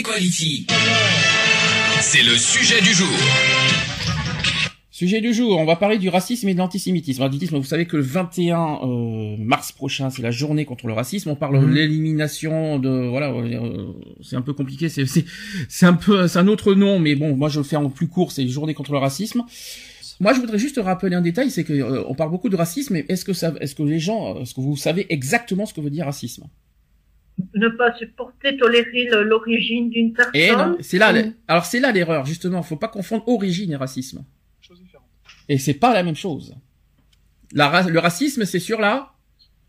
Equality. C'est le sujet du jour. Sujet du jour, on va parler du racisme et de l'antisémitisme. L'antisémitisme, vous savez que le 21 euh, mars prochain, c'est la journée contre le racisme. On parle Mhm. de l'élimination de voilà, euh, c'est un peu compliqué, c'est c'est c'est un peu c'est un autre nom, mais bon, moi je le fais en plus court, c'est journée contre le racisme. Moi, je voudrais juste rappeler un détail, c'est que euh, on parle beaucoup de racisme, mais est-ce que ça, est-ce que les gens, est-ce que vous savez exactement ce que veut dire racisme? Ne pas supporter, tolérer l'origine d'une personne. Eh non, c'est là, ou- alors c'est là l'erreur justement. Faut pas confondre origine et racisme. Et c'est pas la même chose. La ra- le racisme, c'est sur la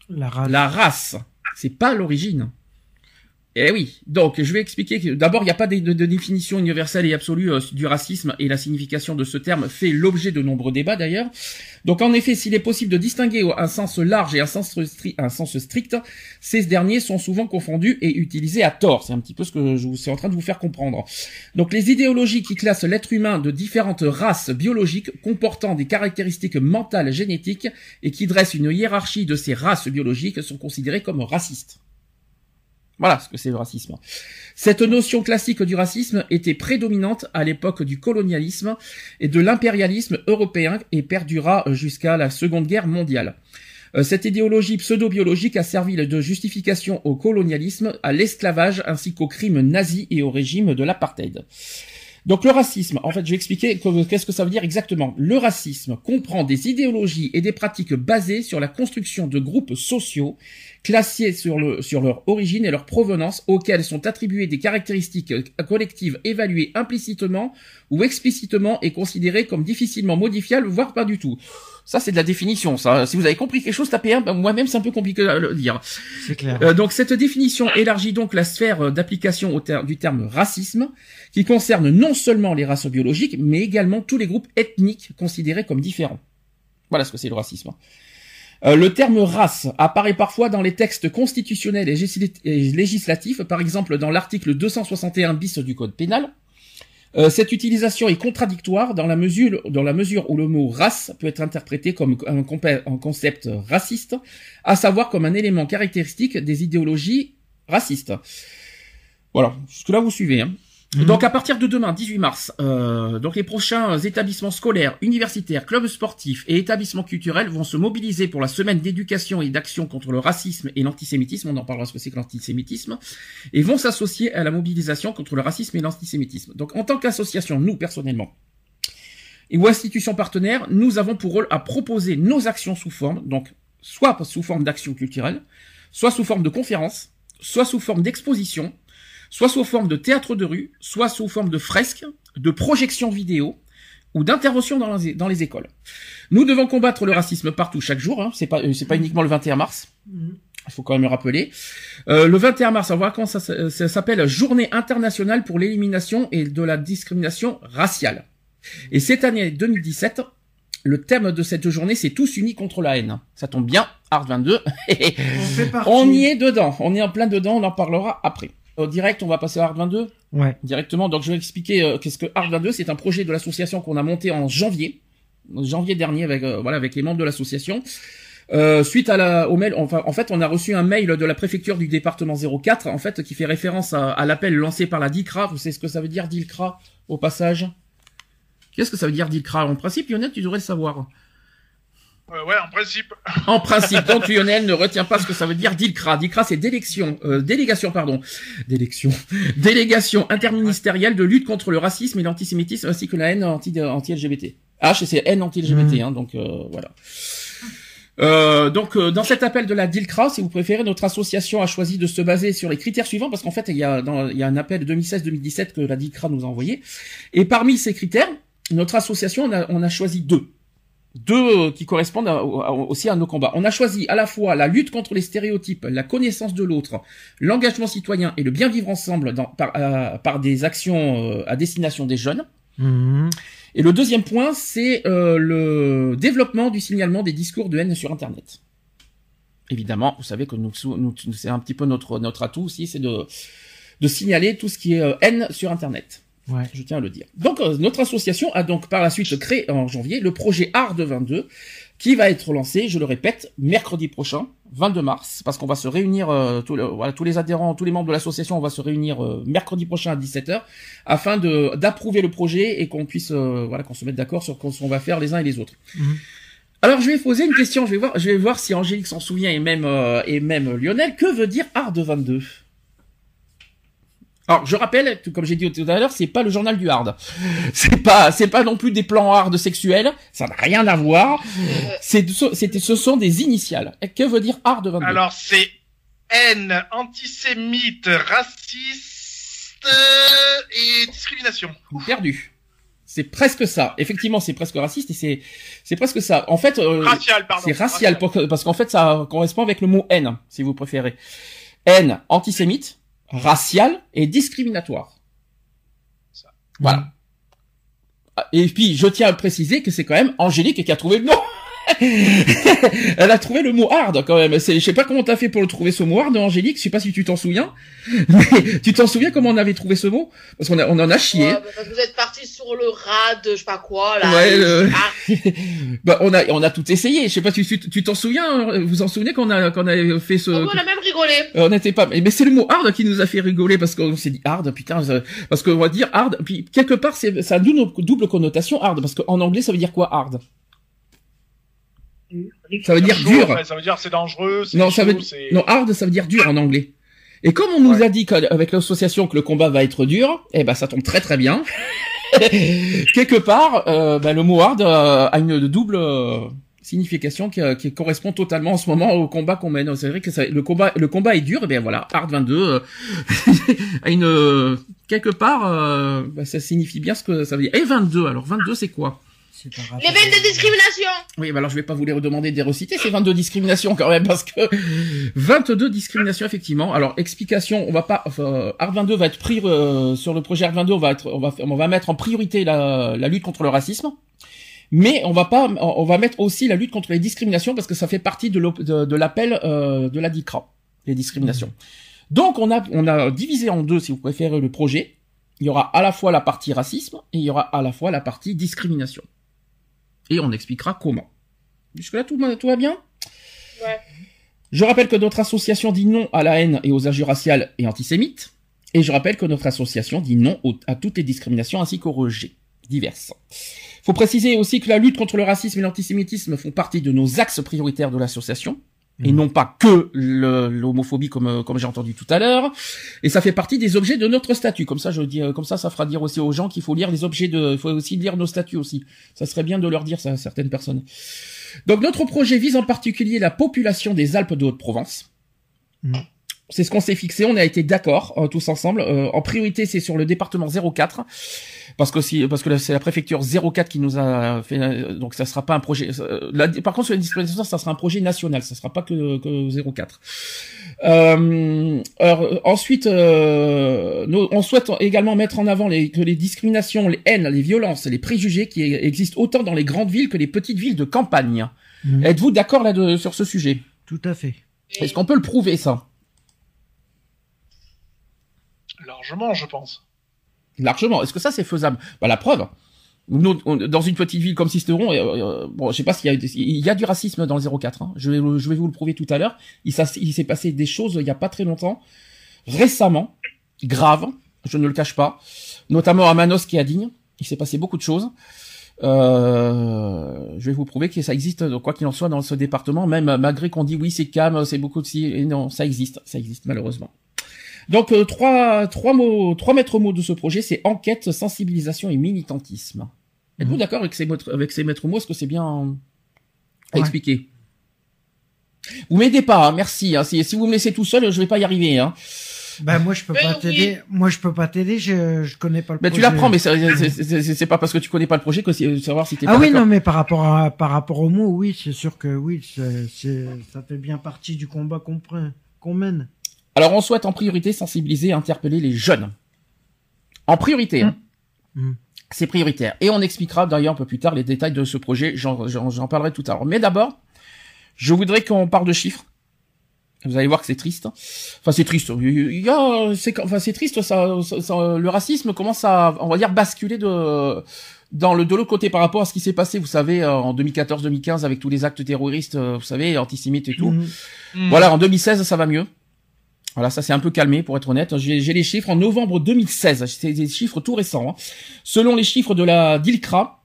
La race. la race. C'est pas l'origine. Eh oui. Donc, je vais expliquer que d'abord, il n'y a pas de, définition universelle et absolue euh, du racisme et la signification de ce terme fait l'objet de nombreux débats d'ailleurs. Donc, en effet, s'il est possible de distinguer un sens large et un sens, strict, ces derniers sont souvent confondus et utilisés à tort. C'est un petit peu ce que je suis en train de vous faire comprendre. Donc, les idéologies qui classent l'être humain de différentes races biologiques comportant des caractéristiques mentales génétiques et qui dressent une hiérarchie de ces races biologiques sont considérées comme racistes. Voilà ce que c'est le racisme. Cette notion classique du racisme était prédominante à l'époque du colonialisme et de l'impérialisme européen et perdura jusqu'à la Seconde Guerre mondiale. Euh, Cette idéologie pseudo-biologique a servi de justification au colonialisme, à l'esclavage ainsi qu'aux crimes nazis et au régime de l'apartheid. Donc le racisme, en fait, je vais expliquer que- qu'est-ce que ça veut dire exactement. Le racisme comprend des idéologies et des pratiques basées sur la construction de groupes sociaux classés sur, le, sur leur origine et leur provenance, auxquels sont attribuées des caractéristiques collectives évaluées implicitement ou explicitement et considérées comme difficilement modifiables, voire pas du tout. Ça, c'est de la définition. Ça, si vous avez compris quelque chose, tapez un. Ben, Moi-même, c'est un peu compliqué à le dire. C'est clair. Euh, donc cette définition élargit donc la sphère d'application au ter- du terme racisme, qui concerne non seulement les races biologiques, mais également tous les groupes ethniques considérés comme différents. Voilà ce que c'est le racisme. Euh, le terme race apparaît parfois dans les textes constitutionnels et législatifs, par exemple dans l'article 261 bis du Code pénal. Euh, cette utilisation est contradictoire dans la mesure où le mot race peut être interprété comme un, concept raciste, à savoir comme un élément caractéristique des idéologies racistes. Voilà, jusque là vous suivez. Hein. Mhm. Donc à partir de demain, 18 mars, euh, donc les prochains établissements scolaires, universitaires, clubs sportifs et établissements culturels vont se mobiliser pour la semaine d'éducation et d'action contre le racisme et l'antisémitisme. On en parlera ce que c'est que l'antisémitisme et vont s'associer à la mobilisation contre le racisme et l'antisémitisme. Donc en tant qu'association, nous personnellement, et ou institutions partenaires, nous avons pour rôle à proposer nos actions sous forme, donc soit sous forme d'actions culturelles, soit sous forme de conférences, soit sous forme d'expositions, soit sous forme de théâtre de rue, soit sous forme de fresques, de projections vidéo ou d'interventions dans les, dans les écoles. Nous devons combattre le racisme partout chaque jour, hein, c'est pas euh, pas uniquement le 21 mars. Mhm. Il faut quand même le rappeler. Euh, le 21 mars, on va voir comment ça, s- ça s'appelle Journée internationale pour l'élimination et de la discrimination raciale. Et cette année 2017, le thème de cette journée, c'est tous unis contre la haine. Ça tombe bien, Art 22. On fait partie. on y est dedans, on est en plein dedans, on en parlera après. Au direct, on va passer à Art 22 Ouais. directement. Donc je vais expliquer euh, qu'est-ce que Art 22. C'est un projet de l'association qu'on a monté en janvier, en janvier dernier avec euh, voilà avec les membres de l'association. Euh, suite à la au mail, enfin en fait on a reçu un mail de la préfecture du département 04 en fait qui fait référence à, à l'appel lancé par la DICRA. Vous savez ce que ça veut dire DICRA au passage? Qu'est-ce que ça veut dire DICRA? En principe, Lionel, tu devrais le savoir. Euh, ouais, en principe. En principe, donc Lionel ne retient pas ce que ça veut dire DILCRA. DILCRA, c'est délection, euh, délégation, pardon, délection, délégation interministérielle de lutte contre le racisme et l'antisémitisme ainsi que la haine anti- anti-LGBT. H, c'est haine anti-LGBT, Mhm. hein, donc euh, voilà. Euh, donc euh, dans cet appel de la DILCRA, si vous préférez, notre association a choisi de se baser sur les critères suivants parce qu'en fait il y a dans, il y a un appel 2016-2017 que la DILCRA nous a envoyé et parmi ces critères, notre association on a, on a choisi deux. Deux qui correspondent aussi à nos combats. On a choisi à la fois la lutte contre les stéréotypes, la connaissance de l'autre, l'engagement citoyen et le bien vivre ensemble dans, par, par, des actions à destination des jeunes. Mhm. Et le deuxième point, c'est le développement du signalement des discours de haine sur Internet. Évidemment, vous savez que nous, nous c'est un petit peu notre notre atout aussi, c'est de de signaler tout ce qui est haine sur Internet. Ouais. Je tiens à le dire. Donc euh, notre association a donc par la suite créé en janvier le projet Art de 22 qui va être lancé, je le répète, mercredi prochain, 22 mars, parce qu'on va se réunir, euh, tous, voilà, tous les adhérents, tous les membres de l'association, on va se réunir euh, mercredi prochain à 17h, afin de d'approuver le projet et qu'on puisse, voilà, qu'on se mette d'accord sur ce qu'on va faire les uns et les autres. Mhm. Alors je vais poser une question, je vais voir, je vais voir si Angélique s'en souvient et même et même Lionel, que veut dire Art de 22 alors, je rappelle, comme j'ai dit tout à l'heure, c'est pas le journal du hard. C'est pas, c'est pas non plus des plans hard sexuels. Ça n'a rien à voir. C'est, c'était, ce sont des initiales. Que veut dire hard 22 Alors, c'est haine, antisémite, raciste et discrimination. Perdu. C'est presque ça. Effectivement, c'est presque raciste et c'est, c'est presque ça. En fait, euh, racial, pardon. C'est racial, parce qu'en fait, ça correspond avec le mot haine, si vous préférez. Haine, antisémite, racial et discriminatoire. Voilà. Et puis, je tiens à préciser que c'est quand même Angélique qui a trouvé le nom. Elle a trouvé le mot hard quand même. Je sais pas comment t'as fait pour le trouver ce mot hard, Angélique. Je sais pas si tu t'en souviens. Mais tu t'en souviens comment on avait trouvé ce mot? Parce qu'on on en a chié. Ouais, parce que vous êtes parti sur le rad, je sais pas quoi là. Ouais. bah on a on a tout essayé. Je sais pas si tu t'en souviens. Vous en souvenez qu'on a qu'on avait fait ce. Oh, on a même rigolé. Euh, on n'était pas. Mais c'est le mot hard qui nous a fait rigoler parce qu'on s'est dit hard. Putain, parce qu'on va dire hard. Puis quelque part c'est ça a une double connotation hard parce qu'en anglais ça veut dire quoi hard? Ça veut dire dur. ça veut dire c'est dangereux. Non, ça veut non hard, ça veut dire dur en anglais. Et comme on nous a dit qu'avec l'association que le combat va être dur, eh ben ça tombe très très bien. Quelque part, euh, ben, le mot hard euh, a une double euh, signification qui, qui, correspond totalement en ce moment au combat qu'on mène. C'est vrai que ça, le combat le combat est dur. Et eh bien voilà, hard 22 a une quelque part, ben, ça signifie bien ce que ça veut dire. Et 22, alors 22 c'est quoi? Les 22 discriminations Oui, bah alors je vais pas vous les redemander de reciter, ces 22 discriminations quand même, parce que 22 discriminations effectivement. Alors explication, on va pas, enfin, Art 22 va être pris euh, sur le projet Art 22, on va être, on va, on va mettre en priorité la, la lutte contre le racisme. Mais on va pas, on va mettre aussi la lutte contre les discriminations parce que ça fait partie de l'appel euh, de la DICRA, les discriminations. Mmh. Donc on a, on a divisé en deux, si vous préférez, le projet. Il y aura à la fois la partie racisme et il y aura à la fois la partie discrimination et on expliquera comment. Jusque-là, tout, tout va bien Ouais. Je rappelle que notre association dit non à la haine et aux injures raciales et antisémites. Et je rappelle que notre association dit non à toutes les discriminations ainsi qu'aux rejets diverses. Faut préciser aussi que la lutte contre le racisme et l'antisémitisme font partie de nos axes prioritaires de l'association et mhm. non pas que l'homophobie comme euh, comme j'ai entendu tout à l'heure. Et ça fait partie des objets de notre statut. Comme ça je dis euh, comme ça ça fera dire aussi aux gens qu'il faut lire les objets de il faut aussi lire nos statuts aussi. Ça serait bien de leur dire ça à certaines personnes. Donc notre projet vise en particulier la population des Alpes de Haute-Provence. Mhm. c'est ce qu'on s'est fixé on a été d'accord euh, tous ensemble. En priorité c'est sur le département 04 parce que si parce que c'est la préfecture 04 qui nous a fait donc ça sera pas un projet par contre sur les discriminations ça sera un projet national ça sera pas que, que 04 euh, alors, ensuite euh, nous, on souhaite également mettre en avant les, que les discriminations les haines les violences les préjugés qui existent autant dans les grandes villes que les petites villes de campagne. Mhm. êtes-vous d'accord là sur ce sujet? Tout à fait. Est-ce qu'on peut le prouver ça? Largement je pense largement. Est-ce que ça c'est faisable? Bah la preuve. dans une petite ville comme Sisteron, euh, euh, bon, je sais pas s'il y a, il y a du racisme dans le 04. Hein. Je, vais, vous le prouver tout à l'heure. Il, s'est passé des choses il y a pas très longtemps, récemment, grave, je ne le cache pas, notamment à Manos qui est à Digne. Il s'est passé beaucoup de choses. Euh, je vais vous prouver que ça existe, quoi qu'il en soit, dans ce département, même malgré qu'on dit oui c'est calme, c'est beaucoup de si, non, ça existe, ça existe malheureusement. Donc euh, trois trois mots, trois maîtres mots de ce projet, c'est enquête, sensibilisation et militantisme. Êtes-vous mhm. d'accord avec ces avec ces maîtres mots? Est-ce que c'est bien à expliquer Vous m'aidez pas, hein, merci. Hein. Si, si, vous me laissez tout seul, je vais pas y arriver. Hein. Bah moi je peux Mais pas oui. t'aider. Moi je peux pas t'aider. Je je connais pas le. Mais tu projet. l'apprends, mais c'est- pas parce que tu connais pas le projet que c'est savoir si t'es Ah pas oui non mais par rapport à par rapport au mot oui c'est sûr que oui c'est c'est- ça fait bien partie du combat qu'on prend qu'on mène. Alors on souhaite en priorité sensibiliser et interpeller les jeunes. En priorité. hein. Mm. C'est prioritaire. Et on expliquera d'ailleurs un peu plus tard les détails de ce projet. J'en- J'en j'en parlerai tout à l'heure. Mais d'abord, je voudrais qu'on parle de chiffres. Vous allez voir que c'est triste. Enfin, c'est triste. Il y a, c'est, enfin, c'est triste. Ça, ça- ça- le racisme commence à, on va dire, basculer de, dans le de l'autre côté par rapport à ce qui s'est passé. Vous savez, euh, en 2014-2015 avec tous les actes terroristes, euh, vous savez, antisémites et tout. Hmm. Voilà, en 2016, ça va mieux. Voilà, ça s'est un peu calmé, pour être honnête. J'ai les chiffres en novembre 2016. C'est des chiffres tout récents. hein. Selon les chiffres de la DILCRA,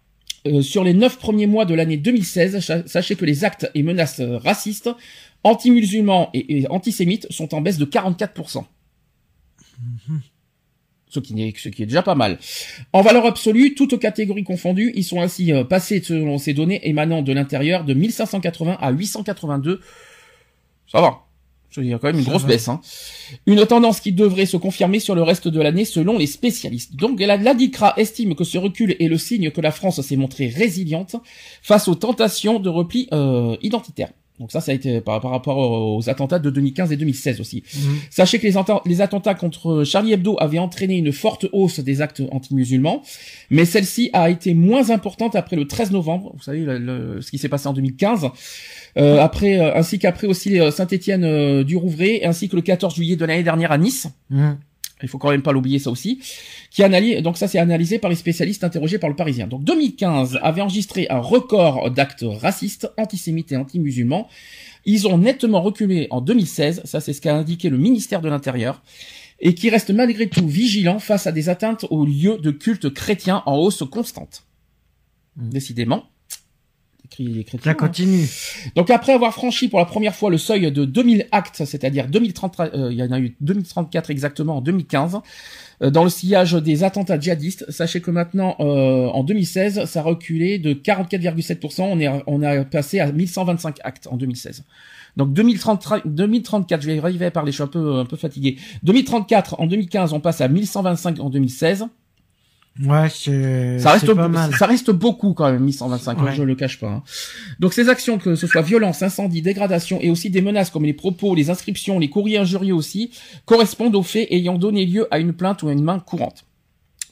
euh, sur les neuf premiers mois de l'année 2016, cha- sachez que les actes et menaces euh, racistes, anti-musulmans et, et antisémites sont en baisse de 44%. Ce qui, est, ce qui est déjà pas mal. En valeur absolue, toutes catégories confondues, ils sont ainsi euh, passés, selon ces données émanant de l'intérieur, de 1580 à 882. Ça va. Il y a quand même une grosse baisse. Hein. Une tendance qui devrait se confirmer sur le reste de l'année selon les spécialistes. Donc la, la DICRA estime que ce recul est le signe que la France s'est montrée résiliente face aux tentations de repli euh, identitaire. Donc ça, ça a été par, par rapport aux attentats de 2015 et 2016 aussi. Mhm. Sachez que les, atten- les attentats contre Charlie Hebdo avaient entraîné une forte hausse des actes anti-musulmans, mais celle-ci a été moins importante après le 13 novembre, vous savez le- le- ce qui s'est passé en 2015, euh, après euh, ainsi qu'après aussi euh, Saint-Étienne euh, du Rouvray, ainsi que le 14 juillet de l'année dernière à Nice. Mhm. Il faut quand même pas l'oublier ça aussi. Qui analyse, donc ça c'est analysé par les spécialistes interrogés par le Parisien. Donc 2015 avait enregistré un record d'actes racistes, antisémites et anti-musulmans. Ils ont nettement reculé en 2016, ça c'est ce qu'a indiqué le ministère de l'Intérieur, et qui reste malgré tout vigilant face à des atteintes aux lieux de culte chrétiens en hausse constante. Décidément. Écrit les chrétiens. Ça hein. continue. Donc après avoir franchi pour la première fois le seuil de 2000 actes, c'est-à-dire 2030, euh, il y en a eu 2034 exactement en 2015, euh, dans le sillage des attentats djihadistes, sachez que maintenant euh, en 2016, ça a reculé de 44,7%, on est on a passé à 1125 actes en 2016. Donc 2030, 2034, je vais arriver à parler, je suis un peu un peu fatigué. 2034 en 2015, on passe à 1125 en 2016. Ouais Ça reste, c'est pas mal. ça reste beaucoup quand même, 1125, hein, Ouais. je le cache pas. hein. Donc ces actions, que ce soit violence, incendie, dégradation et aussi des menaces comme les propos, les inscriptions, les courriers injurieux aussi, correspondent aux faits ayant donné lieu à une plainte ou à une main courante.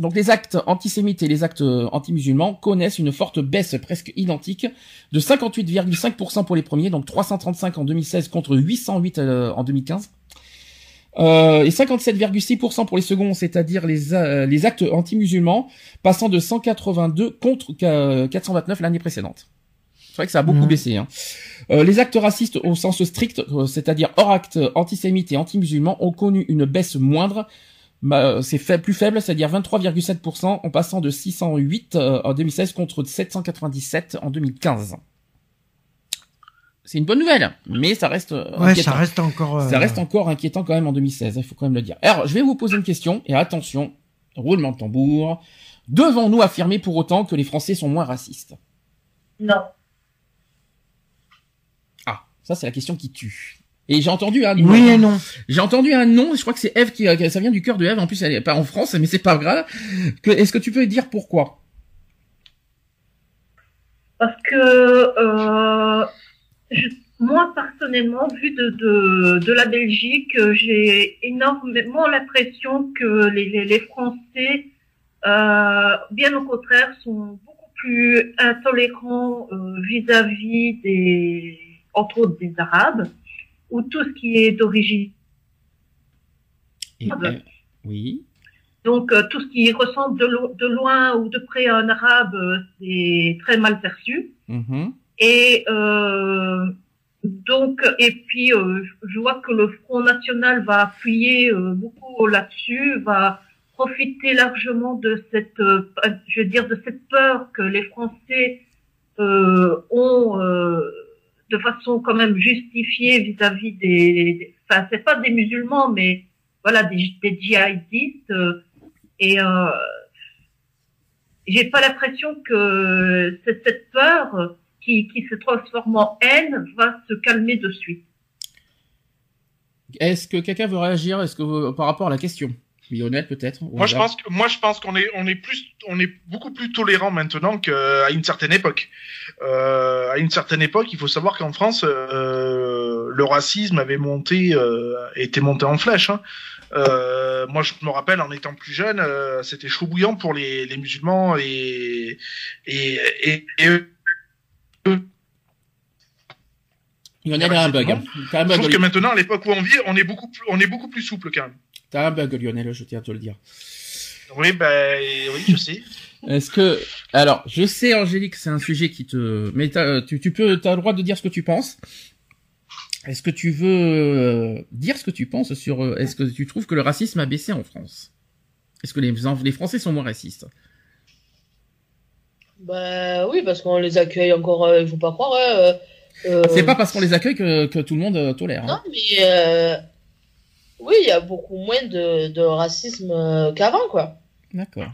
Donc les actes antisémites et les actes euh, anti-musulmans connaissent une forte baisse presque identique de 58,5% pour les premiers, donc 335 en 2016 contre 808 euh, en 2015. Euh, et 57,6% pour les seconds, c'est-à-dire les, euh, les actes anti-musulmans, passant de 182 contre euh, 429 l'année précédente. C'est vrai que ça a beaucoup Mhm. baissé. Hein. Euh, les actes racistes au sens strict, euh, c'est-à-dire hors actes antisémites et anti-musulmans, ont connu une baisse moindre. Bah, c'est plus faible, c'est-à-dire 23,7%, en passant de 608 euh, en 2016 contre 797 en 2015. C'est une bonne nouvelle, mais ça reste euh, Ouais inquiétant. ça reste encore. euh, Ça reste encore inquiétant quand même en 2016, il faut quand même le dire. Alors, je vais vous poser une question, et attention, roulement de tambour. Devons-nous affirmer pour autant que les Français sont moins racistes? Non. Ah, ça c'est la question qui tue. Et j'ai entendu un Oui et non. J'ai entendu un nom, je crois que c'est Eve qui, ça vient du cœur de Eve, en plus elle est pas en France, mais c'est pas grave. Que, est-ce que tu peux dire pourquoi? Parce que euh, je- moi, personnellement, vu de, de, de la Belgique, euh, j'ai énormément l'impression que les, les, les Français, euh, bien au contraire, sont beaucoup plus intolérants euh, vis-à-vis des, entre autres, des Arabes, ou tout ce qui est d'origine. Ah ben. Oui. Donc, euh, tout ce qui ressemble de, lo- de loin ou de près à un arabe, euh, c'est très mal perçu. Mhm. Et euh, donc, et puis, euh, je vois que le Front National va appuyer euh, beaucoup là-dessus, va profiter largement de cette, euh, je veux dire, de cette peur que les Français euh, ont de façon quand même justifiée vis-à-vis des, enfin, c'est pas des musulmans, mais voilà, des, des djihadistes. et euh, j'ai pas l'impression que cette peur qui, qui se transforme en haine va se calmer de suite. Est-ce que quelqu'un veut réagir Est-ce que vous- par rapport à la question? Lionel peut-être Moi, je pense que, moi, je pense qu'on est, on est plus, on est beaucoup plus tolérant maintenant qu'à une certaine époque. Euh, à une certaine époque, il faut savoir qu'en France, euh, le racisme avait monté, euh, était monté en flèche. Hein. Euh, moi, je me rappelle, en étant plus jeune, euh, c'était chaud bouillant pour les, les musulmans et et et, et eux. Lionel a un bug. hein. T'as un Je trouve bug, que maintenant, à l'époque où on vit, on est beaucoup, plus, on est beaucoup plus souple quand même. T'as un bug, Lionel, je tiens à te le dire. Oui, ben, oui, je sais. Est-ce que alors je sais Angélique c'est un sujet qui te mais t'as- tu, tu peux t'as le droit de dire ce que tu penses. Est-ce que tu veux euh, dire ce que tu penses sur euh, est-ce que tu trouves que le racisme a baissé en France? Est-ce que les les Français sont moins racistes? Bah oui, parce qu'on les accueille encore, euh, il faut pas croire. hein, euh, euh, C'est pas parce qu'on les accueille que, que tout le monde tolère. hein. Non, mais oui, il y a beaucoup moins de, de racisme qu'avant, quoi. D'accord.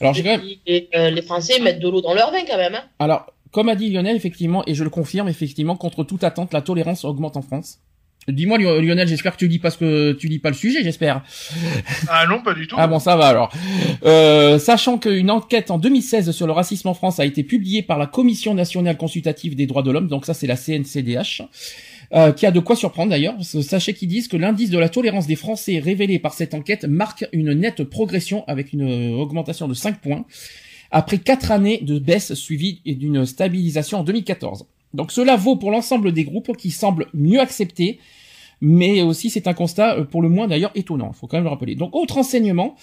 Alors même euh, les Français mettent de l'eau dans leur vin, quand même. Hein. alors comme a dit Lionel effectivement et je le confirme effectivement contre toute attente la tolérance augmente en France. Dis-moi Lio- Lionel, j'espère que tu lis pas ce que tu lis pas le sujet, j'espère. Ah non, pas du tout. Ah bon, ça va alors. Euh, sachant qu'une enquête en 2016 sur le racisme en France a été publiée par la Commission nationale consultative des droits de l'homme, donc ça c'est la CNCDH, euh, qui a de quoi surprendre d'ailleurs. Sachez qu'ils disent que l'indice de la tolérance des Français révélé par cette enquête marque une nette progression avec une euh, augmentation de 5 points après 4 années de baisse suivie d'une stabilisation en 2014. Donc cela vaut pour l'ensemble des groupes qui semblent mieux acceptés, mais aussi c'est un constat euh, pour le moins d'ailleurs étonnant, il faut quand même le rappeler. Donc autre enseignement,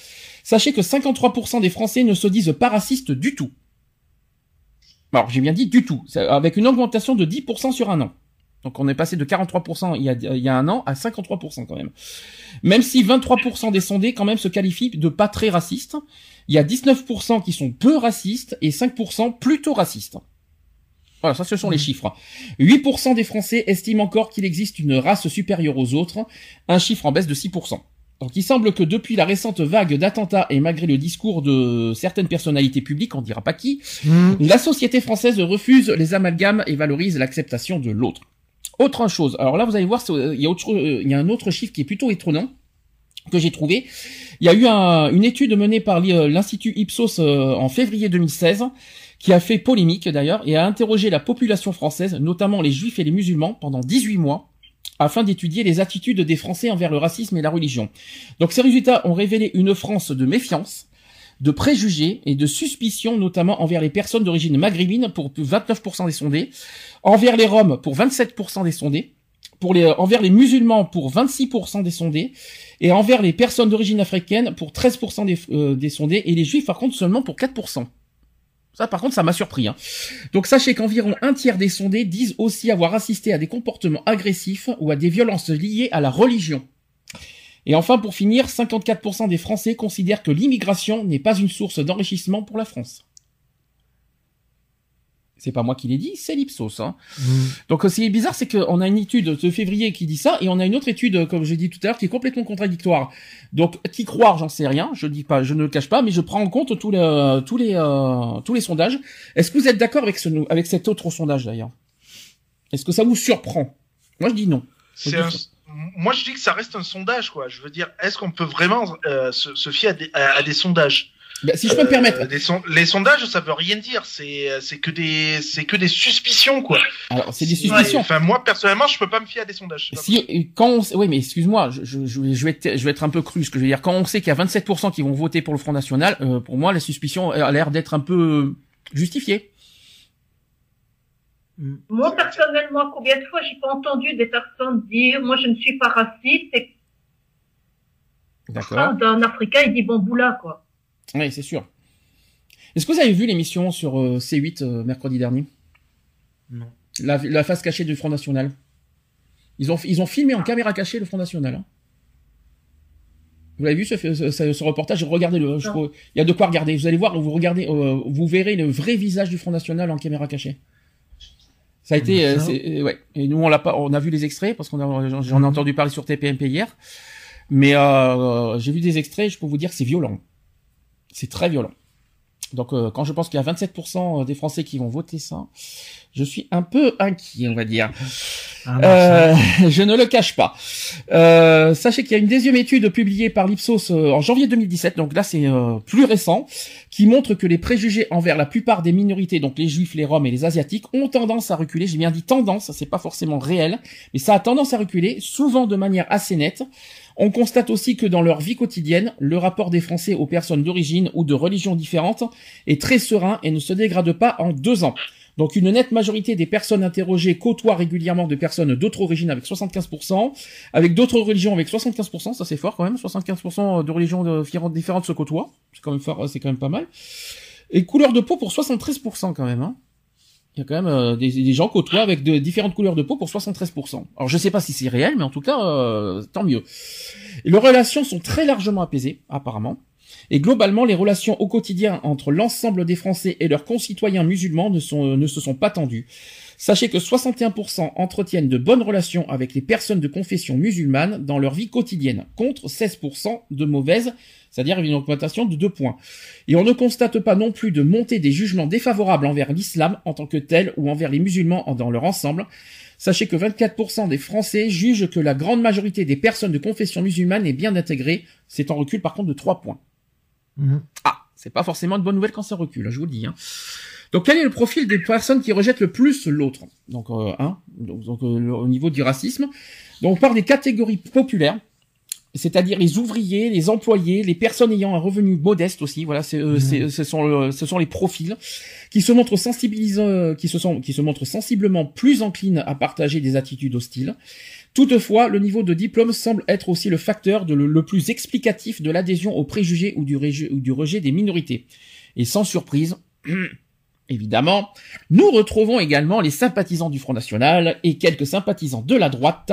sachez que 53% des Français ne se disent pas racistes du tout. Alors j'ai bien dit du tout, avec une augmentation de 10% sur un an. Donc on est passé de 43% il il y a un an à 53% quand même. Même si 23% des sondés quand même se qualifient de pas très racistes, il y a 19% qui sont peu racistes et 5% plutôt racistes. Voilà, ça ce sont les chiffres. 8% des Français estiment encore qu'il existe une race supérieure aux autres, un chiffre en baisse de 6%. Donc il semble que depuis la récente vague d'attentats et malgré le discours de certaines personnalités publiques, on dira pas qui, Mmh. la société française refuse les amalgames et valorise l'acceptation de l'autre. Autre chose, alors là vous allez voir, euh, il y a autre, euh, il y a un autre chiffre qui est plutôt étonnant que j'ai trouvé. Il y a eu un- une étude menée par euh, l'Institut Ipsos en février 2016 qui a fait polémique d'ailleurs et a interrogé la population française, notamment les juifs et les musulmans, pendant 18 mois afin d'étudier les attitudes des Français envers le racisme et la religion. Donc ces résultats ont révélé une France de méfiance, de préjugés et de suspicion, notamment envers les personnes d'origine maghrébine pour 29% des sondés, envers les Roms pour 27% des sondés, pour les, envers les musulmans pour 26% des sondés, et envers les personnes d'origine africaine pour 13% des, euh, des sondés, et les juifs par contre seulement pour 4%. Ça, par contre, ça m'a surpris. Hein. Donc, sachez qu'environ un tiers des sondés disent aussi avoir assisté à des comportements agressifs ou à des violences liées à la religion. Et enfin, pour finir, 54% des Français considèrent que l'immigration n'est pas une source d'enrichissement pour la France. C'est pas moi qui l'ai dit, c'est l'Ipsos. Hein. Mmh. Donc, ce qui est bizarre, c'est qu'on a une étude de février qui dit ça, et on a une autre étude, euh, comme j'ai dit tout à l'heure, qui est complètement contradictoire. Donc, qui croire, j'en sais rien. Je dis pas, je ne le cache pas, mais je prends en compte tous les, tous les, euh, tous les sondages. Est-ce que vous êtes d'accord avec ce, avec cet autre sondage d'ailleurs? Est-ce que ça vous surprend? Moi, je dis non. Un- Moi, je dis que ça reste un sondage, quoi. Je veux dire, est-ce qu'on peut vraiment euh, se, se fier à des, à, à des sondages? Ben, si je peux me Euh, permettre. des son- Les sondages, ça veut rien dire. C'est c'est que des c'est que des suspicions, quoi. Alors, c'est des Ouais, suspicions. Enfin, moi, personnellement, je peux pas me fier à des sondages. Si, quand on, sait- oui, mais excuse-moi, je, je, je vais- être, je vais être un peu cru, ce que je veux dire. Quand on sait qu'il y a 27% qui vont voter pour le Front National, euh, pour moi, la suspicion a l'air d'être un peu justifiée. Moi, personnellement, combien de fois j'ai pas entendu des personnes dire, moi, je ne suis pas raciste, et D'accord. un d'un Africain, il dit bamboula, quoi. Oui, c'est sûr. Est-ce que vous avez vu l'émission sur euh, C8 euh, mercredi dernier? Non. la, la face cachée du Front National. Ils ont, ils ont filmé en caméra cachée le Front National. hein. Vous l'avez vu ce, ce, ce- reportage? Regardez-le. crois- Il y a de quoi regarder. Vous allez voir, vous regardez, euh, vous verrez le vrai visage du Front National en caméra cachée. Ça a été, ouais. Et nous on l'a pas, on a vu les extraits parce qu'on j'en- ai entendu parler sur TPMP hier. Mais euh, j'ai vu des extraits. Je peux vous dire, que c'est violent. C'est très violent. Donc euh, quand je pense qu'il y a 27% des Français qui vont voter ça, je suis un peu inquiet, on va dire. Ah, Euh, je ne le cache pas. Euh, sachez qu'il y a une deuxième étude publiée par l'Ipsos euh, en janvier 2017, donc là c'est euh, plus récent, qui montre que les préjugés envers la plupart des minorités, donc les juifs, les roms et les asiatiques, ont tendance à reculer. J'ai bien dit tendance, c'est pas forcément réel, mais ça a tendance à reculer, souvent de manière assez nette. On constate aussi que dans leur vie quotidienne, le rapport des Français aux personnes d'origine ou de religion différentes est très serein et ne se dégrade pas en deux ans. Donc une nette majorité des personnes interrogées côtoient régulièrement de personnes d'autres origines avec 75%, avec d'autres religions avec 75%, ça c'est fort quand même, 75% de religions différentes- se côtoient, c'est quand même fort, quand même pas mal. Et couleur de peau pour 73% quand même. Hein. Il y a quand même euh, des, gens côtoient avec de différentes couleurs de peau pour 73%. Alors je sais pas si c'est réel, mais en tout cas, euh, tant mieux. Leurs relations sont très largement apaisées, apparemment. Et globalement, les relations au quotidien entre l'ensemble des Français et leurs concitoyens musulmans ne, ne se sont pas tendues. Sachez que 61% entretiennent de bonnes relations avec les personnes de confession musulmane dans leur vie quotidienne, contre 16% de mauvaises, c'est-à-dire une augmentation de 2 points. Et on ne constate pas non plus de montée des jugements défavorables envers l'islam en tant que tel ou envers les musulmans dans leur ensemble. Sachez que 24% des Français jugent que la grande majorité des personnes de confession musulmane est bien intégrée. C'est en recul par contre de 3 points. Mhm. Ah, c'est pas forcément une bonne nouvelle quand ça recule, je vous le dis. Hein. Donc quel est le profil des personnes qui rejettent le plus l'autre Donc, euh, hein, donc, donc, euh, au niveau du racisme. Donc on parle des catégories populaires, c'est-à-dire les ouvriers, les employés, les personnes ayant un revenu modeste aussi. Voilà, c'est, euh, Mhm. c'est- ce sont le- ce sont les profils qui se montrent sensibilisants, qui se sont, qui se montrent sensiblement plus enclines à partager des attitudes hostiles. Toutefois, le niveau de diplôme semble être aussi le facteur de le, le plus explicatif de l'adhésion aux préjugés ou du, réju- ou du rejet des minorités. Et sans surprise, évidemment, nous retrouvons également les sympathisants du Front National et quelques sympathisants de la droite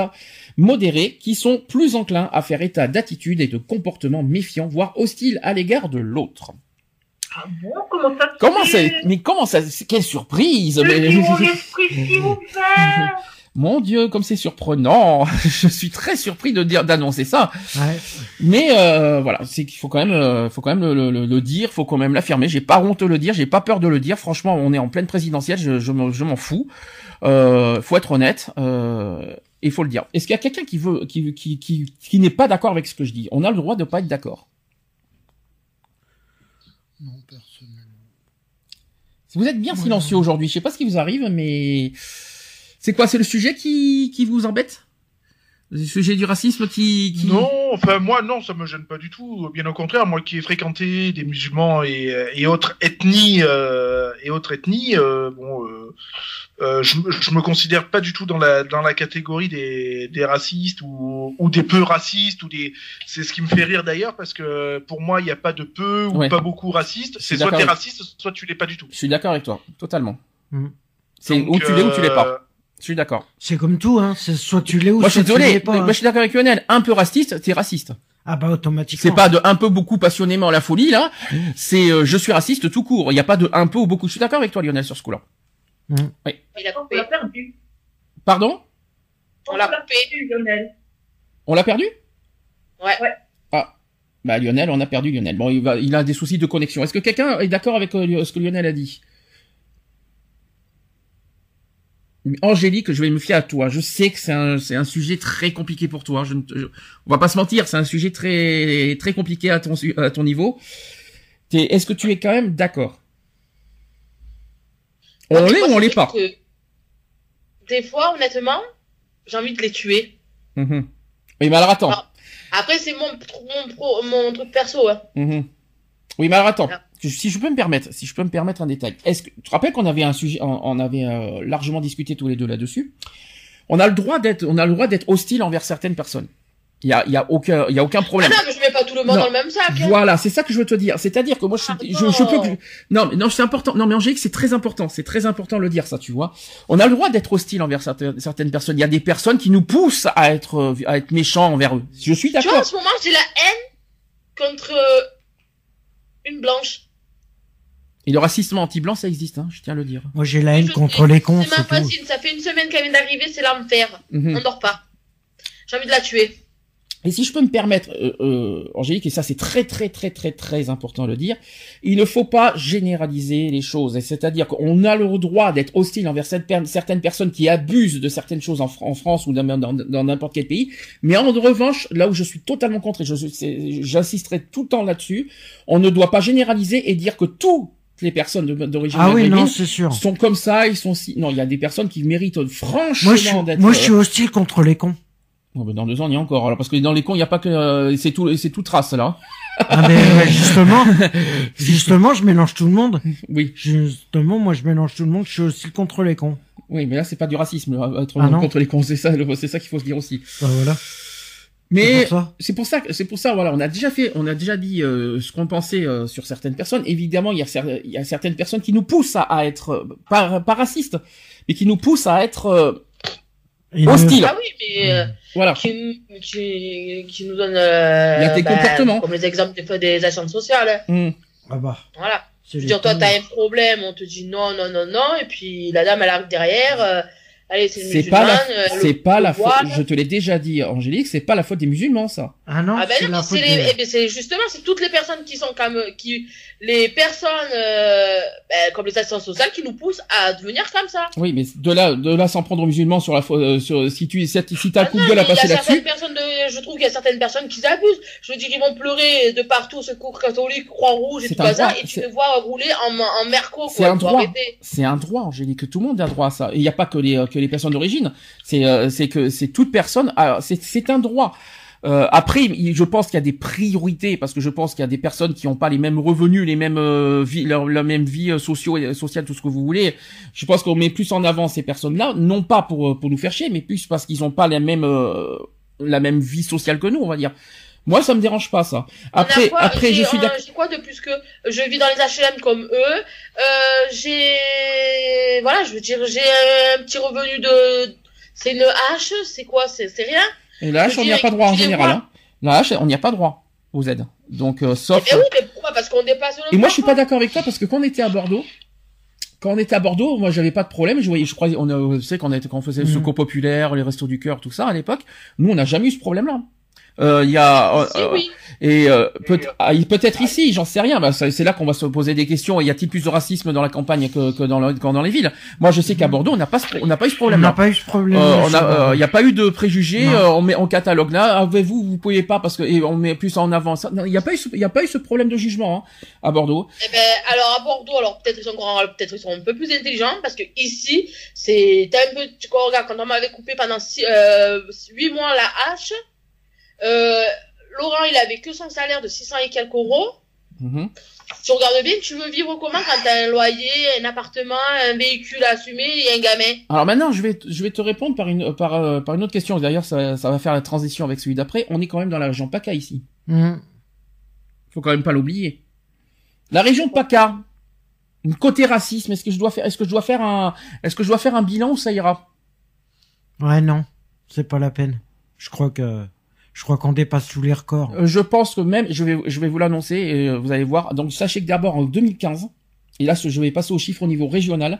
modérés qui sont plus enclins à faire état d'attitudes et de comportements méfiants, voire hostiles à l'égard de l'autre. Ah bon, comment ça Comment ça, mais comment ça, quelle surprise! Mais Mon Dieu, comme c'est surprenant. Je suis très surpris de dire, d'annoncer ça. Ouais. Mais euh, voilà, c'est qu'il faut quand même, euh, faut quand même le, le, le dire, faut quand même l'affirmer. J'ai pas honte de le dire, j'ai pas peur de le dire. Franchement, on est en pleine présidentielle, je, je, m'en- je m'en fous. Euh, faut être honnête. Euh, il faut le dire. Est-ce qu'il y a quelqu'un qui veut, qui, qui, qui, qui n'est pas d'accord avec ce que je dis? On a le droit de pas être d'accord. Non, personnellement. Vous êtes bien silencieux aujourd'hui. Je sais pas ce qui vous arrive, mais c'est quoi C'est le sujet qui, qui vous embête? Le sujet du racisme qui, qui... Non, enfin moi non, ça me gêne pas du tout. Bien au contraire, moi qui ai fréquenté des musulmans et, et autres ethnies euh, et autres ethnies, euh, bon, euh, euh, je, je me considère pas du tout dans la dans la catégorie des, des racistes ou, ou des peu racistes ou des. C'est ce qui me fait rire d'ailleurs parce que pour moi il n'y a pas de peu ou Ouais. pas beaucoup racistes. C'est soit t'es avec- raciste, soit tu l'es pas du tout. Je suis d'accord avec toi, totalement. Mhm. C'est ou tu l'es ou tu l'es euh, pas. Je suis d'accord. C'est comme tout, hein. C'est soit tu l'es ou Moi, je suis soit tu désolé. l'es pas. Moi, hein. je suis d'accord avec Lionel. Un peu raciste, t'es raciste. Ah bah automatiquement. C'est pas de un peu beaucoup passionnément la folie là. C'est euh, je suis raciste tout court. Il n'y a pas de un peu ou beaucoup. Je suis d'accord avec toi Lionel sur ce coup-là. Il a On coupé. l'a perdu. Pardon? On l'a perdu, Lionel. On l'a perdu? Ouais. Ouais. Ah. Bah Lionel, on a perdu Lionel. Bon, il, va, il a des soucis de connexion. Est-ce que quelqu'un est d'accord avec euh, ce que Lionel a dit? Angélique, je vais me fier à toi. Je sais que c'est un, un sujet très compliqué pour toi. Je ne te- je- on va pas se mentir, c'est un sujet très, très compliqué à ton, à ton niveau. Est-ce que tu es quand même d'accord? On l'est ou on l'est pas? Des fois, honnêtement, j'ai envie de les tuer. Mhm. Oui, mais alors attends. Ah. Après, c'est mon, mon, pro- mon truc perso. Hein. Mhm. Oui, mais alors attends. Si je peux me permettre, si je peux me permettre un détail. Est-ce que tu te rappelles qu'on avait un sujet, on, on avait euh, largement discuté tous les deux là-dessus? On a le droit d'être, on a le droit d'être hostile envers certaines personnes. Il y a, y a aucun, il y a aucun Ah problème. non, mais je mets pas tout le monde Non. dans le même sac. hein. Voilà, c'est ça que je veux te dire. C'est-à-dire que moi, je, Ah, je, je peux, non. non, mais non, c'est important. Non, mais Angélique, c'est très important. C'est très important de le dire, ça, tu vois. On a le droit d'être hostile envers certaines, certaines personnes. Il y a des personnes qui nous poussent à être, à être méchants envers eux. Je suis Tu vois, en d'accord. ce moment, j'ai la haine contre une blanche. Et le racisme anti-blanc, ça existe, hein. Je tiens à le dire. Moi j'ai la haine Je contre les cons, C'est ma tout. voisine, ça fait une semaine qu'elle vient d'arriver, c'est l'enfer. Mhm. On dort pas. J'ai envie de la tuer. Et si je peux me permettre, euh, euh, Angélique, et ça c'est très très très très très important de le dire, il ne faut pas généraliser les choses. C'est-à-dire qu'on a le droit d'être hostile envers cette per- certaines personnes qui abusent de certaines choses en, Fr- en France ou dans n'importe quel pays. Mais en revanche, là où je suis totalement contre, et j'insisterai tout le temps là-dessus, on ne doit pas généraliser et dire que toutes les personnes d'origine Ah oui, non, sûr. sont comme ça, ils sont si... Non, il y a des personnes qui méritent franchement Moi, je suis, d'être... moi, je suis hostile contre les cons. Bon, ben, dans deux ans, on y est encore. Alors, parce que dans les cons, il n'y a pas que... euh, c'est tout, c'est tout trace, là. Ah mais ouais, justement, justement, je mélange tout le monde. Oui. Justement, moi, je mélange tout le monde. Je suis hostile contre les cons. Oui, mais là, c'est pas du racisme, là, être Ah non contre les cons. C'est ça, c'est ça qu'il faut se dire aussi. Bah voilà. Mais C'est pour ça. c'est pour ça, que- c'est pour ça, voilà, on a déjà fait, on a déjà dit euh, ce qu'on pensait euh, sur certaines personnes. Évidemment, il y a, il y a certaines personnes qui nous poussent à, à être euh, pas, pas racistes, mais qui nous poussent à être euh, hostiles. Ah oui, mais euh, Voilà. qui, qui, qui nous donne euh, Il y a tes comportements. comme les exemples des, fois des assurances sociales. Hmm. Ah bah. Voilà. Je veux dire, toi, t'as un problème, on te dit non, non, non, non, et puis la dame, elle arrive derrière. Euh, c'est pas la, euh, c'est pas la faute. Je te l'ai déjà dit, Angélique, c'est pas la faute des musulmans, ça. Ah non, Ah ben c'est non, la mais faute c'est les, des- eh ben, c'est justement, c'est toutes les personnes qui sont comme, qui, les personnes, euh, comme les assistantes sociales qui nous poussent à devenir comme ça. Oui, mais de là, de là, s'en prendre aux musulmans sur la, euh, sur, si tu, si t'as Ah coup de gueule à passer certaines là-dessus. je trouve qu'il y a certaines personnes qui abusent. Je veux dire, ils vont pleurer de partout, secours catholique, croix-rouge et C'est tout ça, et tu les vois rouler en, en merco, C'est un droit. C'est un droit, Angélique, que tout le monde a droit à ça. Et il n'y a pas que les, euh, que les personnes d'origine. C'est, euh, c'est que c'est toute personne. c'est un droit. Euh, après, je pense qu'il y a des priorités parce que je pense qu'il y a des personnes qui n'ont pas les mêmes revenus, les mêmes euh, vie, leur, la même vie euh, socio et sociale, tout ce que vous voulez. Je pense qu'on met plus en avant ces personnes-là, non pas pour euh, pour nous faire chier, mais plus parce qu'ils n'ont pas la même euh, la même vie sociale que nous, on va dire. Moi, ça me dérange pas ça. Après, quoi après, je suis d'accord. J'ai quoi de plus que je vis dans les HLM comme eux euh, J'ai voilà, je veux dire, j'ai un petit revenu de, c'est une hache, c'est quoi c'est rien. Et la hache, on n'y a pas droit en général. Hein. La hache, on n'y a pas droit aux aides. Donc, euh, sauf. Eh oui, mais pourquoi? Parce qu'on dépasse le. Et moi, je suis pas d'accord avec toi parce que quand on était à Bordeaux, quand on était à Bordeaux, moi, j'avais pas de problème. Je voyais, je crois, on a, vous savez, quand on, était, quand on faisait le Mhm. secours populaire, les restos du cœur, tout ça à l'époque, nous, on n'a jamais eu ce problème-là. Euh, Il y a Si, euh, oui. et euh, peut- ah, peut-être ici, j'en sais rien. Bah, c'est là qu'on va se poser des questions. Y a-t-il plus de racisme dans la campagne que, que dans, le, que dans les villes? Moi, je sais qu'à Bordeaux, on n'a pas, ce- on n'a pas eu ce On problème. n'a pas eu ce problème. Euh, on a, il n'y a pas eu de préjugés. Euh, on met en catalogue là. Avez-vous, vous pouvez pas parce que et on met plus en avant ça. Il n'y a pas eu, ce- il y a pas eu ce problème de jugement hein, à Bordeaux. Eh ben, alors à Bordeaux, alors peut-être ils sont encore, peut-être ils sont un peu plus intelligents parce que ici, c'est un peu, tu vois, regarde, quand on m'avait coupé pendant six, euh, huit mois la hache, euh, Laurent, il avait que son salaire de 600 et quelques euros. Si tu regardes bien, tu veux vivre comment quand t'as un loyer, un appartement, un véhicule à assumer et un gamin? Alors maintenant, je vais, je vais te répondre par une, par, euh, par une autre question. D'ailleurs, ça, ça va faire la transition avec celui d'après. On est quand même dans la région PACA ici. Mhm. Faut quand même pas l'oublier. La région PACA. Une côté racisme. Est-ce que je dois faire, est-ce que je dois faire un, est-ce que je dois faire un bilan ou ça ira? Ouais, non, c'est pas la peine. Je crois que, je crois qu'on dépasse tous les records. Euh, Je pense que même, je vais, je vais vous l'annoncer euh, vous allez voir. Donc sachez que d'abord en 2015, et là je vais passer aux chiffres au niveau régional,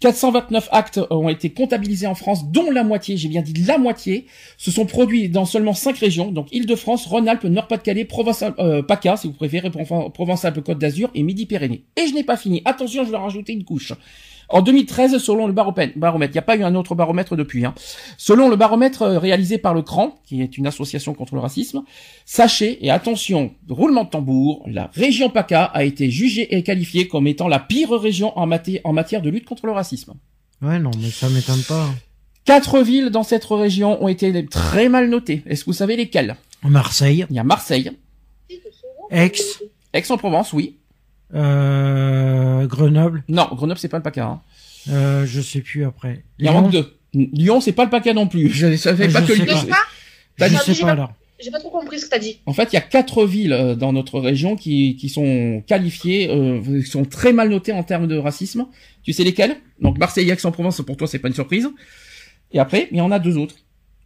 429 actes ont été comptabilisés en France, dont la moitié, j'ai bien dit la moitié, se sont produits dans seulement cinq régions, donc Île-de-France, Rhône-Alpes, Nord-Pas-de-Calais, euh, PACA, si vous préférez, Proven- Provence-Alpes-Côte d'Azur et Midi-Pyrénées. Et je n'ai pas fini. Attention, je vais rajouter une couche. En 2013, selon le baromètre, baromètre, il n'y a pas eu un autre baromètre depuis. Hein. Selon le baromètre euh, réalisé par le CRAN, qui est une association contre le racisme, sachez et attention, roulement de tambour, la région PACA a été jugée et qualifiée comme étant la pire région en, maté- en matière de lutte contre le racisme. Ouais, non, mais ça m'étonne pas. Quatre villes dans cette région ont été très mal notées. Est-ce que vous savez lesquelles? Marseille, Il y a Marseille, Aix, Aix-en-Provence, oui. Euh, Grenoble, Non, Grenoble c'est pas le PACA. Hein. euh, je sais plus après. Il y en Lyon, manque deux. Lyon c'est pas le PACA non plus. Je savais Je pas que Lyon. pas. Je sais j'ai pas pas- alors. J'ai pas trop compris ce que t'as dit. En fait, il y a quatre villes euh, dans notre région qui, qui sont qualifiées, euh, qui sont très mal notées en termes de racisme. Tu sais lesquelles? Donc Marseille, et Aix-en-Provence, pour toi, c'est pas une surprise. Et après, il y en a deux autres.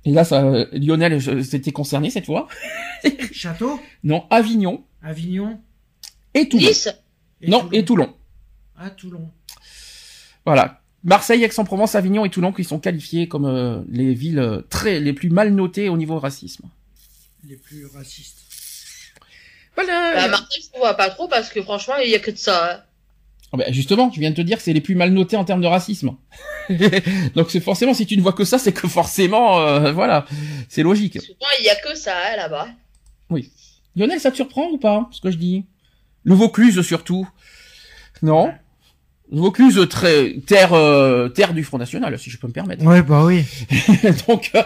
Et là, ça, euh, Lionel, c'était concerné cette fois. Château, Non, Avignon Avignon, et Toulon. Nice non, Toulon. et Toulon. Ah, Toulon. Voilà. Marseille, Aix-en-Provence, Avignon et Toulon qui sont qualifiés comme euh, les villes euh, très les plus mal notées au niveau racisme. les plus racistes. Voilà. Bah, Marseille, je ne vois pas trop parce que franchement, il y a que de ça. hein. Ah bah, justement, tu viens de te dire que c'est les plus mal notés en termes de racisme. Donc c'est forcément, si tu ne vois que ça, c'est que forcément, euh, voilà, c'est logique. Souvent, il y a que ça hein, là-bas. Lionel, ça te surprend ou pas, ce que je dis? Le Vaucluse surtout. Non Le Vaucluse, très, terre, euh, terre du Front National, si je peux me permettre. Ouais, bah oui. Donc, euh,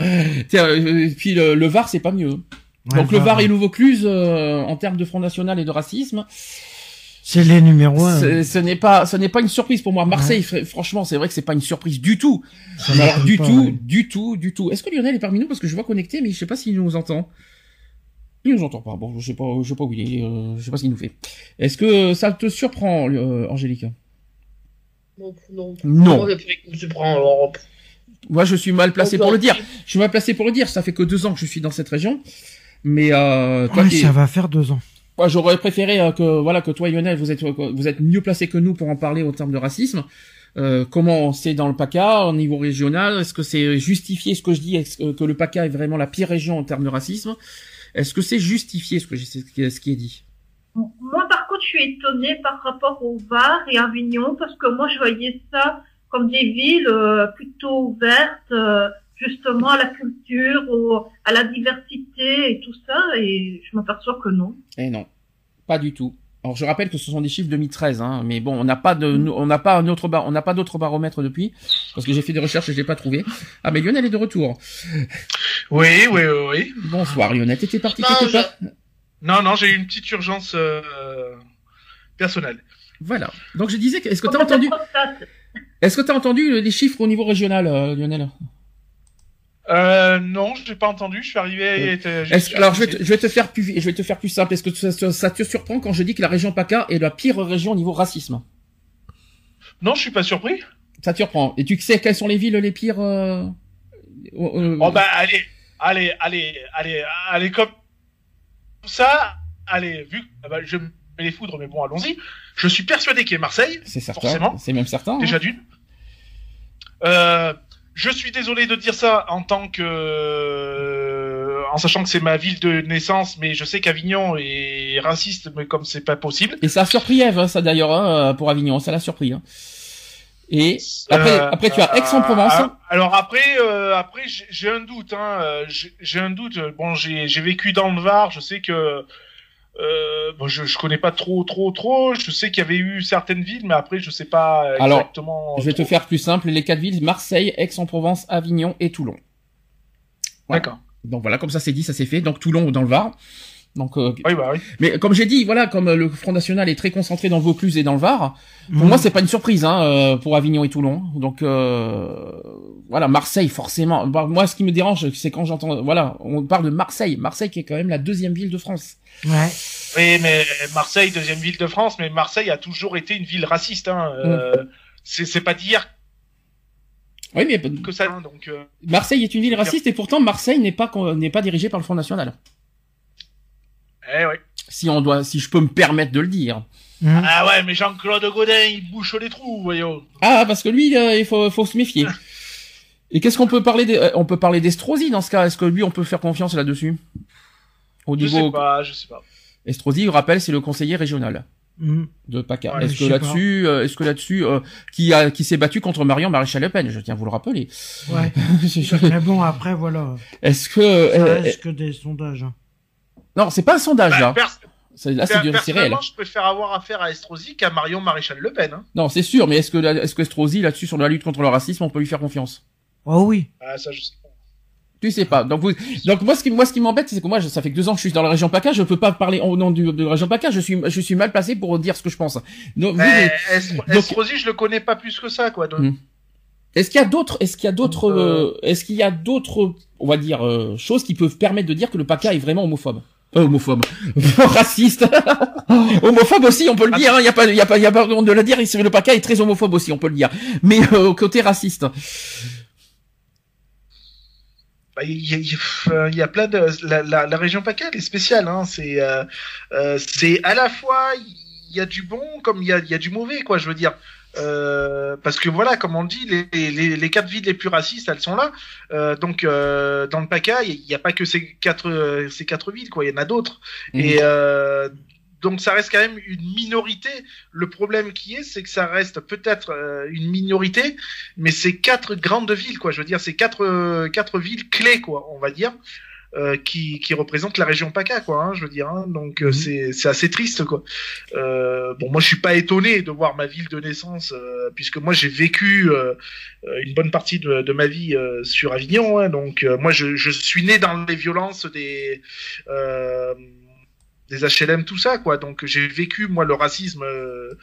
euh, puis le, le Var, c'est pas mieux. Ouais, Donc le bah, Var et le Vaucluse, euh, en termes de Front National et de racisme, C'est les numéros 1. c'est- ce n'est pas, ce n'est pas une surprise pour moi. Marseille, fr- franchement, c'est vrai que c'est pas une surprise du tout. Alors, m'étonne du pas, tout, ouais. du tout, du tout. Est-ce que Lionel est parmi nous? Parce que je vois connecté, mais je sais pas s'il nous entend. Il nous entend pas. Bon, je sais pas, je sais pas où il est. euh, je sais pas ce qu'il nous fait. Est-ce que ça te surprend, euh, Angélique? Non, non. Non. Moi, je je prends alors. Moi, je suis mal placé Donc, pour le euh, dire. Je suis mal placé pour le dire. Ça fait que deux ans que je suis dans cette région. Mais euh, toi, Ouais, ça va faire deux ans. Moi, j'aurais préféré euh, que voilà que toi, Lionel, vous êtes vous êtes mieux placé que nous pour en parler en termes de racisme. Euh, comment c'est dans le PACA au niveau régional? Est-ce que c'est justifié ce que je dis? Est-ce que, que le PACA est vraiment la pire région en termes de racisme? Est-ce que c'est justifié ce que j'ai- ce qui est- dit? Moi, par contre, je suis étonnée par rapport au Var et Avignon parce que moi, je voyais ça comme des villes euh, plutôt ouvertes, euh, justement à la culture, au- à la diversité et tout ça, et je m'aperçois que non. Eh non, pas du tout. Alors je rappelle que ce sont des chiffres 2013, hein, mais bon, on n'a pas de, on n'a pas un autre bar, on n'a pas d'autre baromètre depuis, parce que j'ai fait des recherches et je l'ai pas trouvé. Ah mais Lionel est de retour. Oui, oui, oui, oui. Bonsoir Lionel, t'étais parti Non, quelque je- part Non, non, j'ai eu une petite urgence euh, personnelle. Voilà. Donc je disais, que- est-ce que t'as entendu, est-ce que t'as entendu les chiffres au niveau régional, euh, Lionel? Euh, non, j'ai pas entendu. Je suis arrivé. Euh, Alors je vais, te, je vais te faire plus, je vais te faire plus simple. Est-ce que ça, te surprend quand je dis que la région PACA est la pire région au niveau racisme? Non, je suis pas surpris. Ça te surprend. Et tu sais quelles sont les villes les pires euh, Oh bah allez, allez, allez, allez, allez comme ça. Allez, vu, ah bah, je mets les foudres, mais bon, allons-y. Je suis persuadé qu'il y ait Marseille, C'est certain. forcément. C'est même certain. hein. déjà d'une. Euh, je suis désolé de dire ça en tant que, euh, en sachant que c'est ma ville de naissance, mais je sais qu'Avignon est raciste, mais comme c'est pas possible. Et ça a surpris Eve, hein, ça d'ailleurs, hein, pour Avignon, ça l'a surpris. Hein. Et après, Euh, après tu as Aix-en-Provence. euh, alors après, euh, après j'ai- un doute. Hein, j'ai un doute. Bon, j'ai j'ai vécu dans le Var. Je sais que euh, bon, je je connais pas trop, trop, trop. Je sais qu'il y avait eu certaines villes, mais après, je sais pas Alors, exactement. je vais te faire plus simple, les quatre villes, Marseille, Aix-en-Provence, Avignon et Toulon. Voilà. D'accord. Donc voilà, comme ça c'est dit, ça c'est fait. Donc Toulon dans le Var. Donc, euh, Oui, bah oui. mais comme j'ai dit, voilà, comme le Front National est très concentré dans le Vaucluse et dans le Var, pour Mhm. moi c'est pas une surprise hein, euh, pour Avignon et Toulon. Donc euh, voilà, Marseille forcément. Bah, moi, ce qui me dérange, c'est quand j'entends, voilà, on parle de Marseille, Marseille qui est quand même la deuxième ville de France. Ouais. Oui, mais Marseille, deuxième ville de France, mais Marseille a toujours été une ville raciste. Hein. Euh, C'est c'est pas d'hier Oui, mais que ça. hein, donc. euh, Marseille est une ville raciste et pourtant Marseille n'est pas n'est pas dirigée par le Front National. Eh ouais. Si on doit, si je peux me permettre de le dire. Mhm. Ah ouais, mais Jean-Claude Godin, il bouche les trous, voyons. Ah, parce que lui, euh, il faut, faut se méfier. Et qu'est-ce qu'on peut parler des, euh, On peut parler d'Estrosi dans ce cas? Est-ce que lui, on peut faire confiance là-dessus? Au Je sais niveau pas, je sais pas. Estrosi, je rappelle, c'est le conseiller régional Mhm. de PACA. Ouais, est-ce que là-dessus, euh, est-ce que là-dessus, euh, qui a, qui s'est battu contre Marion Maréchal Le Pen? Je tiens à vous le rappeler. Ouais. Mais bon, après, voilà. est-ce que Ça euh, reste que des sondages. hein. Non, c'est pas un sondage Bah, là. C'est- Là, c'est du- c'est réel. je préfère avoir affaire à Estrosi qu'à Marion Maréchal Le Pen. Hein. Non, c'est sûr. Mais est-ce que est-ce que Estrosi là-dessus sur la lutte contre le racisme, on peut lui faire confiance? Oh oui. Ah, ça, je sais pas. Tu sais pas. Donc, vous, donc moi, ce qui, moi, ce qui m'embête, c'est que moi, je- ça fait que deux ans que je suis dans la région PACA, je peux pas parler au nom du, de la région PACA. Je suis, je suis mal placé pour dire ce que je pense. Donc, vous, Mais Estro- donc- Estrosi, je le connais pas plus que ça, quoi. donc- Hmm. est-ce qu'il y a d'autres, est-ce qu'il y a d'autres, Euh. euh, est-ce qu'il y a d'autres, on va dire, euh, choses qui peuvent permettre de dire que le PACA est vraiment homophobe? Euh, homophobe, raciste, homophobe aussi, on peut le dire. Il y a pas, il y a pas, il y a pas de le dire. c'est- Le PACA est très homophobe aussi, on peut le dire. Mais euh, au côté raciste. Bah, Il y, a- il y a- il y a plein de la, la, la région PACA elle est spéciale hein. c'est euh, euh, c'est à la fois il y a du bon comme il y a, il y a du mauvais quoi je veux dire Euh, parce que voilà, comme on dit, les, les, les quatre villes les plus racistes, elles sont là. Euh, donc euh, dans le PACA, il n'y a pas que ces quatre euh, ces quatre villes, quoi. Il y en a d'autres. Mhm. Et euh, donc ça reste quand même une minorité. Le problème qui est, c'est que ça reste peut-être euh, une minorité, mais c'est quatre grandes villes, quoi. Je veux dire, c'est quatre quatre villes clés, quoi. On va dire. Euh, qui, qui représentent la région PACA, quoi. Hein, je veux dire, hein. donc euh, Mhm. c'est c'est assez triste, quoi. Euh, bon, moi, je suis pas étonné de voir ma ville de naissance, euh, puisque moi, j'ai vécu euh, une bonne partie de, de ma vie euh, sur Avignon. hein. donc, euh, moi, je, je suis né dans les violences des euh, des HLM, tout ça, quoi. Donc, j'ai vécu moi le racisme euh,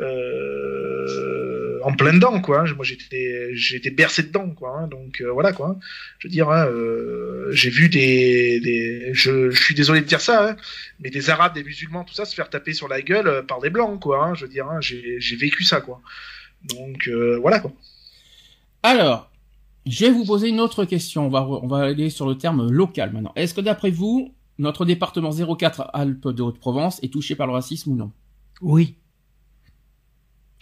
euh, en plein dedans, quoi. hein. Moi, j'étais j'ai été bercé dedans, quoi. hein. Donc, euh, voilà, quoi. hein. Je veux dire, hein, euh, j'ai vu des, des je, je suis désolé de dire ça, hein, mais des Arabes, des musulmans, tout ça, se faire taper sur la gueule euh, par des blancs, quoi. hein. je veux dire, hein, j'ai j'ai vécu ça, quoi. Donc, euh, voilà, quoi. Alors, je vais vous poser une autre question. On va, on va aller sur le terme local maintenant. Est-ce que d'après vous, notre département 04 Alpes de Haute-Provence est touché par le racisme ou non? Oui.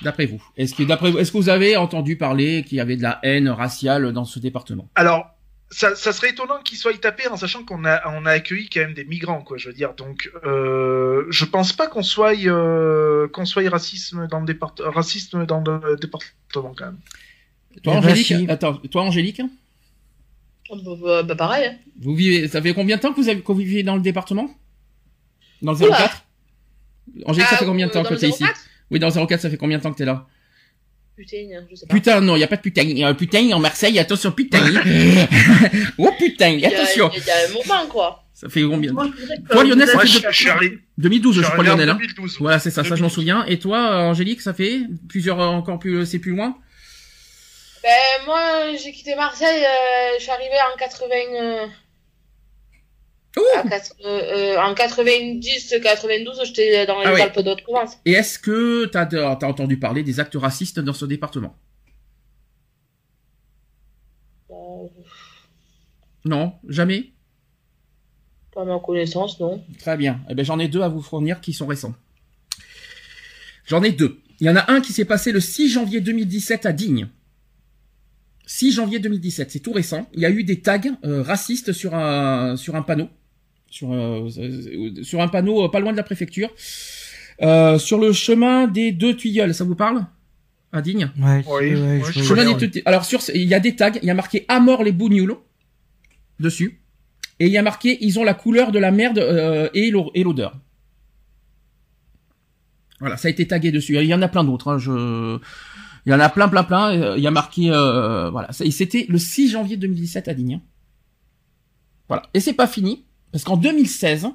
D'après vous Est-ce que d'après vous, est-ce que vous avez entendu parler qu'il y avait de la haine raciale dans ce département? Alors, ça, ça serait étonnant qu'ils soient tapés en sachant qu'on a, on a accueilli quand même des migrants, quoi. Je veux dire, donc, euh, je pense pas qu'on soit, euh, qu'on soit racisme dans le départ, racisme dans le département quand même. Toi, Angélique si. Attends, toi, Angélique? Bah, bah, bah, pareil. hein. Vous vivez, ça fait combien de temps que vous avez, que vous vivez dans le département? Dans le Oula. 04 Angélique, ça Ah, fait combien de temps que le t'es ici? 04? Oui, dans le 04, ça fait combien de temps que t'es là? Putain, je sais pas. Putain, non, il y a pas de putain. Euh, putain, en Marseille, attention, putain. oh putain, attention. Il y, a un moment, quoi. Ça fait combien Moi, Toi, Lionel, ça fait je, deux- je suis arrivé, 2012, je, crois, Lionel. Hein 2012. voilà, c'est ça, ça je m'en 2012. souviens. Et toi, euh, Angélique, ça fait plusieurs, euh, encore plus, c'est plus loin? Ben, moi, j'ai quitté Marseille, euh, je suis arrivé en 80, euh, Ouh à quatre- euh, euh, en 90, 92, j'étais dans les Ah. Alpes d'Haute-Provence. Et est-ce que t'as, t'as entendu parler des actes racistes dans ce département? Euh, Non, jamais? Pas à ma connaissance, non. Très bien. Eh ben, j'en ai deux à vous fournir qui sont récents. J'en ai deux. Il y en a un qui s'est passé le 6 janvier 2017 à Digne. 6 janvier 2017, c'est tout récent. Il y a eu des tags euh, racistes sur un sur un panneau, sur euh, sur un panneau euh, pas loin de la préfecture, Euh, sur le chemin des deux Tuyaules. Ça vous parle? À Digne. Ouais, Oui, ouais, je je. Chemin des ouais. Tuyaules. Alors sur, ce- il y a des tags. Il y a marqué à mort les bougnoules dessus, et il y a marqué ils ont la couleur de la merde euh, et l'o- et l'odeur. Voilà, ça a été tagué dessus. Il y en a plein d'autres. Hein, je... Il y en a plein, plein, plein. Il y a marqué, euh, voilà. C'était le 6 janvier 2017 à Digne. Voilà. Et c'est pas fini, parce qu'en 2016,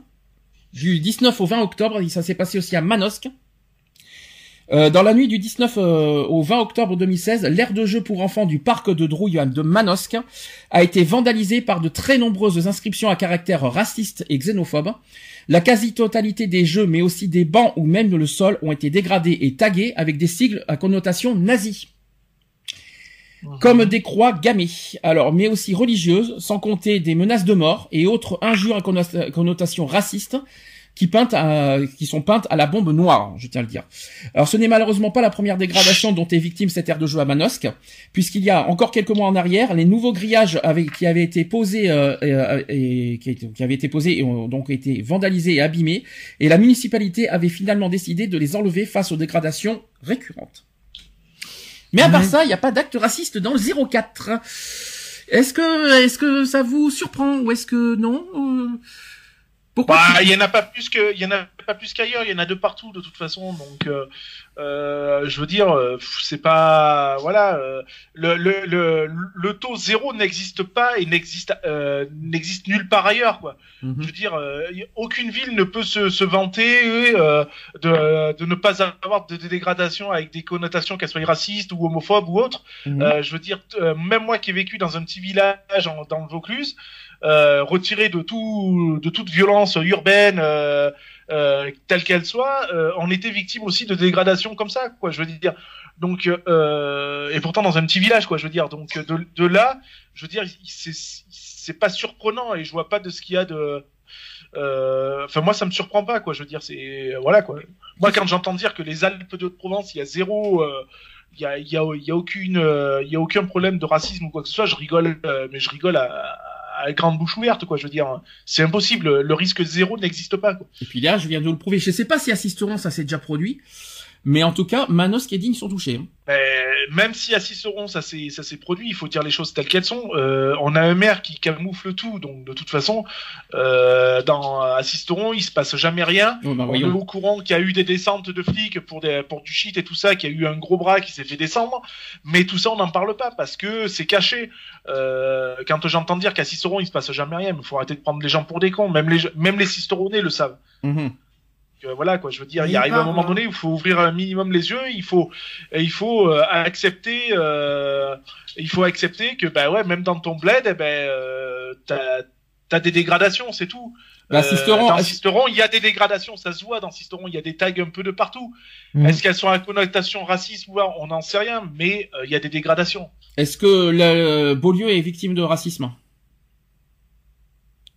du 19 au 20 octobre, ça s'est passé aussi à Manosque. Euh, dans la nuit du 19 euh, au 20 octobre 2016, l'aire de jeu pour enfants du parc de Drouillan de Manosque a été vandalisée par de très nombreuses inscriptions à caractère raciste et xénophobe. La quasi-totalité des jeux, mais aussi des bancs ou même le sol, ont été dégradés et tagués avec des sigles à connotation nazie comme des croix gammées, alors mais aussi religieuses, sans compter des menaces de mort et autres injures à connota- connotation raciste qui peintent qui sont peintes à la bombe noire, je tiens à le dire. Alors ce n'est malheureusement pas la première dégradation dont est victime cette aire de jeu à Manosque, puisqu'il y a encore quelques mois en arrière, les nouveaux grillages qui avaient été posés euh, euh, et étaient- qui avaient été posés et ont donc été vandalisés et abîmés, et la municipalité avait finalement décidé de les enlever face aux dégradations récurrentes. Mais à part Ouais. ça, il n'y a pas d'acte raciste dans le 04. Est-ce que, est-ce que ça vous surprend ou est-ce que non Euh, Pourquoi Bah, il y en a pas plus que, il y en a pas plus qu'ailleurs. Il y en a de partout de toute façon. Donc, euh, euh, je veux dire, euh, c'est pas, voilà, euh, le, le, le, le taux zéro n'existe pas et n'existe, euh, n'existe nulle part ailleurs, quoi. Mhm. Je veux dire, euh, aucune ville ne peut se, se vanter euh, de, de ne pas avoir de, de dégradation avec des connotations qu'elles soient racistes ou homophobes ou autres. Euh, je veux dire, même moi qui ai vécu dans un petit village en- dans le Vaucluse, euh, retiré de tout, de toute violence urbaine, euh, euh, telle qu'elle soit, euh, on était victime aussi de dégradations comme ça, quoi. Je veux dire. Donc, euh, et pourtant dans un petit village, quoi. Je veux dire. Donc de, de là, je veux dire, c'est pas surprenant et je vois pas de ce qu'il y a de. euh, Enfin, moi, ça me surprend pas, quoi. Je veux dire, c'est voilà, quoi. Moi, quand j'entends dire que les Alpes de Provence, il y a zéro, il y a, y a, y a aucune, il y a aucun problème de racisme ou quoi que ce soit. Je rigole, euh, mais je rigole à, grande bouche ouverte, quoi. Je veux dire, c'est impossible. Le risque zéro n'existe pas. Et puis là, je viens de vous le prouver. Je sais pas si assisteront, ça s'est déjà produit. Mais en tout cas, Manos et Edding sont touchés. hein. Ben, même si à Ciceron ça s'est ça s'est produit, il faut dire les choses telles qu'elles sont. Euh, on a un maire qui camoufle tout, donc de toute façon, euh, dans à Ciceron, il se passe jamais rien. Ouais, bah, On est au courant qu'il y a eu des descentes de flics pour des pour du shit et tout ça, qu'il y a eu un gros bras qui s'est fait descendre, mais tout ça on n'en parle pas parce que c'est caché. Euh, quand j'entends dire qu'à Ciceron il se passe jamais rien, il faut arrêter de prendre les gens pour des cons. Même les même les le savent. Mhm. Euh, voilà quoi, je veux dire, il il arrive un parle, moment hein. donné où il faut ouvrir un minimum les yeux, il faut, et il faut euh, accepter, euh, il faut accepter que bah ouais, même dans ton bled, eh ben euh, t'as t'as des dégradations, c'est tout. Bah, Sisteron, dans est-ce- Sisteron, il y a des dégradations, ça se voit dans Sisteron, il y a des tags un peu de partout. Mm. Est-ce qu'elles sont à connotation raciste ou pas On n'en sait rien, mais euh, il y a des dégradations. Est-ce que le Beaulieu est victime de racisme?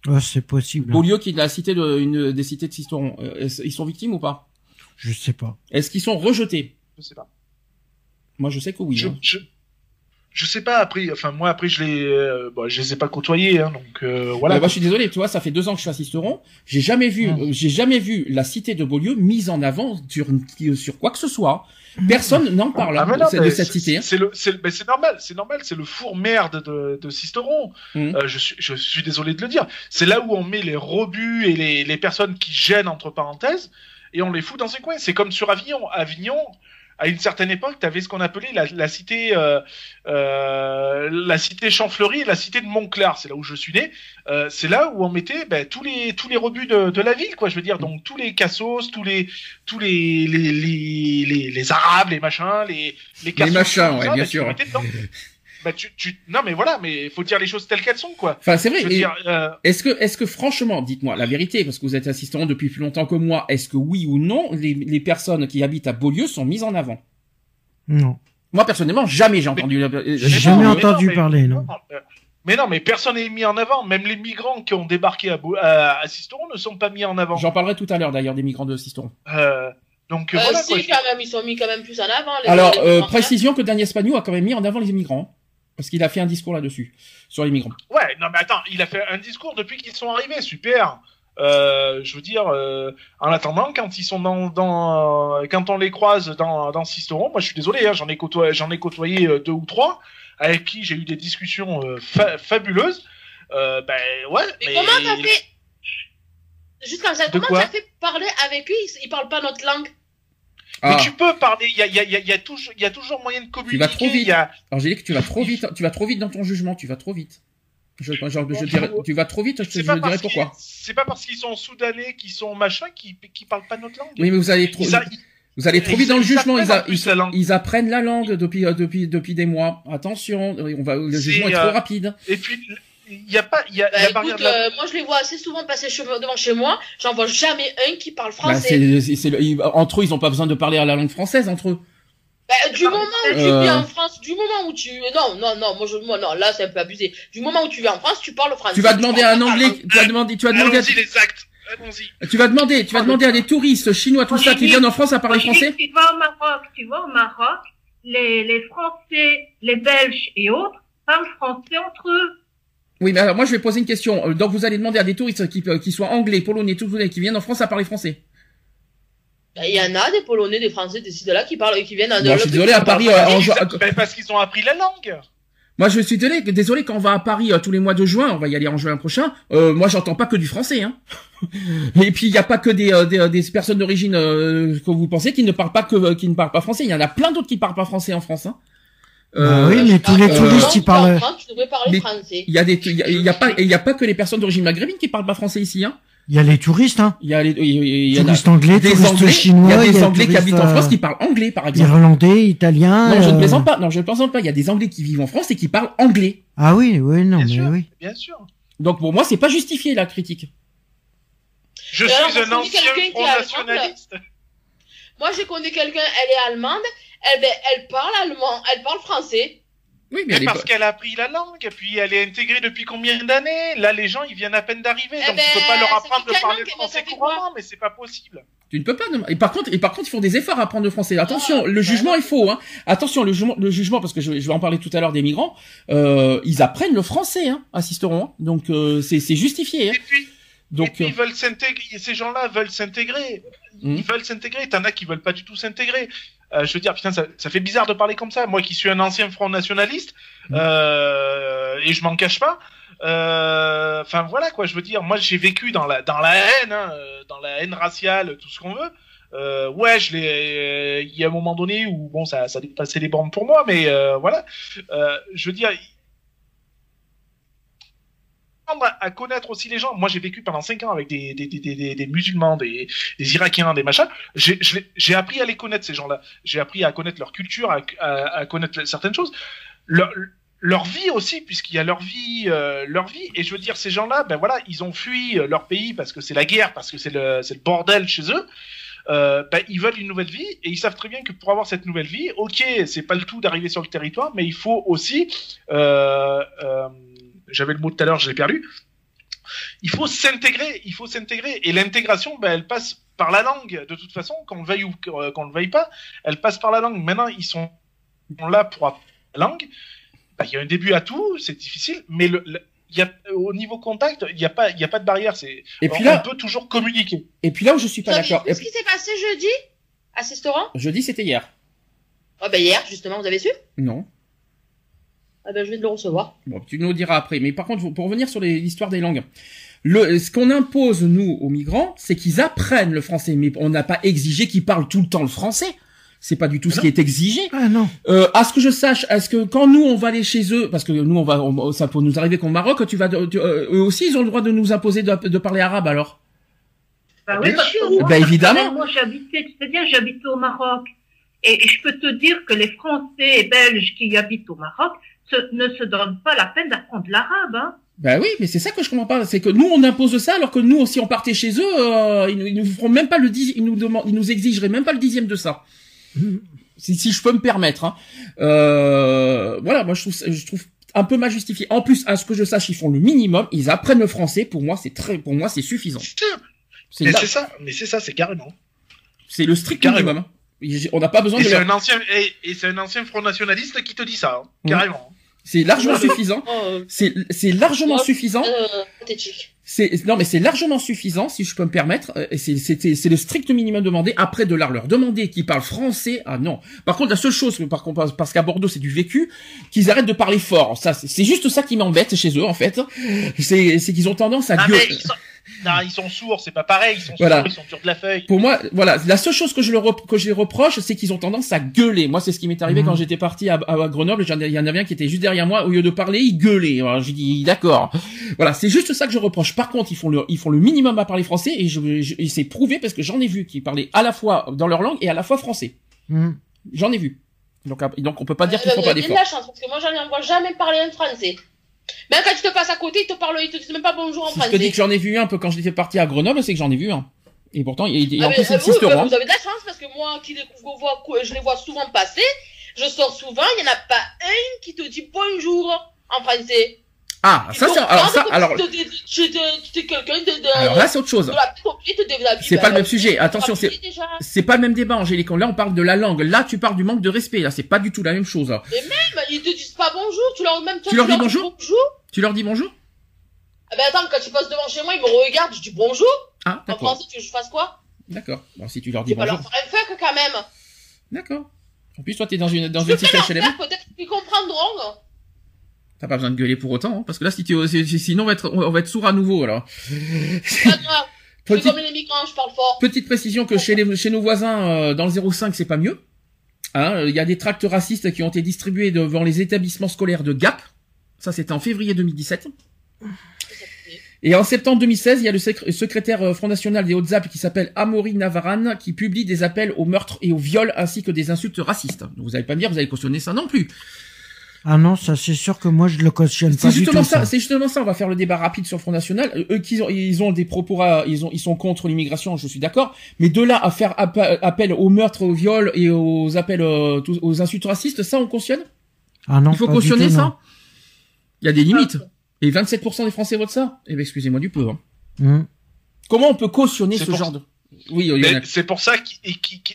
Ouais, c'est possible. hein. Beaulieu qui est la cité de une des cités de Sisteron, euh, ils sont victimes ou pas? Je sais pas. Est-ce qu'ils sont rejetés? Je sais pas. Moi, je sais que oui. je, hein. je, je sais pas après, enfin moi après je les, euh, bon, je les ai pas côtoyés, hein, donc euh, voilà. Euh, moi, je suis désolé, tu vois, ça fait deux ans que je suis à Sisteron. J'ai jamais vu, Mm. euh, j'ai jamais vu la cité de Beaulieu mise en avant sur, une- sur quoi que ce soit. Personne n'en parle Ah, hein, non, de, cette c'est- cité. hein. C'est le, c'est, mais c'est normal, c'est normal, c'est le four merde de, de Sisteron. Mhm. Euh, je suis, je suis désolé de le dire. C'est là où on met les rebuts et les, les personnes qui gênent entre parenthèses et on les fout dans un coin. C'est comme sur Avignon. Avignon, à une certaine époque, tu avais ce qu'on appelait la, la cité, euh, euh, la cité Champfleury et la cité de Montclar. C'est là où je suis né. Euh, c'est là où on mettait ben, tous les tous les rebuts de, de la ville, quoi. Je veux dire, donc tous les cassos, tous les tous les les les, les, les arabes, les machins, les les cassos, machins, tout ouais, ça, bien ben, sûr. Bah, tu, tu... Non, mais voilà, mais faut dire les choses telles qu'elles sont, quoi. Enfin, c'est vrai. Euh, Est-ce que, est-ce que franchement, dites-moi la vérité, parce que vous êtes assistant depuis plus longtemps que moi, est-ce que oui ou non, les, les personnes qui habitent à Beaulieu sont mises en avant? Non. Moi, personnellement, jamais j'ai entendu. la- J'ai mais jamais non, mais entendu non, mais- parler, non. euh, Mais non, mais personne n'est mis en avant. Même les migrants qui ont débarqué à, à, à Sisteron ne sont pas mis en avant. J'en parlerai tout à l'heure d'ailleurs des migrants de Sisteron. Euh, donc Euh, voilà. si, quoi, je- quand même, ils sont mis quand même plus en avant. les- Alors, euh, précision que Daniel Spagnou a quand même mis en avant les migrants. Parce qu'il a fait un discours là-dessus, sur les migrants. Ouais, non, mais attends, il a fait un discours depuis qu'ils sont arrivés, super. Euh, je veux dire, euh, en attendant, quand ils sont dans, dans, euh, quand on les croise dans, dans Sisteron, moi je suis désolé, hein, j'en ai côtoyé, j'en ai côtoyé euh, deux ou trois, avec qui j'ai eu des discussions euh, fa- fabuleuses. Euh, ben ouais, Mais, mais, comment t'as fait Juste comme ça, De comment t'as fait parler avec eux Ils, ils parlent pas notre langue. Mais Ah, tu peux parler, il y a, il y, a, il y, a, y a toujours, y a toujours moyen de communiquer. vas trop vite. a, Angélique, tu vas trop vite, tu vas trop vite dans ton jugement, tu vas trop vite. Je, je, je dirais, tu vas trop vite, je, te- je dirais pourquoi. C'est pas parce qu'ils sont soudanais, qu'ils sont machin, qu'ils qui parlent pas notre langue. Oui, mais vous allez trop, Ils vous allez trop vite dans le jugement. Ils, apprennent a- la langue. ils apprennent la langue depuis, euh, depuis, depuis des mois. Attention, on va, le jugement est euh, trop rapide. Et puis, il y a pas, il y a, Bah, la barrière écoute, de la- euh, moi je les vois assez souvent passer devant chez moi. J'en vois jamais un qui parle Bah, français. c'est, c'est- c'est le- ils- entre eux, ils ont pas besoin de parler à la langue française entre eux. Bah, du moment où tu Euh. vis en France, du moment où tu, non, non, non, moi je, moi non, là c'est un peu abusé. Du moment où tu vis en France, tu parles français. Tu vas demander à un anglais, tu vas demander, tu vas demander, Allons-y les actes. Allons-y. à, tu vas demander, tu vas demander à des touristes chinois, tout ça, qui viennent en France à parler français. Tu vas au Maroc, tu vas au Maroc, les, les Français, les Belges et autres parlent français entre eux. Oui, mais alors moi je vais poser une question. Euh, Donc vous allez demander à des touristes qui, euh, qui soient anglais, polonais, tout qui viennent en France à parler français. Bah, Il y en a des Polonais, des Français, des ci, de là qui parlent, qui viennent. Moi, je suis désolé, à Paris, euh, juin- ben, parce qu'ils ont appris la langue. Moi, je suis désolé, désolé quand on va à Paris euh, tous les mois de juin, on va y aller en juin prochain. Euh, moi, j'entends pas que du français. Hein. Et puis, il y a pas que des, des, euh, des personnes d'origine euh, que vous pensez qui ne parlent pas que euh, qui ne parlent pas français. Il y en a plein d'autres qui parlent pas français en France. Hein. Bah oui, mais tous les euh, touristes, ils parlent. Tu devrais parler français. Il y a des, il y a, il y a pas, il y a pas que les personnes d'origine maghrébine qui parlent pas français ici. Hein. Il y a les touristes, hein. Il y a les, il y a- il y en a Touristes anglais, des touristes anglais, chinois, il y a des il y a anglais qui habitent en France euh, qui parlent anglais, par exemple. Irlandais, italiens. Non, je ne euh, plaisante pas. Non, je ne plaisante pas. Il y a des anglais qui vivent en France et qui parlent anglais. Ah oui, oui, non, Bien mais sûr. oui. Bien sûr. Donc pour moi, c'est pas justifié la critique. Je suis un ancien nationaliste. Moi, j'ai connu quelqu'un, elle est allemande, elle, ben, elle parle allemand, elle parle français. Oui, mais Mais elle est parce qu'elle a appris la langue, et puis elle est intégrée depuis combien d'années? Là, les gens, ils viennent à peine d'arriver, Eh donc ben, tu peux pas leur apprendre de parler français couramment, mais c'est pas possible. Tu ne peux pas. Et par contre, et par contre, ils font des efforts à apprendre le français. Attention, le jugement est faux. Hein. Attention, le jugement, le jugement, parce que je, je vais en parler tout à l'heure des migrants. Euh, ils apprennent le français, hein, assisteront. hein. Donc euh, c'est c'est justifié. Hein. Et puis, et Donc puis euh, ils veulent s'intégrer. Ces gens-là veulent s'intégrer. Mhm. Ils veulent s'intégrer. T'en as qui veulent pas du tout s'intégrer. Euh, je veux dire, putain, ça, ça fait bizarre de parler comme ça. Moi, qui suis un ancien Front nationaliste, Mhm. euh, et je m'en cache pas. euh, Enfin voilà quoi. Je veux dire, moi, j'ai vécu dans la dans la haine, hein, euh, dans la haine raciale, tout ce qu'on veut. Euh, ouais, je l'ai. Il y a un moment donné où bon, ça ça dépassait les bornes pour moi, mais euh, voilà. Euh, je veux dire, à, connaître aussi les gens. Moi, j'ai vécu pendant cinq ans avec des, musulmans, des, Irakiens, des machins. J'ai appris à les connaître, ces gens-là. J'ai appris à connaître leur culture, à, connaître certaines choses. Leur, vie aussi, puisqu'il y a leur vie, euh, leur vie. Et je veux dire, ces gens-là, ben voilà, ils ont fui euh, leur pays parce que c'est la guerre, parce que c'est le, bordel chez eux. Euh, ben, ils veulent une nouvelle vie et ils savent très bien que pour avoir cette nouvelle vie, ok, c'est pas le tout d'arriver sur le territoire, mais il faut aussi, j'avais le mot tout à l'heure, je l'ai perdu. Il faut s'intégrer, il faut s'intégrer et l'intégration, ben, elle passe par la langue de toute façon, qu'on le veuille ou euh, qu'on le veuille pas, elle passe par la langue. Maintenant, ils sont là pour apprendre la langue. Ben, il y a un début à tout, c'est difficile, mais le, le- il y a, au niveau contact, il n'y a pas, il y a pas de barrière. C'est, Et puis on, là- on peut toujours communiquer. et puis là où je suis pas d'accord. vu ce qui s'est passé jeudi à ce restaurant? Jeudi, c'était hier. Ah ben hier, justement, vous avez su? Non. Ah ben je de le recevoir. Bon, tu nous le diras après. Mais par contre, pour revenir sur l'histoire des langues, le, ce qu'on impose nous aux migrants, c'est qu'ils apprennent le français. Mais on n'a pas exigé qu'ils parlent tout le temps le français. C'est pas du tout ce qui est exigé. Ah non. Euh, à ce que je sache, est-ce que quand nous on va aller chez eux, parce que nous on va, on- ça peut nous arriver qu'au Maroc, tu vas, tu- euh, eux aussi ils ont le droit de nous imposer de, de parler arabe alors? Bah oui, Bien parce sûr. que moi, Bah, évidemment. Moi, j'habitais, tu sais bien, j'habitais au Maroc. Et, et je peux te dire que les Français et Belges qui habitent au Maroc se- ne se donnent pas la peine d'apprendre l'arabe. Hein. Bah oui, mais c'est ça que je comprends pas, c'est que nous on impose ça alors que nous aussi on partait chez eux, euh, ils, nous, ils nous feront même pas le dix, ils nous demandent, ils nous exigeraient même pas le dixième de ça. Si, si je peux me permettre. Hein. Euh, voilà, moi je trouve, ça- je trouve un peu mal justifié. En plus, à ce que je sache, ils font le minimum, ils apprennent le français. Pour moi, c'est très, pour moi, c'est suffisant. C'est Mais c'est ça, mais c'est ça, c'est carrément. c'est le strict Carrément. minimum. On n'a pas besoin Et de c'est leur- un ancien, et, et c'est un ancien Front nationaliste qui te dit ça, hein, carrément. C'est largement suffisant. C'est largement suffisant. euh. C'est non mais c'est largement suffisant si je peux me permettre. euh, C'est le strict minimum demandé. Après de là leur demander qu'ils parlent français. Ah non. Par contre la seule chose que par contre parce qu'à Bordeaux c'est du vécu qu'ils arrêtent de parler fort. Ça c'est juste ça qui m'embête chez eux en fait. C'est qu'ils ont tendance à Ah, gueuler. mais ils sont, non, ils sont sourds, c'est pas pareil, ils sont Voilà. sourds, ils sont durs de la feuille. Pour moi, voilà, la seule chose que je, leur rep- que je les reproche, c'est qu'ils ont tendance à gueuler. Moi, c'est ce qui m'est arrivé Mhm. quand j'étais parti à, à Grenoble. Il y en avait un qui était juste derrière moi. Au lieu de parler, il gueulait. J'ai dit, d'accord. Voilà, c'est juste ça que je reproche. Par contre, ils font le, ils font le minimum à parler français et je, je- et c'est prouvé parce que j'en ai vu qui parlaient à la fois dans leur langue et à la fois français. Hmm. J'en ai vu. Donc, donc on peut pas dire qu'ils font pas d'efforts. la chance parce que moi j'en vois jamais parler un français. Même quand tu te passes à côté, ils te parlent, ils te disent même pas bonjour en Si je te français. dis que j'en ai vu un peu quand j'étais parti à Grenoble, c'est que j'en ai vu un. Et pourtant, il, il- Ah, en plus, il vous, hein. avez de la chance parce que moi qui les vois, je les vois souvent passer, je sors souvent, il y en a pas un qui te dit bonjour en français. Ah, ça, c'est, alors ça, alors, Tu alors là, c'est autre chose. petite. C'est pas le même sujet. tu Attention, c'est-. C'est pas le même débat, Angélique. Là, on parle de la langue. Là, tu parles du manque de respect. Là, c'est pas du tout la même chose. là. Même, ils te disent pas bonjour, tu leur même Tu leur dis bonjour bonjour. Tu leur dis bonjour Ah ben attends, quand tu passes devant chez moi, ils me regardent, je dis bonjour. Ah, En français, tu veux que je fasse quoi? D'accord. Bon, si tu leur dis vais pas bonjour. leur faire un fuck quand même. D'accord. En plus, toi, t'es dans une dans Je une leur HLM. peut-être qu'ils comprendront. T'as pas besoin de gueuler pour autant, hein, parce que là, si tu, si- si- sinon, on va être, on va être sourd à nouveau, alors. Pas grave. Petite, comme les migrants, je parle fort. petite précision que chez les, chez nos voisins, euh, dans le 05, c'est pas mieux. Hein, il y a des tracts racistes qui ont été distribués devant les établissements scolaires de Gap. Ça, c'était en février 2017. Et en septembre 2016, il y a le secr- secrétaire euh, Front National des Hautes-Alpes qui s'appelle Amaury Navaran qui publie des appels au meurtre et au viol ainsi que des insultes racistes. Vous allez pas me dire, vous allez cautionner ça non plus. Ah non, ça c'est sûr que moi je le cautionne pas C'est du justement tout. ça, ça. c'est justement ça. On va faire le débat rapide sur le Front National. Euh, Eux qui ont, ils ont des propos, à- ils ont, ils sont contre l'immigration, je suis d'accord. Mais de là à faire appe- appel au meurtre, au viol et aux appels euh, aux insultes racistes, ça on cautionne? Ah non, Il faut pas du cautionner tout, ça? Il y a des limites. Et 27% des Français votent ça Eh ben excusez-moi du peu. hein. Hmm. Comment on peut cautionner ce pour- genre de Oui, c'est pour ça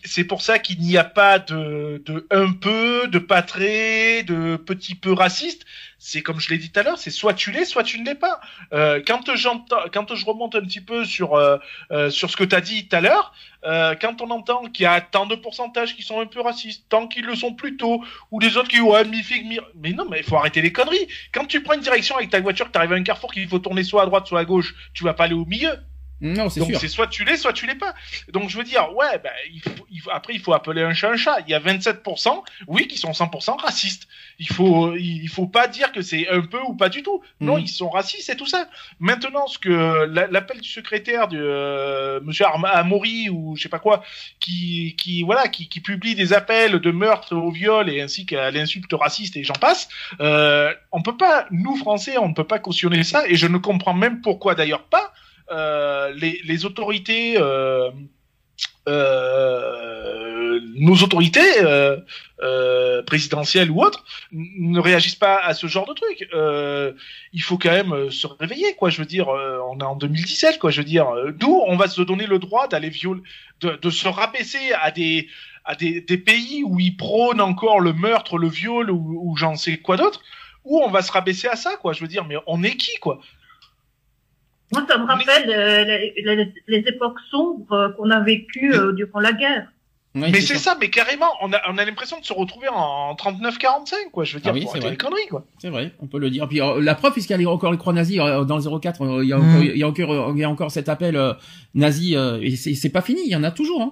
c'est pour ça qu'il n'y a pas de, un peu, de pas très, de petit peu raciste. C'est comme je l'ai dit tout à l'heure, c'est soit tu l'es, soit tu ne l'es pas. Euh, quand je remonte un petit peu sur euh, euh, sur ce que tu as dit tout à l'heure, quand on entend qu'il y a tant de pourcentages qui sont un peu racistes, tant qu'ils le sont plutôt, ou les autres qui ouais mi-figue, mi mais non, mais il faut arrêter les conneries. Quand tu prends une direction avec ta voiture, que tu arrives à un carrefour qu'il faut tourner soit à droite, soit à gauche, tu vas pas aller au milieu. Non, c'est Donc c'est soit tu l'es, soit tu l'es pas. Donc je veux dire, ouais, bah, il faut, il faut- après il faut appeler un chat un chat. Il y a 27%, oui, qui sont 100% racistes. Il faut, il faut pas dire que c'est un peu ou pas du tout. Non, Mhm. ils sont racistes et tout ça. Maintenant, ce que la- l'appel du secrétaire de euh, Monsieur Amaury ou je sais pas quoi, qui, qui voilà, qui, qui publie des appels de meurtre au viol et ainsi qu'à l'insulte raciste et j'en passe. Euh, on peut pas, nous Français, on ne peut pas cautionner ça et je ne comprends même pourquoi d'ailleurs pas les, les autorités, euh, euh, nos autorités euh, euh, présidentielles ou autres ne réagissent pas à ce genre de truc. Euh, il faut quand même euh, se réveiller, quoi. Je veux dire, euh, on est en 2017, quoi. Je veux dire, euh, d'où on va se donner le droit d'aller violer, de, de se rabaisser à des à des, des pays où ils prônent encore le meurtre, le viol ou, ou j'en sais quoi d'autre, où on va se rabaisser à ça, quoi. Je veux dire, mais on est qui, quoi? Moi, ça me rappelle euh, les, les- les époques sombres euh, qu'on a vécues euh, durant la guerre. Oui, mais c'est ça, mais carrément, on a, on a l'impression de se retrouver en 39-45, quoi. Je veux dire, Ah oui, c'est les conneries, quoi. C'est vrai, on peut le dire. Puis euh, la preuve, puisqu'il y a encore les croix nazies euh, dans le 04, euh, il y a Mm. encore, il y a encore, il y a encore cet appel euh, nazi, euh, et c'est c'est pas fini, il y en a toujours. Hein.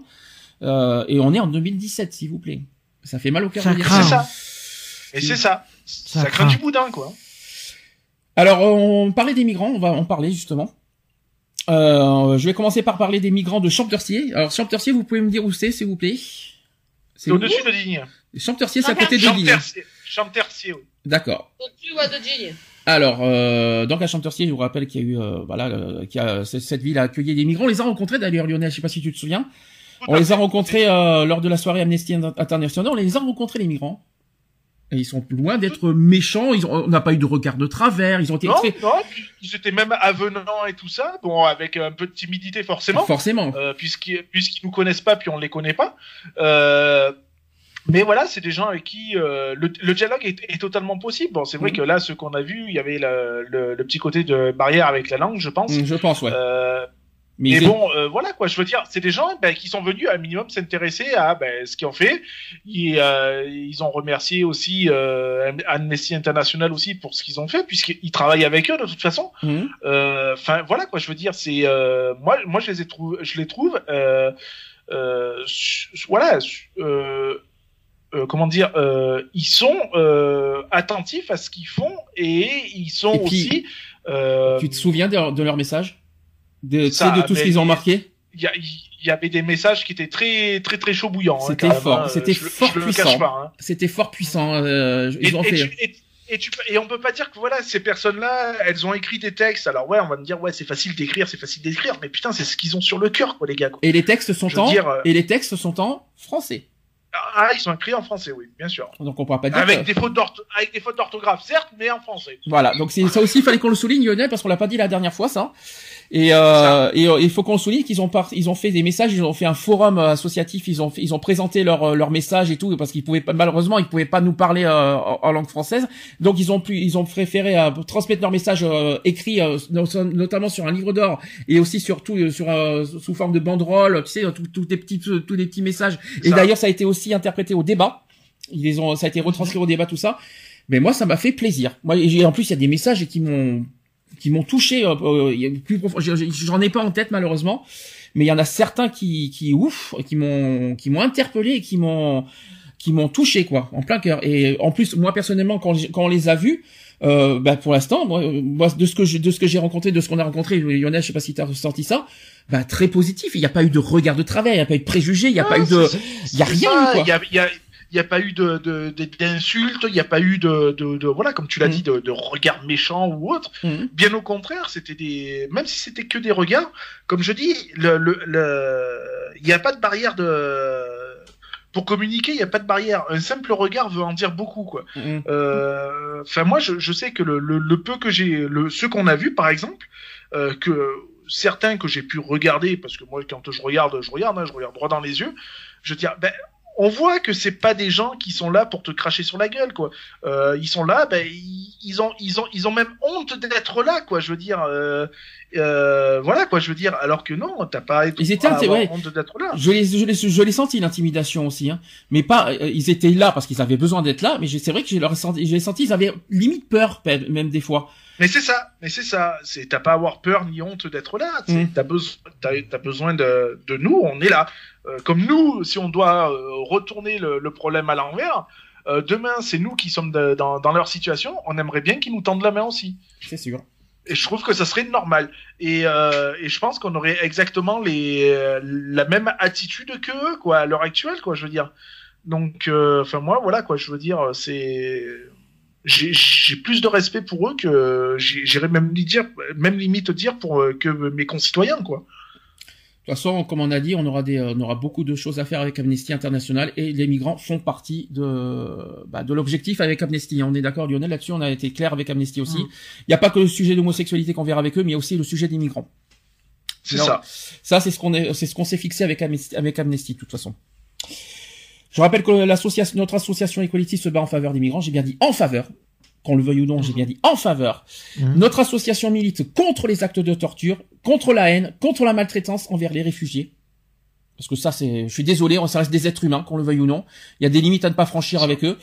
Euh, et on est en 2017, s'il vous plaît. Ça fait mal au cœur. C'est ça. Et c'est ça. Ça craint. du boudin, quoi. Alors, on parlait des migrants, on va en parler justement. Euh, je vais commencer par parler des migrants de Champtercier. Alors, Champtercier, vous pouvez me dire où c'est, s'il vous plaît? C'est au-dessus de Digne. Champtercier, c'est à côté de Digne. Champtercier, oui. D'accord. Au-dessus de Digne. Alors, euh, donc à Champtercier, je vous rappelle qu'il y a eu, euh, voilà, euh, qu'il y a, cette ville a accueilli des migrants. On les a rencontrés d'ailleurs, Lionel. Je sais pas si tu te souviens. On les a rencontrés euh, lors de la soirée Amnesty International. On les a rencontrés les migrants. Et ils sont loin d'être méchants. Ils ont, on n'a pas eu de regard de travers. Ils ont été Non, très non, ils étaient même avenants et tout ça. Bon, avec un peu de timidité, forcément. forcément. euh, puisqu'ils puisqu'ils nous connaissent pas puis on les connaît pas. Euh, mais voilà, c'est des gens avec qui euh, le, le dialogue est, est totalement possible. Bon, c'est vrai Mhm. que là, ce qu'on a vu, il y avait le, le, le petit côté de barrière avec la langue, je pense. Mm, Je pense, ouais. Euh, Mais bon, euh, voilà quoi. Je veux dire, c'est des gens ben, qui sont venus à un minimum s'intéresser à ben, ce qu'ils ont fait. Ils, euh, ils ont remercié aussi euh, Amnesty International aussi pour ce qu'ils ont fait, puisqu'ils travaillent avec eux de toute façon. Mm. Euh, Enfin voilà quoi, je veux dire, c'est euh, moi, moi je les ai trouve, je les trouve, euh, euh, voilà, euh, euh, comment dire, euh, ils sont euh, attentifs à ce qu'ils font et ils sont Et puis, aussi. euh, Tu te souviens de, de leur message? De, Ça, de tout ce qu'ils ont marqué il y, avait des messages qui étaient très très très chaud bouillants. hein, C'était fort, hein, c'était je le- fort puissant. hein. C'était fort puissant. Euh, Et, ils ont et fait. et- et tu- et on peut pas dire que voilà ces personnes-là, elles ont écrit des textes. Alors ouais, on va me dire ouais c'est facile d'écrire, c'est facile d'écrire, mais putain c'est ce qu'ils ont sur le cœur quoi les gars. quoi. Et les textes sont Je en dire, euh, et les textes sont en français. Ah ils sont écrits en français oui, bien sûr. Donc on pourra pas dire. Avec que- des fautes d'ortho- avec des fautes d'orthographe certes, mais en français. Voilà, donc ça aussi, il fallait qu'on le souligne, Lionel, parce qu'on l'a pas dit la dernière fois, ça. Et, euh, et euh, il faut qu'on souligne qu'ils ont par- ils ont fait des messages, ils ont fait un forum euh, associatif, ils ont fait- ils ont présenté leur euh, leur message et tout, parce qu'ils pouvaient pas, malheureusement, ils pouvaient pas nous parler euh, en, en langue française, donc ils ont pu, ils ont préféré euh, transmettre leur message euh, écrit, euh, no- notamment sur un livre d'or et aussi surtout euh, sur euh, sous forme de banderole, tu sais, tout- tous les petits tous les petits messages. Et d'ailleurs, ça a été aussi interprété au débat. Ils les ont, ça a été retranscrit au débat, tout ça. Mais moi, ça m'a fait plaisir. Moi, et en plus, il y a des messages qui m'ont, qui m'ont touché. euh, euh, plus profond- J'en ai pas en tête malheureusement, mais il y en a certains qui, qui ouf, qui m'ont, qui m'ont interpellé et qui m'ont, qui m'ont touché quoi, en plein cœur. Et en plus, moi personnellement, quand, quand on les a vus, euh, bah pour l'instant, moi, euh, moi, de ce que je, de ce que j'ai rencontré, de ce qu'on a rencontré, Lionel, je sais pas si tu as ressenti ça, bah très positif. Il n'y a pas eu de regard de travers, il n'y a pas eu de préjugés, il n'y a pas eu de, il y a rien. Il y a, il y a- il y a pas eu de d'insultes, il n'y a pas eu de, de, de- voilà comme tu l'as Mm. dit de, de regards méchants ou autre. Mhm. Bien au contraire, c'était des même si c'était que des regards, comme je dis, le le le- il n'y a pas de barrière de pour communiquer, il n'y a pas de barrière. Un simple regard veut en dire beaucoup, quoi. Euh, Enfin, moi, je, je sais que le, le, le peu que j'ai, le ce qu'on a vu, par exemple, euh, que certains que j'ai pu regarder, parce que moi quand je regarde, je regarde, hein, je regarde droit dans les yeux, je dis ben on voit que c'est pas des gens qui sont là pour te cracher sur la gueule quoi. Euh, ils sont là, ben ils, ont ils ont ils ont même honte d'être là quoi. Je veux dire, euh, euh, voilà quoi. Je veux dire, alors que non, t'as pas ils étaient ouais. honte d'être là. Je les je les je les senti l'intimidation aussi, hein. Mais pas, euh, ils étaient là parce qu'ils avaient besoin d'être là, mais c'est vrai que j'ai leur senti, j'ai senti, ils avaient limite peur même des fois. Mais c'est ça, mais c'est ça. C'est t'as pas à avoir peur ni honte d'être là. Mm. T'as besoin, t'as as besoin de, de nous. On est là. Euh, comme nous, si on doit euh, retourner le, le, problème à l'envers, euh, demain c'est nous qui sommes de, dans, dans, leur situation. On aimerait bien qu'ils nous tendent la main aussi. C'est sûr. Et je trouve que ça serait normal. Et, et je pense qu'on aurait exactement les, la même attitude que quoi, à l'heure actuelle, quoi. Je veux dire. Donc, enfin moi, voilà, quoi. Je veux dire, c'est j'ai plus de respect pour eux que j'irais même dire, même limite dire pour euh, que mes concitoyens, quoi. De toute façon, comme on a dit, on aura des, on aura beaucoup de choses à faire avec Amnesty International et les migrants font partie de, bah, de l'objectif avec Amnesty. On est d'accord, Lionel, là-dessus, on a été clair avec Amnesty aussi. Mm. Il n'y a pas que le sujet d'homosexualité qu'on verra avec eux, mais il y a aussi le sujet des migrants. C'est ça. Ça, c'est ce qu'on est, c'est ce qu'on s'est fixé avec Amnesty, avec Amnesty, de toute façon. Je rappelle que l'association, notre association Equality se bat en faveur des migrants. J'ai bien dit en faveur. Qu'on le veuille ou non, j'ai bien dit en faveur. Mhm. Notre association milite contre les actes de torture, contre la haine, contre la maltraitance envers les réfugiés. Parce que ça, c'est, je suis désolé, ça reste des êtres humains, qu'on le veuille ou non. Il y a des limites à ne pas franchir avec eux.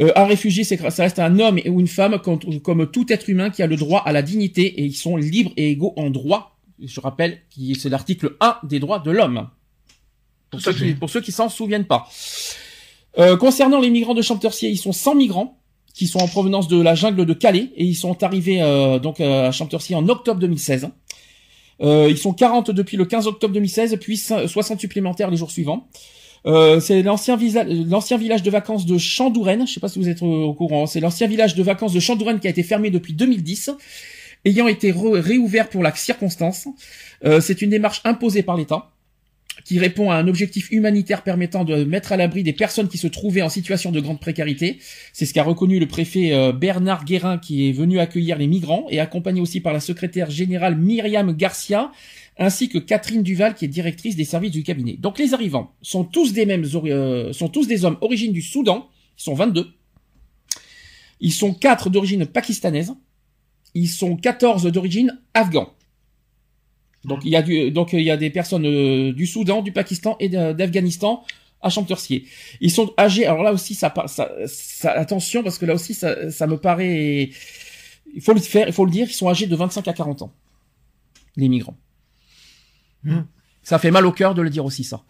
Euh, un réfugié, c'est ça reste un homme ou une femme comme, comme tout être humain qui a le droit à la dignité et ils sont libres et égaux en droit. Je rappelle que c'est l'article 1 des droits de l'homme. Pour, ceux qui, pour ceux qui s'en souviennent pas. Euh, concernant les migrants de Champtercier, ils sont 100 migrants qui sont en provenance de la jungle de Calais et ils sont arrivés euh, donc euh, à Champtercier en octobre 2016. Euh, ils sont 40 depuis le 15 octobre 2016 puis 60 supplémentaires les jours suivants. Euh, c'est l'ancien l'ancien village de vacances de Chandourène. Je sais pas si vous êtes au, courant. C'est l'ancien village de vacances de Chandourène qui a été fermé depuis 2010, ayant été réouvert pour la circonstance. Euh, c'est une démarche imposée par l'État qui répond à un objectif humanitaire permettant de mettre à l'abri des personnes qui se trouvaient en situation de grande précarité. C'est ce qu'a reconnu le préfet euh, Bernard Guérin qui est venu accueillir les migrants et accompagné aussi par la secrétaire générale Myriam Garcia ainsi que Catherine Duval qui est directrice des services du cabinet. Donc les arrivants sont tous des mêmes euh, sont tous des hommes origine du Soudan, ils sont 22. Ils sont 4 d'origine pakistanaise. Ils sont 14 d'origine afghan. Donc il y a du, donc il y a des personnes euh, du Soudan, du Pakistan et d'Afghanistan à Champtercier. Ils sont âgés. Alors là aussi, ça, ça, ça attention parce que là aussi, ça, ça me paraît. Il faut le faire, il faut le dire. Ils sont âgés de 25 à 40 ans, les migrants. Hmm. Ça fait mal au cœur de le dire aussi ça,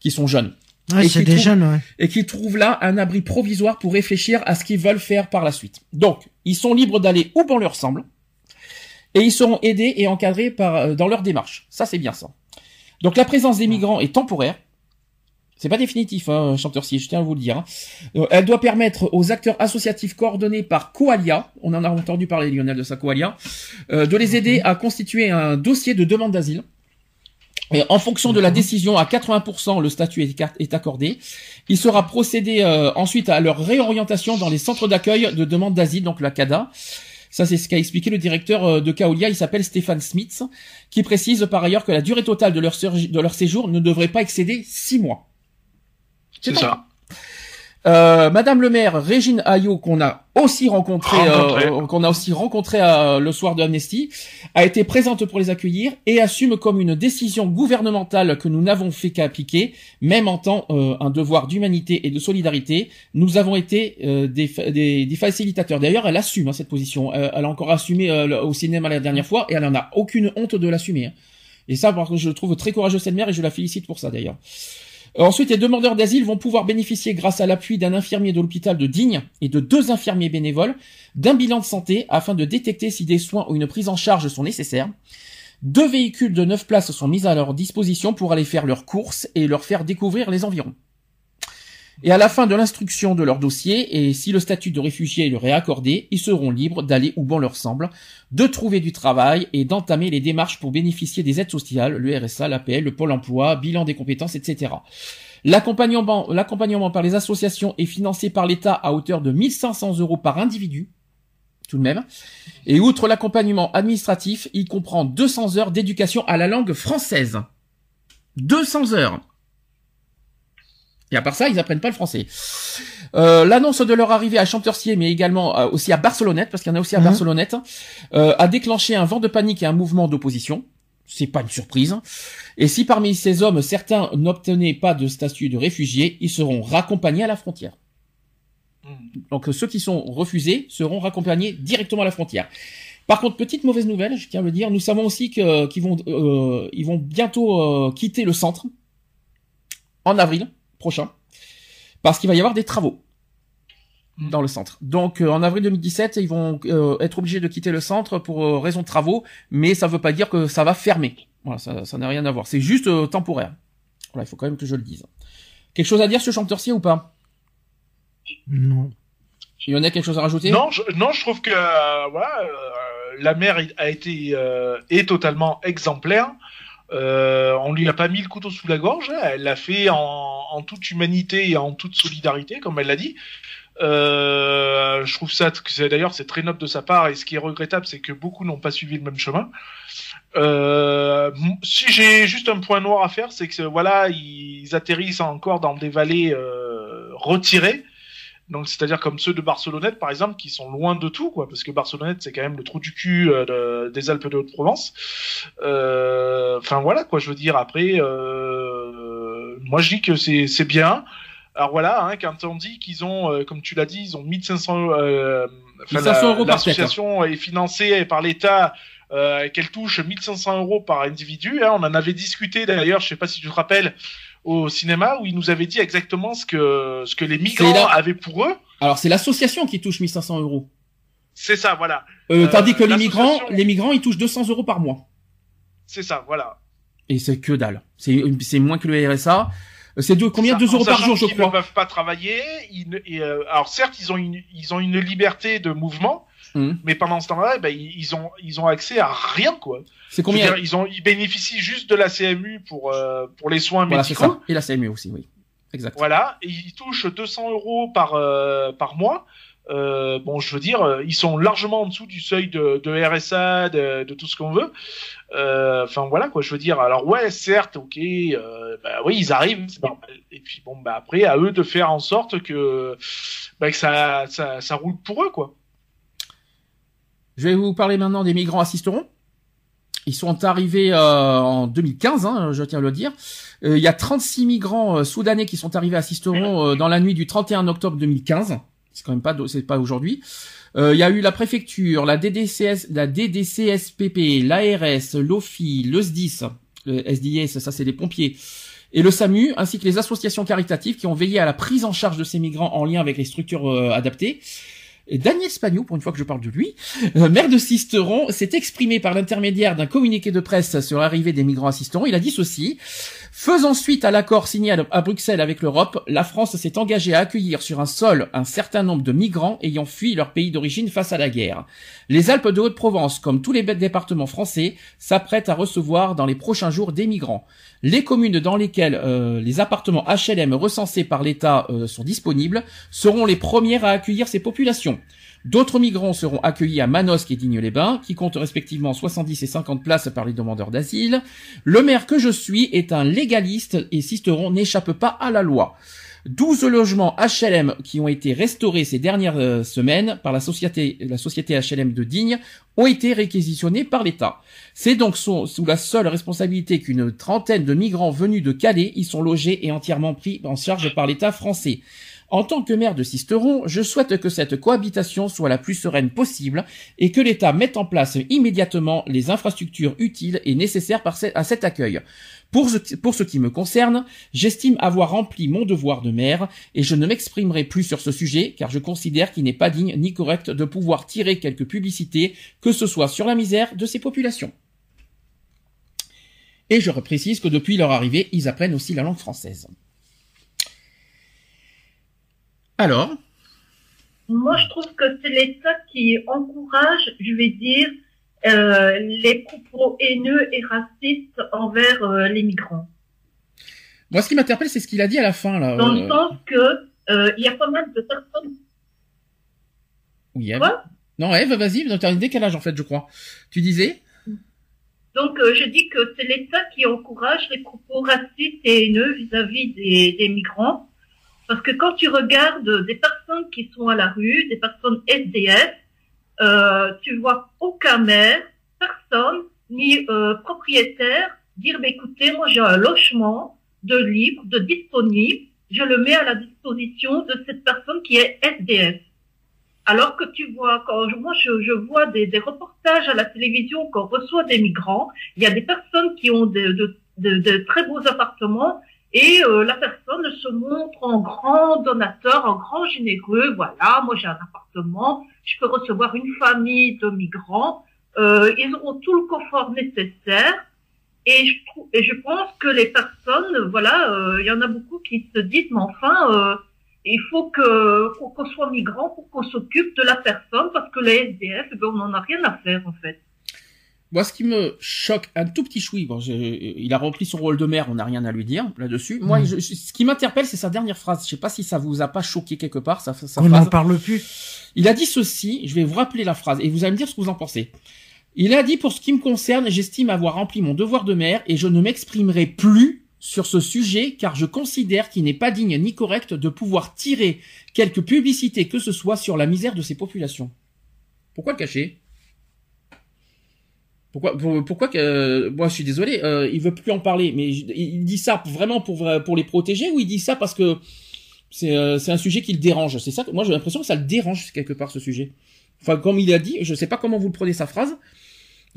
qui sont jeunes. Ouais, c'est des jeunes, ouais. Et qui trouvent là un abri provisoire pour réfléchir à ce qu'ils veulent faire par la suite. Donc, ils sont libres d'aller où bon leur semble et ils seront aidés et encadrés par, euh, dans leur démarche. Ça, c'est bien ça. Donc la présence des migrants est temporaire. C'est pas définitif, hein, chanteur si je tiens à vous le dire. Hein. Euh, elle doit permettre aux acteurs associatifs coordonnés par Coalia, on en a entendu parler Lionel de sa Coalia, euh, de les aider à constituer un dossier de demande d'asile. Et en fonction de la décision, à 80%, le statut est, accordé. Il sera procédé ensuite à leur réorientation dans les centres d'accueil de demande d'asile, donc la CADA. Ça, c'est ce qu'a expliqué le directeur euh, de Kaolia, il s'appelle Stéphane Smith, qui précise par ailleurs que la durée totale de leur, de leur séjour ne devrait pas excéder six mois. C'est ça. Euh, Madame le maire Régine Ayot qu'on a aussi rencontré, euh, qu'on a aussi rencontré euh, le soir de Amnesty, a été présente pour les accueillir et assume comme une décision gouvernementale que nous n'avons fait qu'appliquer, même en tant un devoir d'humanité et de solidarité. Nous avons été des, des, des, facilitateurs. D'ailleurs, elle assume hein, cette position. elle a encore assumé au cinéma la dernière fois et elle en a aucune honte de l'assumer. Hein. Et ça, je trouve très courageux cette mère et je la félicite pour ça d'ailleurs. Ensuite, les demandeurs d'asile vont pouvoir bénéficier, grâce à l'appui d'un infirmier de l'hôpital de Digne et de deux infirmiers bénévoles, d'un bilan de santé afin de détecter si des soins ou une prise en charge sont nécessaires. Deux véhicules de neuf places sont mis à leur disposition pour aller faire leurs courses et leur faire découvrir les environs. Et à la fin de l'instruction de leur dossier, et si le statut de réfugié leur est accordé, ils seront libres d'aller où bon leur semble, de trouver du travail et d'entamer les démarches pour bénéficier des aides sociales, le RSA, l'APL, le Pôle emploi, bilan des compétences, etc. L'accompagnement, l'accompagnement par les associations est financé par l'État à hauteur de 1500 euros par individu. tout de même. Et outre l'accompagnement administratif, il comprend 200 heures d'éducation à la langue française. 200 heures. Et à part ça, ils apprennent pas le français. Euh, L'annonce de leur arrivée à Chanteurcier, mais également euh, aussi à Barcelonnette, parce qu'il y en a aussi à Mhm. Barcelonnette, euh, a déclenché un vent de panique et un mouvement d'opposition. C'est pas une surprise. Et si parmi ces hommes, certains n'obtenaient pas de statut de réfugiés, ils seront raccompagnés à la frontière. Hmm. Donc ceux qui sont refusés seront raccompagnés directement à la frontière. Par contre, petite mauvaise nouvelle, je tiens à le dire, nous savons aussi que qu'ils vont euh, ils vont bientôt euh, quitter le centre en avril prochain parce qu'il va y avoir des travaux Mm. dans le centre. Donc euh, en avril 2017, ils vont euh, être obligés de quitter le centre pour euh, raison de travaux, mais ça veut pas dire que ça va fermer. Voilà, ça n'a rien à voir. C'est juste euh, temporaire. Voilà, il faut quand même que je le dise. Quelque chose à dire sur Chanteurcier ou pas? Non. Il y en a quelque chose à rajouter? Non, je, non, je trouve que euh, voilà, euh, la mère a été euh, est totalement exemplaire. Euh, on lui a pas mis le couteau sous la gorge. hein. Elle l'a fait en, toute humanité et en toute solidarité, comme elle l'a dit. Euh, je trouve ça d'ailleurs c'est très noble de sa part. Et ce qui est regrettable, c'est que beaucoup n'ont pas suivi le même chemin. Euh, si j'ai juste un point noir à faire, c'est que voilà, ils atterrissent encore dans des vallées euh, retirées. Donc c'est-à-dire comme ceux de Barcelonnette par exemple qui sont loin de tout quoi parce que Barcelonnette c'est quand même le trou du cul euh, de- des Alpes de Haute-Provence. Euh, Enfin voilà quoi je veux dire après euh, moi je dis que c'est bien. Alors voilà hein, quand on dit qu'ils ont euh, comme tu l'as dit ils ont 1500 euh, enfin, 1500 la- euros par tête, L'association est financée par l'État euh, qu'elle touche 1500 euros par individu. Hein. On en avait discuté d'ailleurs, je sais pas si tu te rappelles, au cinéma où il nous avait dit exactement ce que ce que les migrants avaient pour eux. Alors c'est l'association qui touche 1500 euros. C'est ça, voilà. Euh, Euh, tandis que les migrants, les migrants, ils touchent 200 euros par mois. C'est ça, voilà. Et c'est que dalle. C'est c'est moins que le RSA. C'est de combien? Ça, 2 en euros par jour, je crois. ne peuvent pas travailler. Ils et, euh, alors certes, ils ont une ils ont une liberté de mouvement, Mhm. mais pendant ce temps-là, eh ben, ils ont ils ont accès à rien quoi. C'est combien dire, ils ont ils bénéficient juste de la CMU pour euh, pour les soins Voilà, médicaux. Et la CMU aussi, oui. Exact. Voilà, et ils touchent 200 euros par euh, par mois. Euh, bon, je veux dire, ils sont largement en dessous du seuil de, de RSA, de, de tout ce qu'on veut. Enfin voilà quoi, je veux dire. Alors ouais, certes, ok, bah oui, ils arrivent, c'est normal. Et puis bon, bah après, à eux de faire en sorte que bah, que ça, ça ça roule pour eux quoi. Je vais vous parler maintenant des migrants assisteront. Ils sont arrivés euh, en 2015, hein, je tiens à le dire. Euh, il y a 36 migrants euh, soudanais qui sont arrivés à Sisteron euh, dans la nuit du 31 octobre 2015. C'est quand même pas, pas aujourd'hui. Il y a eu la préfecture, la DDCS, la DDCSPP, l'ARS, l'OFI, le SDIS, le SDIS, ça c'est les pompiers, et le SAMU, ainsi que les associations caritatives qui ont veillé à la prise en charge de ces migrants en lien avec les structures adaptées. Et Daniel Spagnou, pour une fois que je parle de lui, euh, maire de Sisteron, s'est exprimé par l'intermédiaire d'un communiqué de presse sur l'arrivée des migrants à Sisteron. Il a dit ceci. Faisant suite à l'accord signé à Bruxelles avec l'Europe, la France s'est engagée à accueillir sur un sol un certain nombre de migrants ayant fui leur pays d'origine face à la guerre. Les Alpes de Haute-Provence, comme tous les départements français, s'apprêtent à recevoir dans les prochains jours des migrants. Les communes dans lesquelles euh, les appartements HLM recensés par l'État euh, sont disponibles seront les premières à accueillir ces populations. D'autres migrants seront accueillis à Manosque et Digne-les-Bains, qui comptent respectivement 70 et 50 places par les demandeurs d'asile. Le maire que je suis est un légaliste et Sisteron n'échappe pas à la loi. 12 logements HLM qui ont été restaurés ces dernières euh, semaines par la société, HLM de Digne ont été réquisitionnés par l'État. C'est donc sous la seule responsabilité qu'une trentaine de migrants venus de Calais y sont logés et entièrement pris en charge par l'État français. En tant que maire de Sisteron, je souhaite que cette cohabitation soit la plus sereine possible et que l'État mette en place immédiatement les infrastructures utiles et nécessaires à cet accueil. Pour ce, pour ce qui me concerne, j'estime avoir rempli mon devoir de maire et je ne m'exprimerai plus sur ce sujet car je considère qu'il n'est pas digne ni correct de pouvoir tirer quelques publicités, que ce soit sur la misère de ces populations. Et je précise que depuis leur arrivée, ils apprennent aussi la langue française. Alors, Moi, je trouve que c'est l'État qui encourage, je vais dire, euh, les propos haineux et racistes envers euh, les migrants. moi ce qui m'interpelle, c'est ce qu'il a dit à la fin là. Dans Euh, le sens que euh, il y a pas mal de personnes. oui, hein. Quoi? Non, Eve, vas-y, t'as un décalage en fait, je crois. Tu disais? Donc, euh, je dis que c'est l'État qui encourage les propos racistes et haineux vis-à-vis des, des migrants. Parce que quand tu regardes des personnes qui sont à la rue, des personnes SDF, euh, tu vois aucun maire, personne, ni euh, propriétaire dire, bah, écoutez, moi j'ai un logement de libre, de disponible, je le mets à la disposition de cette personne qui est SDF. Alors que tu vois, quand moi je, je vois des, des, reportages à la télévision qu'on reçoit des migrants, il y a des personnes qui ont de, de, de très beaux appartements et euh, la personne se montre en grand donateur, en grand généreux. Voilà, moi j'ai un appartement, je peux recevoir une famille de migrants. Euh, ils auront tout le confort nécessaire. Et je, je pense que les personnes, voilà, euh, il y en a beaucoup qui se disent, mais enfin, il faut que qu'on soit migrant pour qu'on s'occupe de la personne, parce que les SDF, ben, on n'en a rien à faire en fait. Moi, ce qui me choque un tout petit chouï, bon, il a repris son rôle de maire, on n'a rien à lui dire là-dessus. Moi, Mm. je- ce qui m'interpelle, c'est sa dernière phrase. Je sais pas si ça vous a pas choqué quelque part, sa, sa On n'en parle plus. Il a dit ceci, je vais vous rappeler la phrase, et vous allez me dire ce que vous en pensez. Il a dit, pour ce qui me concerne, j'estime avoir rempli mon devoir de maire et je ne m'exprimerai plus sur ce sujet car je considère qu'il n'est pas digne ni correct de pouvoir tirer quelque publicité que ce soit sur la misère de ces populations. Pourquoi le cacher? Pourquoi, pour- pourquoi que, euh, moi je suis désolé, euh, il veut plus en parler, mais il dit ça vraiment pour, pour les protéger ou il dit ça parce que c'est euh, un sujet qui le dérange? C'est ça moi j'ai l'impression que ça le dérange quelque part ce sujet. Enfin comme il a dit, je sais pas comment vous le prenez sa phrase.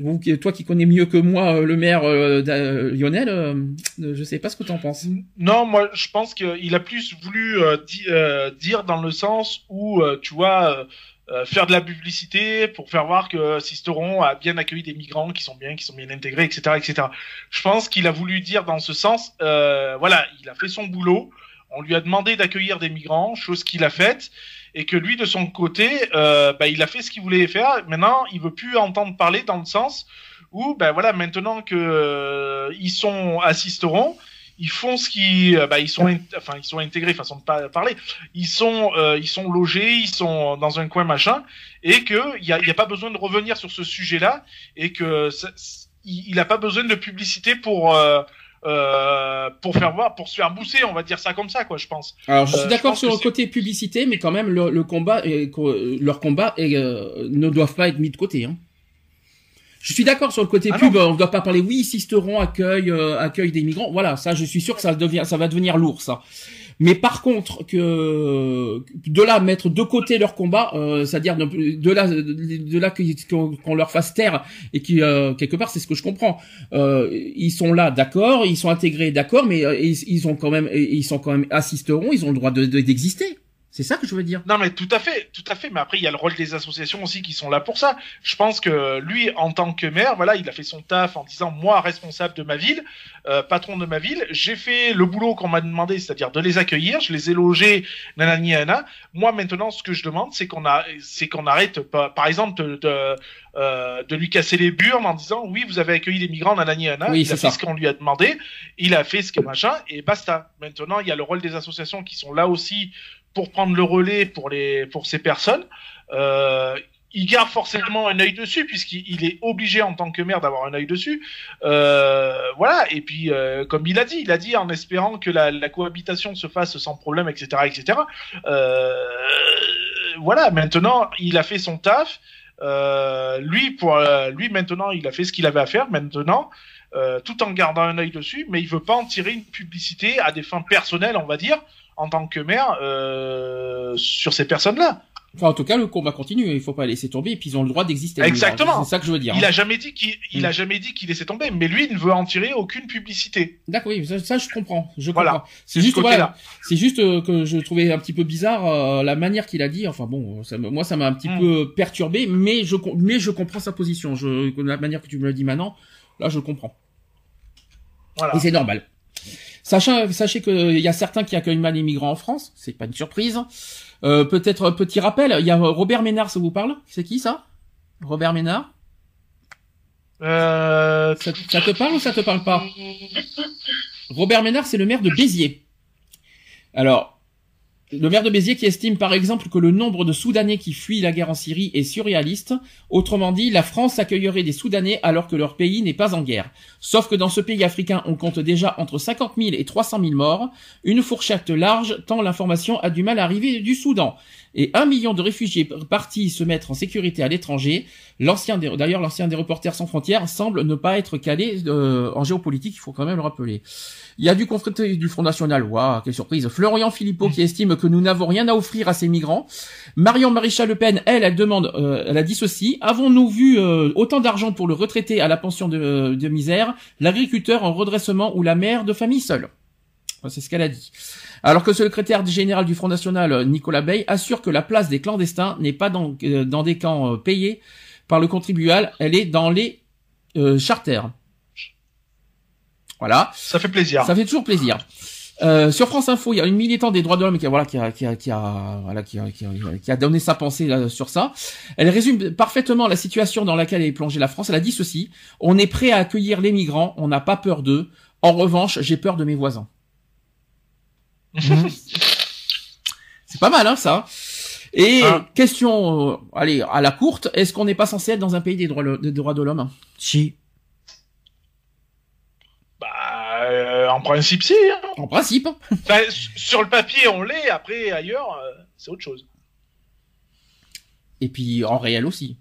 Vous, toi qui connais mieux que moi euh, le maire euh, euh, Lionel, euh, euh, je sais pas ce que tu en penses. Non, moi, je pense qu'il a plus voulu euh, di- euh, dire dans le sens où, euh, tu vois, euh, faire de la publicité pour faire voir que Sisteron a bien accueilli des migrants qui sont bien, qui sont bien intégrés, etc., etc. Je pense qu'il a voulu dire dans ce sens, euh, voilà, il a fait son boulot. On lui a demandé d'accueillir des migrants, chose qu'il a faite, et que lui, de son côté, euh, bah, il a fait ce qu'il voulait faire. Maintenant, il veut plus entendre parler dans le sens où, ben voilà, maintenant que euh, ils sont assisteront, ils font ce qui, euh, bah, ils sont, in- enfin, ils sont intégrés, façon de pas parler. Ils sont, euh, ils sont logés, ils sont dans un coin machin, et que il y a, y a pas besoin de revenir sur ce sujet-là, et que ça- il il a pas besoin de publicité pour. Euh, euh, pour faire voir, pour se faire bousser, on va dire ça comme ça, quoi, je pense. Alors je Euh, suis d'accord sur le côté publicité, mais quand même le, le combat, est, que- leur combat est, euh, ne doivent pas être mis de côté. Hein. Je suis d'accord sur le côté Ah pub, on ne doit pas parler. Oui, Sisteron accueille euh, accueille des migrants. Voilà, ça, je suis sûr que ça devient, ça va devenir lourd, ça. Mais par contre, que de là mettre de côté leur combat, euh, c'est-à-dire de, de là, de, là qu'on leur fasse taire et qui euh, quelque part, c'est ce que je comprends. Euh, ils sont là, d'accord, ils sont intégrés, d'accord, mais euh, ils, ils ont quand même, ils sont quand même assisteront, ils ont le droit de de- d'exister. C'est ça que je veux dire. Non, mais tout à fait, tout à fait. Mais après, il y a le rôle des associations aussi qui sont là pour ça. Je pense que lui, en tant que maire, voilà, il a fait son taf en disant moi, responsable de ma ville, euh, patron de ma ville, j'ai fait le boulot qu'on m'a demandé, c'est-à-dire de les accueillir, je les ai logés, nanani, nanana. Moi, maintenant, ce que je demande, c'est qu'on a, arrête, par exemple, de, euh, de lui casser les burnes en disant oui, vous avez accueilli des migrants, nanani, nanana. Oui, il a c'est fait ce qu'on lui a demandé, il a fait ce que machin, et basta. Maintenant, il y a le rôle des associations qui sont là aussi pour prendre le relais pour les pour ces personnes. Euh, il garde forcément un œil dessus puisqu'il il est obligé en tant que maire d'avoir un œil dessus. Euh, voilà. Et puis euh, comme il a dit, il a dit en espérant que la, la cohabitation se fasse sans problème, etc., etc. Euh, voilà. Maintenant, il a fait son taf. Euh, lui pour euh, lui maintenant, il a fait ce qu'il avait à faire. Maintenant. euh, tout en gardant un œil dessus, mais il veut pas en tirer une publicité à des fins personnelles, on va dire, en tant que maire sur ces personnes-là. Enfin, en tout cas, le combat continue. Il faut pas laisser tomber. Et puis ils ont le droit d'exister. Exactement. C'est ça que je veux dire. Il hein. a jamais dit qu'il il a jamais dit qu'il laissait tomber, mais lui il ne veut en tirer aucune publicité. D'accord, oui, ça, ça, je comprends. Je Voilà. comprends. C'est C'est ce juste, côté-là. voilà, c'est juste euh, que je trouvais un petit peu bizarre euh, la manière qu'il a dit. Enfin bon, ça, moi ça m'a un petit Mm. peu perturbé, mais je mais je comprends sa position. Je la manière que tu me le dis maintenant, là je comprends. Voilà. Et c'est normal. Sachant, sachez qu'il y a certains qui accueillent mal les migrants en France, c'est pas une surprise. Euh, Peut-être un petit rappel, il y a Robert Ménard, ça vous parle? C'est qui ça? Robert Ménard? Euh, ça, ça te parle ou ça te parle pas? Robert Ménard, c'est le maire de Béziers. Alors, Le maire de Béziers qui estime par exemple que le nombre de Soudanais qui fuient la guerre en Syrie est surréaliste. Autrement dit, la France accueillerait des Soudanais alors que leur pays n'est pas en guerre. Sauf que dans ce pays africain, on compte déjà entre 50 000 et 300 000 morts. Une fourchette large tant l'information a du mal à arriver du Soudan. Et un million de réfugiés partis se mettre en sécurité à l'étranger. L'ancien, d'ailleurs, l'ancien des Reporters sans frontières semble ne pas être calé euh, en géopolitique. Il faut quand même le rappeler. Il y a du conflit du Front National. Waouh, quelle surprise. Florian Philippot qui estime que nous n'avons rien à offrir à ces migrants. Marion Maréchal Le Pen, elle, elle demande, euh, elle a dit ceci. Avons-nous vu euh, autant d'argent pour le retraité à la pension de, misère, l'agriculteur en redressement ou la mère de famille seule? C'est ce qu'elle a dit. Alors que le secrétaire général du Front National, Nicolas Bay, assure que la place des clandestins n'est pas dans, euh, dans des camps payés par le contribuable, elle est dans les charters. Voilà. Ça fait plaisir. Ça fait toujours plaisir. Euh, sur France Info, il y a une militante des droits de l'homme qui a voilà qui a qui a qui a voilà qui a, qui a, qui a donné sa pensée sur ça. Elle résume parfaitement la situation dans laquelle est plongée la France. Elle a dit ceci on est prêt à accueillir les migrants, on n'a pas peur d'eux. En revanche, j'ai peur de mes voisins. C'est pas mal hein ça. Et ah. question, euh, allez à la courte, est-ce qu'on n'est pas censé être dans un pays des droits, des droits de l'homme? Si. Euh, en principe, si. Hein. En principe. sur le papier, on l'est. Après, ailleurs, euh, c'est autre chose. Et puis en réel aussi.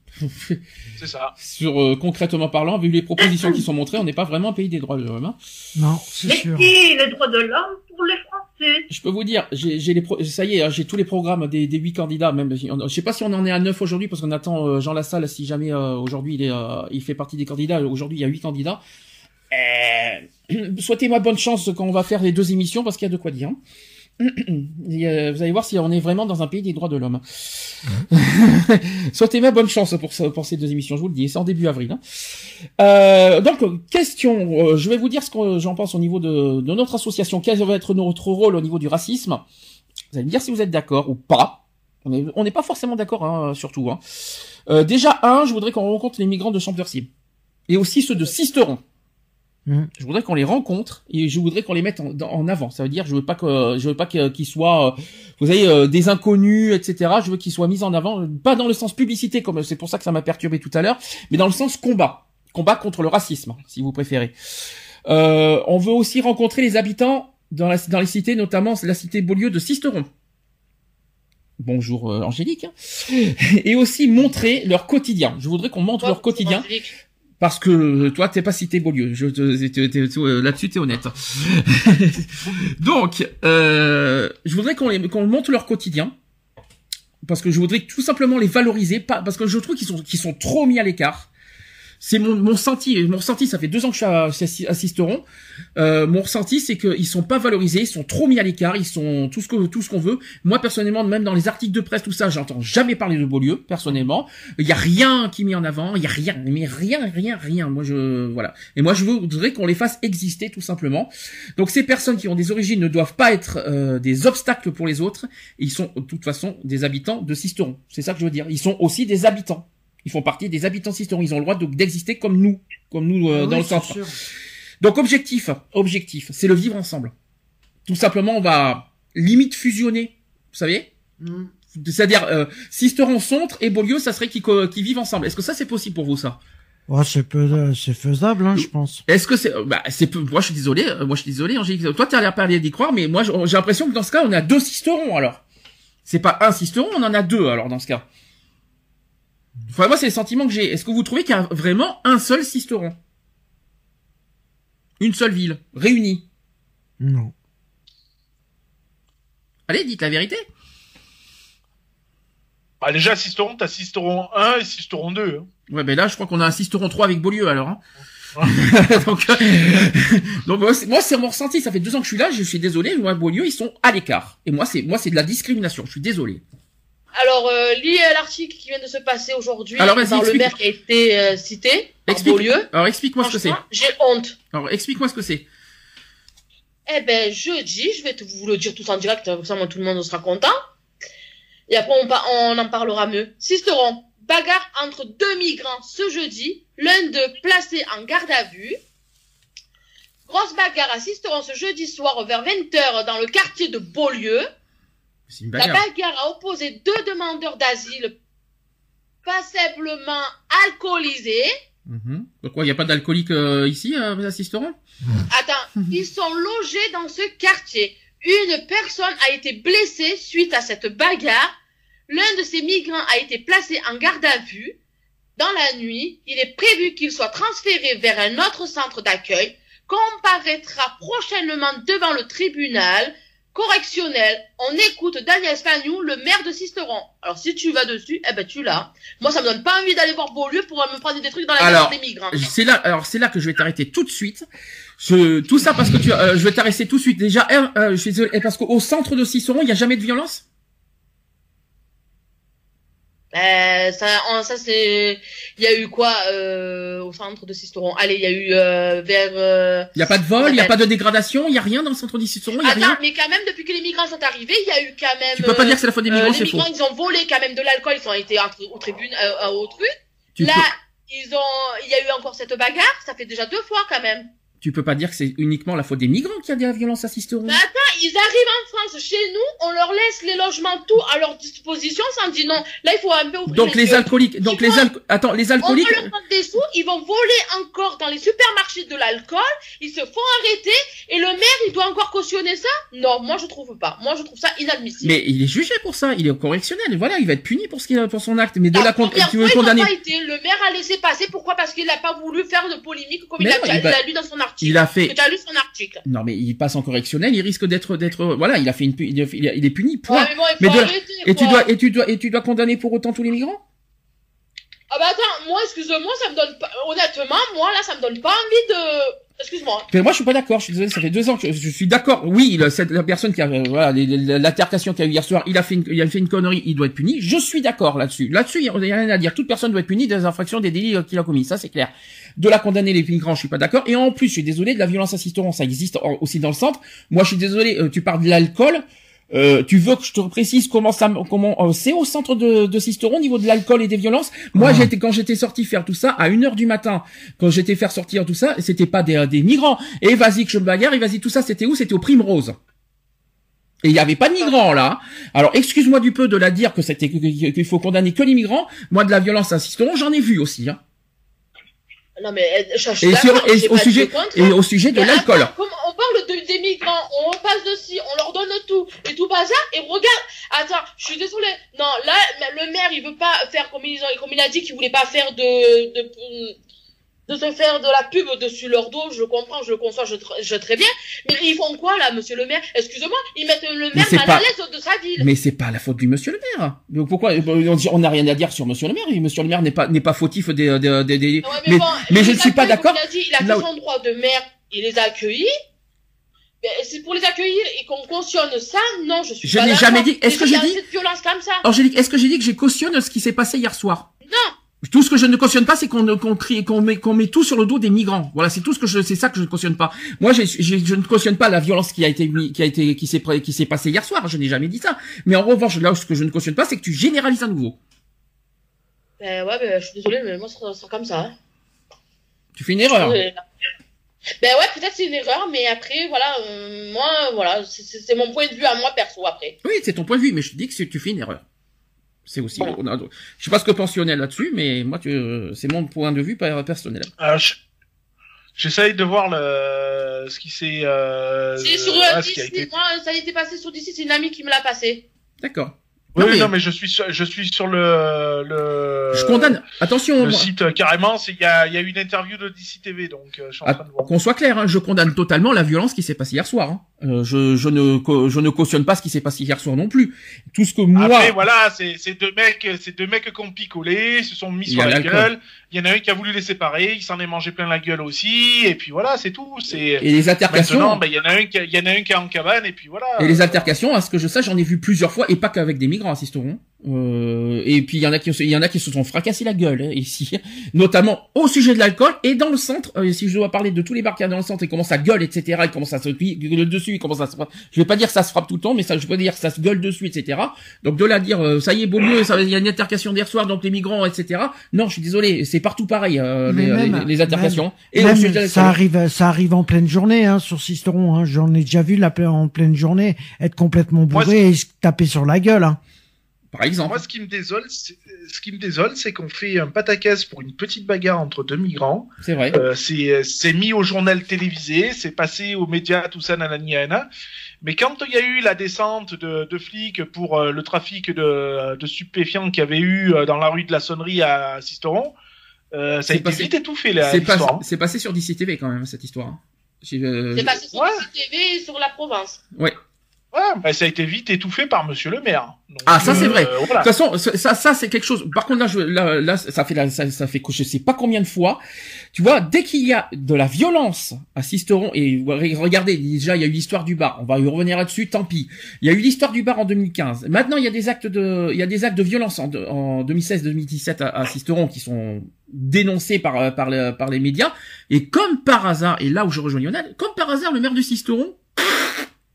c'est ça. Sur euh, concrètement parlant, vu les propositions qui sont montrées, on n'est pas vraiment un pays des droits de l'homme. Hein. Non, c'est sûr. les droits de l'homme pour les Français? Je peux vous dire, j'ai les ça y est, hein, j'ai tous les programmes des huit candidats. Même, je sais pas si on en est à neuf aujourd'hui parce qu'on attend Jean Lassalle si jamais aujourd'hui il est, il fait partie des candidats. Aujourd'hui, il y a huit candidats. Euh, souhaitez-moi bonne chance quand on va faire les deux émissions parce qu'il y a de quoi dire. Euh, vous allez voir si on est vraiment dans un pays des droits de l'homme. Souhaitez-moi bonne chance pour, pour ces deux émissions, je vous le dis, c'est en début avril. Hein. Euh, donc, question, je vais vous dire ce que j'en pense au niveau de, de, notre association, quel va être notre rôle au niveau du racisme? Vous allez me dire si vous êtes d'accord ou pas. On n'est pas forcément d'accord, hein, surtout. Hein. déjà, un, je voudrais qu'on rencontre les migrants de Champiercy. Et aussi ceux de Sisteron. Mhm. Je voudrais qu'on les rencontre et je voudrais qu'on les mette en, avant. Ça veut dire, je veux pas que, je veux pas qu'ils soient, euh, vous savez, euh, des inconnus, etc. Je veux qu'ils soient mis en avant, pas dans le sens publicité, comme c'est pour ça que ça m'a perturbé tout à l'heure, mais dans le sens combat, combat contre le racisme, si vous préférez. Euh, on veut aussi rencontrer les habitants dans, la, dans les cités, notamment la cité Beaulieu de Sisteron. Bonjour Angélique. Et aussi montrer leur quotidien. Je voudrais qu'on montre leur quotidien parce que toi t'es pas cité Beaulieu. Je euh, là-dessus t'es honnête. Donc euh, je voudrais qu'on qu'on montre leur quotidien parce que je voudrais tout simplement les valoriser pas parce que je trouve qu'ils sont qu'ils sont trop mis à l'écart c'est mon, mon ressenti. Mon ressenti, ça fait deux ans que je suis assisteron. Euh, mon ressenti, c'est qu'ils sont pas valorisés, ils sont trop mis à l'écart, ils sont tout ce que tout ce qu'on veut. Moi, personnellement, même dans les articles de presse, tout ça, j'entends jamais parler de Beaulieu. Personnellement, il y a rien qui est mis en avant, il y a rien, mais rien, rien, rien. Moi, je voilà. Et moi, je voudrais qu'on les fasse exister, tout simplement. Donc, ces personnes qui ont des origines ne doivent pas être euh, des obstacles pour les autres. Ils sont de toute façon des habitants de Sisteron. C'est ça que je veux dire. Ils sont aussi des habitants. Ils font partie des habitants Sisteron. Ils ont le droit d'exister comme nous, comme nous euh, ah dans le centre. Donc objectif, objectif, c'est le vivre ensemble. Tout simplement, on va limite fusionner, vous savez? Mm. C'est-à-dire, euh, Sisteron centre et Beaulieu, ça serait qu'ils vivent ensemble. Est-ce que ça c'est possible pour vous ça? Ouais, c'est peu, c'est faisable, hein, je pense. Est-ce que c'est, bah, c'est peu, moi je suis désolé, euh, moi je suis désolé, Angélique. Toi tu as l'air parler d'y croire, mais moi j'ai l'impression que dans ce cas on a deux Sisterons alors. C'est pas un Sisteron, on en a deux alors dans ce cas. Enfin, moi, c'est le sentiment que j'ai. Est-ce que vous trouvez qu'il y a vraiment un seul Sisteron? Une seule ville, réunie Non. Allez, dites la vérité. Bah déjà, Sisteron, t'as Sisteron 1 et Sisteron 2. Hein. Ouais, ben là, je crois qu'on a un Sisteron 3 avec Beaulieu, alors. Hein. donc, euh, donc moi, c'est mon ressenti. Ça fait deux ans que je suis là. Je suis désolé. Moi, Beaulieu, ils sont à l'écart. Et moi, c'est moi, c'est de la discrimination. Je suis désolé. Alors, euh, lié à l'article qui vient de se passer aujourd'hui par le maire qui a été euh, cité, explique, Beaulieu. Alors, explique-moi ce que c'est. J'ai honte. Alors, explique-moi ce que c'est. Eh ben, jeudi, je vais te, vous le dire tout en direct, comme ça, moi, tout le monde sera content. Et après, on, on en parlera mieux. Sisteron, bagarre entre deux migrants ce jeudi, l'un de placé en garde à vue. Grosse bagarre à Sisteron ce jeudi soir vers 20h dans le quartier de Beaulieu. La bagarre. a opposé deux demandeurs d'asile passablement alcoolisés. Mhm. Pourquoi il n'y a pas d'alcoolique euh, ici, euh, assisteront? Attends, ils sont logés dans ce quartier. Une personne a été blessée suite à cette bagarre. L'un de ces migrants a été placé en garde à vue. Dans la nuit, il est prévu qu'il soit transféré vers un autre centre d'accueil, comparaîtra prochainement devant le tribunal correctionnel. On écoute Daniel Spagnou, le maire de Sisteron. Alors si tu vas dessus, eh ben tu l'as. Moi ça me donne pas envie d'aller voir Beaulieu pour me prendre des trucs dans la Alors, des migrants. C'est là, alors c'est là que je vais t'arrêter tout de suite. Je, tout ça parce que tu, euh, je vais t'arrêter tout de suite. Déjà, euh, je suis désolé, parce qu'au centre de Ciceron, il n'y a jamais de violence? Euh, ça, en- ça c'est, il y a eu quoi euh, au centre de Sisteron? Allez, il y a eu euh, vers. euh, Il n'y a pas de vol, il n'y a pas de dégradation, il n'y a rien dans le centre de a Attends, rien? mais quand même, depuis que les migrants sont arrivés, il y a eu quand même. Tu peux pas euh, dire que c'est la faute des euh, migrants, les c'est faux. migrants, ils ont volé quand même de l'alcool, ils ont été entre- au tribune, euh, au truc. Tu Là, peux, ils ont, il y a eu encore cette bagarre, ça fait déjà deux fois quand même. Tu peux pas dire que c'est uniquement la faute des migrants qu'il y a de la violence Ciceron. Mais attends, ils arrivent en France, chez nous, on leur laisse les logements tout à leur disposition, sans dire non. Là, il faut un peu ouvrir Donc les alcooliques, donc Ils les alco- attends, les On alcooliques, va leur prendre des sous, ils vont voler encore dans les supermarchés de l'alcool, ils se font arrêter, et le maire, il doit encore cautionner ça? Non, moi je trouve pas. Moi je trouve ça inadmissible. mais il est jugé pour ça, il est correctionnel, voilà, il va être puni pour ce qu'il a, pour son acte. Mais de La la con- tu veux condamner, pas été. Le maire a laissé passer. Pourquoi? Parce qu'il n'a pas voulu faire de polémique comme il a, a lu dans son article. Il a fait, Tu as lu son article. non mais il passe en correctionnel, il risque d'être, d'être, voilà, il a fait une, il est- puni, point. Ouais, mais bon, il faut Mais de la- arrêter, Et tu dois, et tu dois, et tu dois condamner pour autant tous les migrants? Ah bah attends, moi, excuse-moi, ça me donne pas... Honnêtement, moi, là, ça me donne pas envie de... Excuse-moi. Moi, je suis pas d'accord. Je suis désolé, ça fait deux ans que je, suis d'accord. Oui, cette, la personne qui a, euh, voilà, l'altercation qu'il a eu hier soir, il a fait une, il a fait une connerie, il doit être puni. Je suis d'accord là-dessus. Là-dessus, il y a rien à dire. Toute personne doit être punie des infractions, des délits euh, qu'il a commis. Ça, c'est clair. De la condamner les migrants, je suis pas d'accord. Et en plus, je suis désolé, de la violence assistante, ça existe aussi dans le centre. Moi, je suis désolé, euh, tu parles de l'alcool. Euh, tu veux que je te précise comment ça, comment euh, c'est au centre de, de Sisteron au niveau de l'alcool et des violences Moi, Ah. j'étais quand j'étais sorti faire tout ça à une heure du matin, quand j'étais faire sortir tout ça, c'était pas des, des migrants. Et vas-y que je me bagarre, et vas-y tout ça, c'était où? C'était au Primrose. Et il y avait pas de migrants là. Alors excuse-moi du peu de la dire que c'était que- que- qu'il faut condamner que les migrants. Moi, de la violence à Sisteron, j'en ai vu aussi. Hein. Non, mais euh, je, je suis Et, sur- et au sujet et au sujet de l'alcool. Parle de, des migrants, on passe dessus, on leur donne tout, et tout bazar, et regarde, attends, je suis désolée, non, là, le maire, il veut pas faire comme il a dit qu'il voulait pas faire de, de, de se faire de la pub dessus leur dos, je comprends, je le conçois, je, je très bien, mais ils font quoi, là, monsieur le maire? Excusez-moi, ils mettent le maire mal pas- à l'aise de sa ville. Mais c'est pas la faute du monsieur le maire. Donc pourquoi on n'a rien à dire sur monsieur le maire et monsieur le maire n'est pas n'est pas fautif des des des, Ouais, mais, mais- bon, mais il je ne suis pas d'accord. Il a dit, il a fait son droit de maire, il les a accueillis. Mais c'est pour les accueillir et qu'on cautionne ça, non, je suis Je n'ai jamais dit- est-ce que j'ai dit- cette violence comme ça Angélique, est-ce que j'ai dit que j'ai cautionne ce qui s'est passé hier soir? Non. Tout ce que je ne cautionne pas, c'est qu'on qu'on crie, qu'on met, qu'on met tout sur le dos des migrants. Voilà, c'est tout ce que je, c'est ça que je ne cautionne pas. Moi, j'ai- je ne cautionne pas la violence qui a été, qui a été, qui s'est, qui s'est passée hier soir. Je n'ai jamais dit ça. Mais en revanche, là, ce que je ne cautionne pas, c'est que tu généralises à nouveau. Ben ouais, ben, je suis désolée, mais moi, ça sera comme ça. hein. Tu fais une erreur. Ben ouais, peut-être c'est une erreur, mais après, voilà, euh, moi, voilà, c'est- c'est c'est mon point de vue à moi perso après. Oui, c'est ton point de vue, mais je te dis que tu fais une erreur. C'est aussi. Voilà. on a- je sais pas ce que pense Lionel là-dessus, mais moi, tu, c'est mon point de vue per- personnel. Alors, je- J'essaye de voir le ce qui s'est euh, c'est sur ouais, euh, ce qui a DC, été moi, ça a été passé sur DC, c'est une amie qui me l'a passé. D'accord. Oui, Non, mais- non, mais je suis sur, je suis sur le le. Je condamne. Attention, le moi- site euh, carrément. Il y a il y a une interview de DC TV donc euh, je suis en Ah, train de voir. Qu'on soit clair, hein, je condamne totalement la violence qui s'est passée hier soir. hein. Euh, je, je ne je ne cautionne pas ce qui s'est passé hier soir non plus. Tout ce que moi, Après voilà, c'est c'est deux mecs, c'est deux mecs qui ont picolé, se sont mis sur la gueule. Il y en a un qui a voulu les séparer, il s'en est mangé plein la gueule aussi, et puis voilà, c'est tout. C'est et les altercations, maintenant, ben il y en a un qui, il y en a un qui est en cabane, et puis voilà. et les altercations, à ce que je sache, j'en ai vu plusieurs fois et pas qu'avec des migrants, assisteront. Euh, et puis il y en a qui il y en a qui se sont fracassés la gueule hein, ici, notamment au sujet de l'alcool et dans le centre. euh, si je dois parler de tous les bars qu'il y a dans le centre et comment ça gueule, etc. Et comment ça se le dessus, et comment ça se frappe. Je vais pas dire que ça se frappe tout le temps, mais ça, je peux dire que ça se gueule dessus, etc. Donc de là à dire euh, ça y est, beau mieux, ça, il y a une altercation d'hier soir, donc les migrants, etc. Non, je suis désolé, c'est partout pareil euh, Mais les, même- les- les altercations. et au Même, sujet de l'alcool. ça arrive, ça arrive en pleine journée, hein, sur Sisteron, hein. J'en ai déjà vu la en pleine journée être complètement Moi, bourré et se taper sur la gueule, hein. Par exemple. Moi, ce qui me désole, c'est- ce qui me désole, c'est qu'on fait un pataquès pour une petite bagarre entre deux migrants. C'est vrai. Euh, c'est c'est mis au journal télévisé, c'est passé aux médias, tout ça, nanani, nanana. Mais quand il y a eu la descente de, de flics pour euh, le trafic de, de stupéfiants qu'il y avait eu euh, dans la rue de la Sonnerie à Sisteron, euh, ça C'est a été passé- vite étouffé la- C'est pas- c'est passé sur DCTV quand même cette histoire. hein. Euh, C'est passé sur Ouais. TV et sur la Provence. Ouais. Ouais, bah, ça a été vite étouffé par Monsieur le Maire. Donc, Ah, ça, c'est vrai. voilà. De toute façon, ça, ça, c'est quelque chose. Par contre, là, je, là, là, ça fait, ça, ça fait que je sais pas combien de fois. Tu vois, dès qu'il y a de la violence à Sisteron, et regardez, déjà, il y a eu l'histoire du bar. On va y revenir là-dessus. Tant pis. Il y a eu l'histoire du bar en 2015. Maintenant, il y a des actes de, il y a des actes de violence en, de- en 2016-2017 à, à Sisteron qui sont dénoncés par, euh, par, le- par les médias. Et comme par hasard, et là où je rejoins Lionel, comme par hasard, le maire de Sisteron,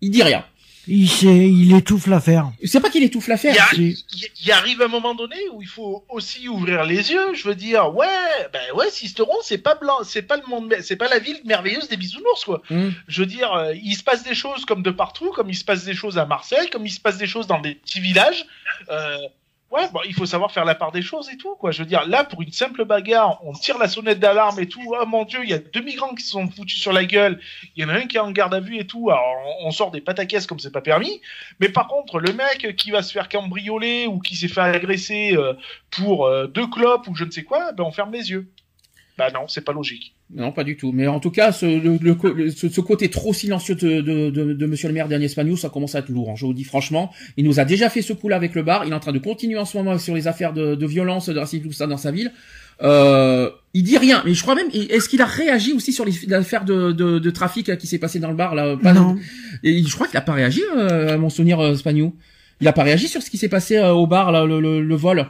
il dit rien. Il sait, il étouffe l'affaire. C'est pas qu'il étouffe l'affaire. Il, il- il arrive un moment donné où il faut aussi ouvrir les yeux. Je veux dire, ouais, ben ouais, Sisteron, c'est pas blanc, c'est pas le monde, c'est pas la ville merveilleuse des bisounours, quoi. Hum. Je veux dire, euh, il se passe des choses comme de partout, comme il se passe des choses à Marseille, comme il se passe des choses dans des petits villages. Euh, ouais, bon, il faut savoir faire la part des choses et tout, quoi. Je veux dire, là, pour une simple bagarre, on tire la sonnette d'alarme et tout. Oh mon dieu, il y a deux migrants qui se sont foutus sur la gueule. Il y en a un qui est en garde à vue et tout. Alors, on, sort des pataquès comme c'est pas permis. Mais par contre, le mec qui va se faire cambrioler ou qui s'est fait agresser euh, pour euh, deux clopes ou je ne sais quoi, ben on ferme les yeux. Bah non, c'est pas logique. Non, pas du tout. Mais en tout cas, ce, le, le co- le- ce, ce côté trop silencieux de, de, de, de Monsieur le maire d'Agnès Pagnou, ça commence à être lourd. hein, je vous dis franchement, il nous a déjà fait ce coup-là avec le bar. Il est en train de continuer en ce moment sur les affaires de, de violence, de racisme, tout ça dans sa ville. Euh, il dit rien, mais je crois même. Est-ce qu'il a réagi aussi sur les- l'affaire de, de, de trafic là, qui s'est passé dans le bar là pas- Non. Et je crois qu'il a pas réagi, euh, à mon souvenir, euh, Spagnou. Il a pas réagi sur ce qui s'est passé euh, au bar, là, le, le, le vol.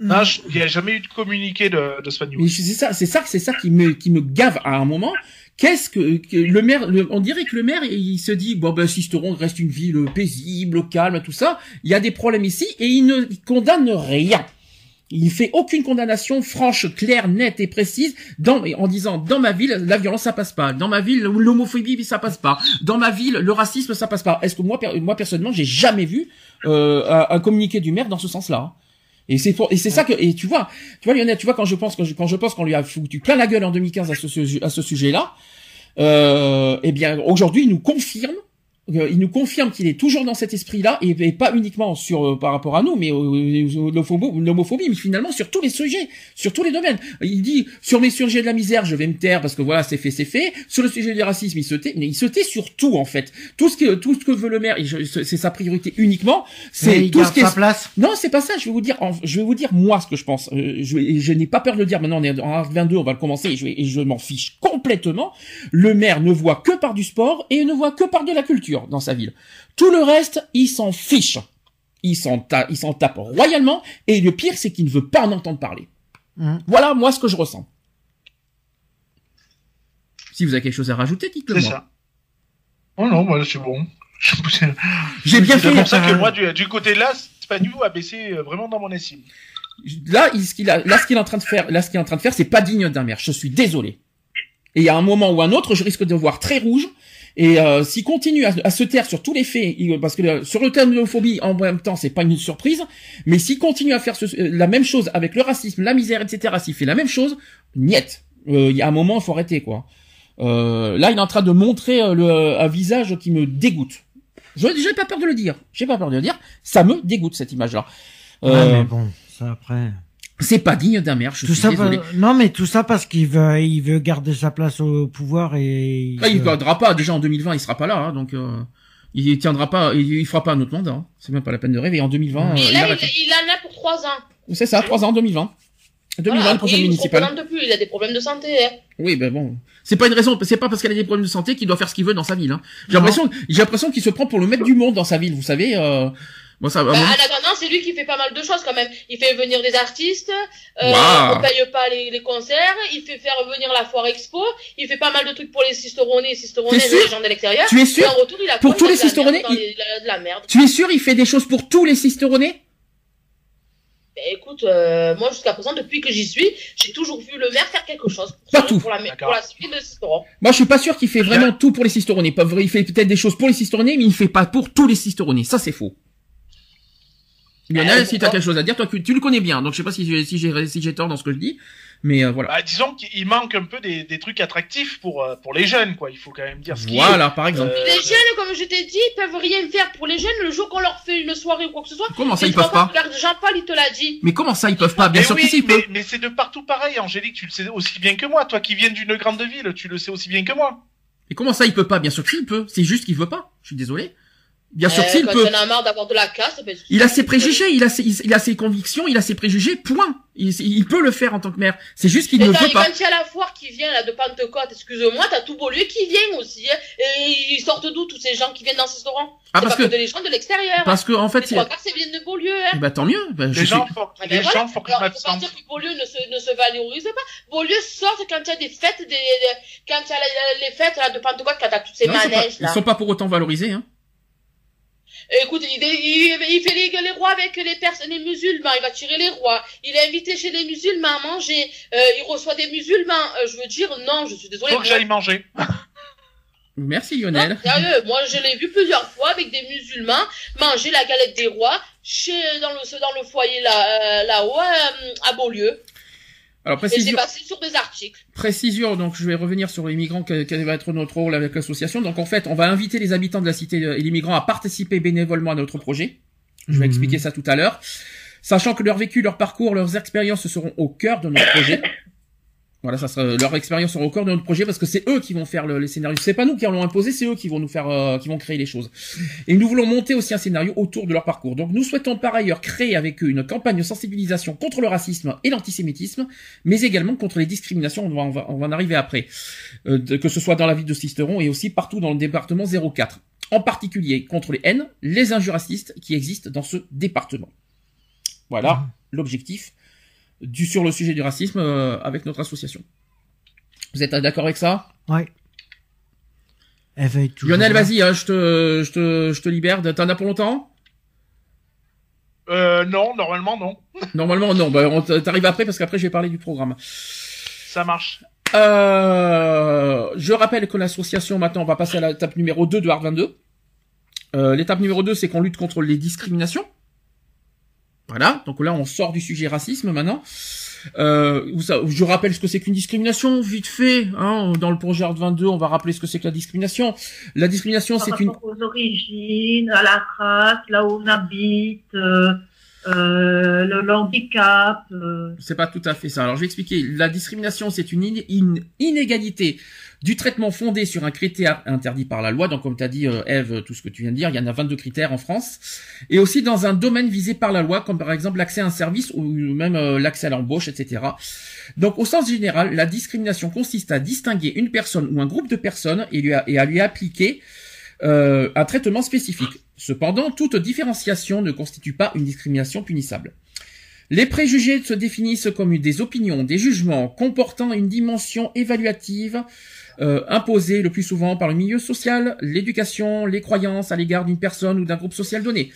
Non, je- il n'y a jamais eu de communiqué de, de Spagnou. Mais c'est ça, c'est ça, c'est ça qui me, qui me gave à un moment. Qu'est-ce que, que le maire, le- on dirait que le maire, il se dit, bon ben Sisteron reste une ville paisible, calme, tout ça. Il y a des problèmes ici et il ne condamne rien. Il fait aucune condamnation franche, claire, nette et précise dans, en disant dans ma ville la violence ça passe pas, dans ma ville l'homophobie ça passe pas, dans ma ville le racisme ça passe pas. Est-ce que moi, moi personnellement j'ai jamais vu euh, un, un communiqué du maire dans ce sens-là? hein. Et c'est pour, et c'est ça que, et tu vois, tu vois Lionel, tu vois quand je pense, quand je, quand je pense qu'on lui a foutu plein la gueule en 2015 à ce, à ce sujet-là, euh, eh bien aujourd'hui il nous confirme, il nous confirme qu'il est toujours dans cet esprit-là et, et pas uniquement sur euh, par rapport à nous, mais euh, euh, l'homophobie, mais finalement sur tous les sujets, sur tous les domaines. Il dit sur les sujets de la misère, je vais me taire parce que voilà c'est fait, c'est fait. Sur le sujet du racisme, il se tait, mais il se tait sur tout en fait. Tout ce que tout ce que veut le maire, c'est sa priorité uniquement. C'est tout ce qui est sa place. non, c'est pas ça. Je vais vous dire, en- je vais vous dire moi ce que je pense. Euh, je, je n'ai pas peur de le dire. Maintenant, on est en 22, on va le commencer et je, et je m'en fiche complètement. Le maire ne voit que par du sport et ne voit que par de la culture dans sa ville. Tout le reste, il s'en fiche. Il s'en ta- il s'en tape royalement. Et le pire, c'est qu'il ne veut pas en entendre parler. Hum. Voilà, moi, ce que je ressens. Si vous avez quelque chose à rajouter, dites-le C'est moi. ça. Oh non, moi c'est bon. J'ai bien C'est fait. pour ça que moi, du, du côté là, Spagnou a baissé euh, vraiment dans mon estime. là, il- ce qu'il a, là, ce qu'il est en train de faire, là, ce qu'il est en train de faire, c'est pas digne d'un maire. Je suis désolé. Et a un moment ou un autre, je risque de voir très rouge. Et euh, s'il continue à, à se taire sur tous les faits, il- parce que euh, sur le terme de l'homophobie, en même temps, c'est pas une surprise, mais s'il continue à faire ce- euh, la même chose avec le racisme, la misère, etc., s'il fait la même chose, niet. Euh, Il y a un moment, il faut arrêter, quoi. Euh, là, il est en train de montrer euh, le, un visage qui me dégoûte. Je j'ai pas peur de le dire. J'ai pas peur de le dire. Ça me dégoûte cette image-là. Ouais, Euh, mais bon, ça après. C'est pas digne d'un maire. Je Tout suis ça, désolé. non, mais tout ça parce qu'il veut, il veut garder sa place au pouvoir et. il Ah, il gardera pas. Déjà en 2020, il sera pas là, hein, donc euh, il tiendra pas. Il, il fera pas un autre mandat. hein. C'est même pas la peine de rêver. En 2020, euh, Et il là, arrête. il, il en a pour trois ans. C'est ça, trois ans, 2020. 2020, Voilà, le prochain et il plus, il a des problèmes de santé. Hein. Oui, ben bon, c'est pas une raison. C'est pas parce qu'elle a des problèmes de santé qu'il doit faire ce qu'il veut dans sa ville. Hein. J'ai l'impression, j'ai l'impression qu'il se prend pour le maître du monde dans sa ville. Vous savez, euh, Bon, ça, à Bah, attendant, c'est lui qui fait pas mal de choses quand même. Il fait venir des artistes, euh, Waouh. on paye pas les, les concerts, il fait faire venir la foire expo, il fait pas mal de trucs pour les sûr et les gens de l'extérieur. Tu es sûr en retour, il a Pour tous Il les merde dans les- la- de la merde. Tu es sûr, il fait des choses pour tous les cisteronnais Ben, écoute, euh, moi jusqu'à présent, depuis que j'y suis, j'ai toujours vu le maire faire quelque chose pour, Pas ça, tout. pour, la, pour la suite de Cisteron. Moi, je suis pas sûr qu'il fait vraiment tout pour les vrai, il fait peut-être des choses pour les cisteronnais, mais il fait pas pour tous les cisteronnais. Ça, c'est faux. Lionel, Euh, si t'as pourquoi quelque chose à dire, toi, tu, tu le connais bien, donc je sais pas si j'ai si j'ai si j'ai tort dans ce que je dis, mais euh, voilà. Bah, disons qu'il manque un peu des, des trucs attractifs pour, euh, pour les jeunes, quoi. Il faut quand même dire ce. Voilà, par exemple. Euh, Les jeunes, comme je t'ai dit, ils peuvent rien faire pour les jeunes le jour qu'on leur fait une soirée ou quoi que ce soit. Comment ça, ils peuvent pas Regarde, Jean-Paul, il te l'a dit. Mais comment ça, ils peuvent pas? Bien mais sûr oui, que si, ils mais, peuvent. mais c'est de partout pareil, Angélique, tu le sais aussi bien que moi. Toi qui viens d'une grande ville, tu le sais aussi bien que moi. Et comment ça, il peut pas? Bien sûr que si, il peut. C'est juste qu'il veut pas. Je suis désolé. Bien sûr que Euh, si, il quand peut. on a marre d'avoir de la casse, ben, Il a ses préjugés, il a ses, il a ses convictions, il a ses préjugés, point. Il, il peut le faire en tant que maire. C'est juste qu'il ne quand, veut pas. quand il y a la foire qui vient là de Pentecôte, excuse-moi, t'as tout Beaulieu qui vient aussi. hein. Et ils sortent d'où tous ces gens qui viennent dans ce restaurant Ah, C'est parce pas que, que des gens de l'extérieur. parce que, en fait, Les trois quarts, c'est viennent de Beaulieu. Hein. bah, tant mieux. Bah, je Les suis- gens, faut, Ah, les ben voilà. gens, faut Alors, pas dire que Beaulieu ne se, ne se valorise pas. Beaulieu sort quand il y a des fêtes, des, des- quand il y a les, les fêtes là, de Pentecôte, quand t'as toutes ces Non, ils sont pas- manèges ils là. sont pas pour autant valorisés, hein. Écoute, il, il, il fait les, les rois avec les personnes, les musulmans, il va tirer les rois. Il est invité chez les musulmans à manger. Euh, il reçoit des musulmans. Euh, je veux dire, non, je suis désolée. Faut que j'aille manger. Merci, Non, Lionel. sérieux, moi je l'ai vu plusieurs fois avec des musulmans manger la galette des rois chez dans le dans le foyer là euh, là-haut euh, à Beaulieu. Alors, Et précision, passé sur des articles. précision, donc je vais revenir sur les migrants, que- quel va être notre rôle avec l'association. Donc en fait, on va inviter les habitants de la cité et les migrants à participer bénévolement à notre projet. Je vais Mhm. expliquer ça tout à l'heure. Sachant que leur vécu, leur parcours, leurs expériences seront au cœur de notre projet. Voilà, ça sera leur expérience au cœur de notre projet parce que c'est eux qui vont faire le- les scénarios. C'est pas nous qui en l'ont imposé, c'est eux qui vont nous faire, euh, qui vont créer les choses. Et nous voulons monter aussi un scénario autour de leur parcours. Donc nous souhaitons par ailleurs créer avec eux une campagne de sensibilisation contre le racisme et l'antisémitisme, mais également contre les discriminations. On va, on va, on va en arriver après, Euh, que ce soit dans la ville de Sisteron et aussi partout dans le département 04. En particulier contre les haines, les injures racistes qui existent dans ce département. Voilà l'objectif du sur le sujet du racisme euh, avec notre association. Vous êtes d'accord avec ça? Ouais. Elle va être toujours Lionel, vas-y, hein, je te, je te, je te libère. T'en as pour longtemps? Euh, non, normalement, non. Normalement, non. Bah, on t- t'arrives après parce qu'après, je vais parler du programme. Ça marche. Euh, je rappelle que l'association, maintenant, on va passer à l'étape numéro 2 de Hard 22. Euh, l'étape numéro 2, c'est qu'on lutte contre les discriminations. Voilà. Donc là, on sort du sujet racisme maintenant. Euh, je rappelle ce que c'est qu'une discrimination, vite fait. Hein, dans le projet Hard 22, on va rappeler ce que c'est que la discrimination. La discrimination, c'est une... aux origines, à la race, là où on habite, euh, euh, le, le handicap. euh, C'est pas tout à fait ça. Alors je vais expliquer. La discrimination, c'est une in- in- inégalité du traitement fondé sur un critère interdit par la loi. Donc comme tu as dit, euh, Eve, tout ce que tu viens de dire, il y en a 22 critères en France. Et aussi dans un domaine visé par la loi, comme par exemple l'accès à un service ou même euh, l'accès à l'embauche, etc. Donc au sens général, la discrimination consiste à distinguer une personne ou un groupe de personnes et, à lui appliquer euh, un traitement spécifique. Cependant, toute différenciation ne constitue pas une discrimination punissable. Les préjugés se définissent comme des opinions, des jugements comportant une dimension évaluative euh, imposée le plus souvent par le milieu social, l'éducation, les croyances à l'égard d'une personne ou d'un groupe social donné.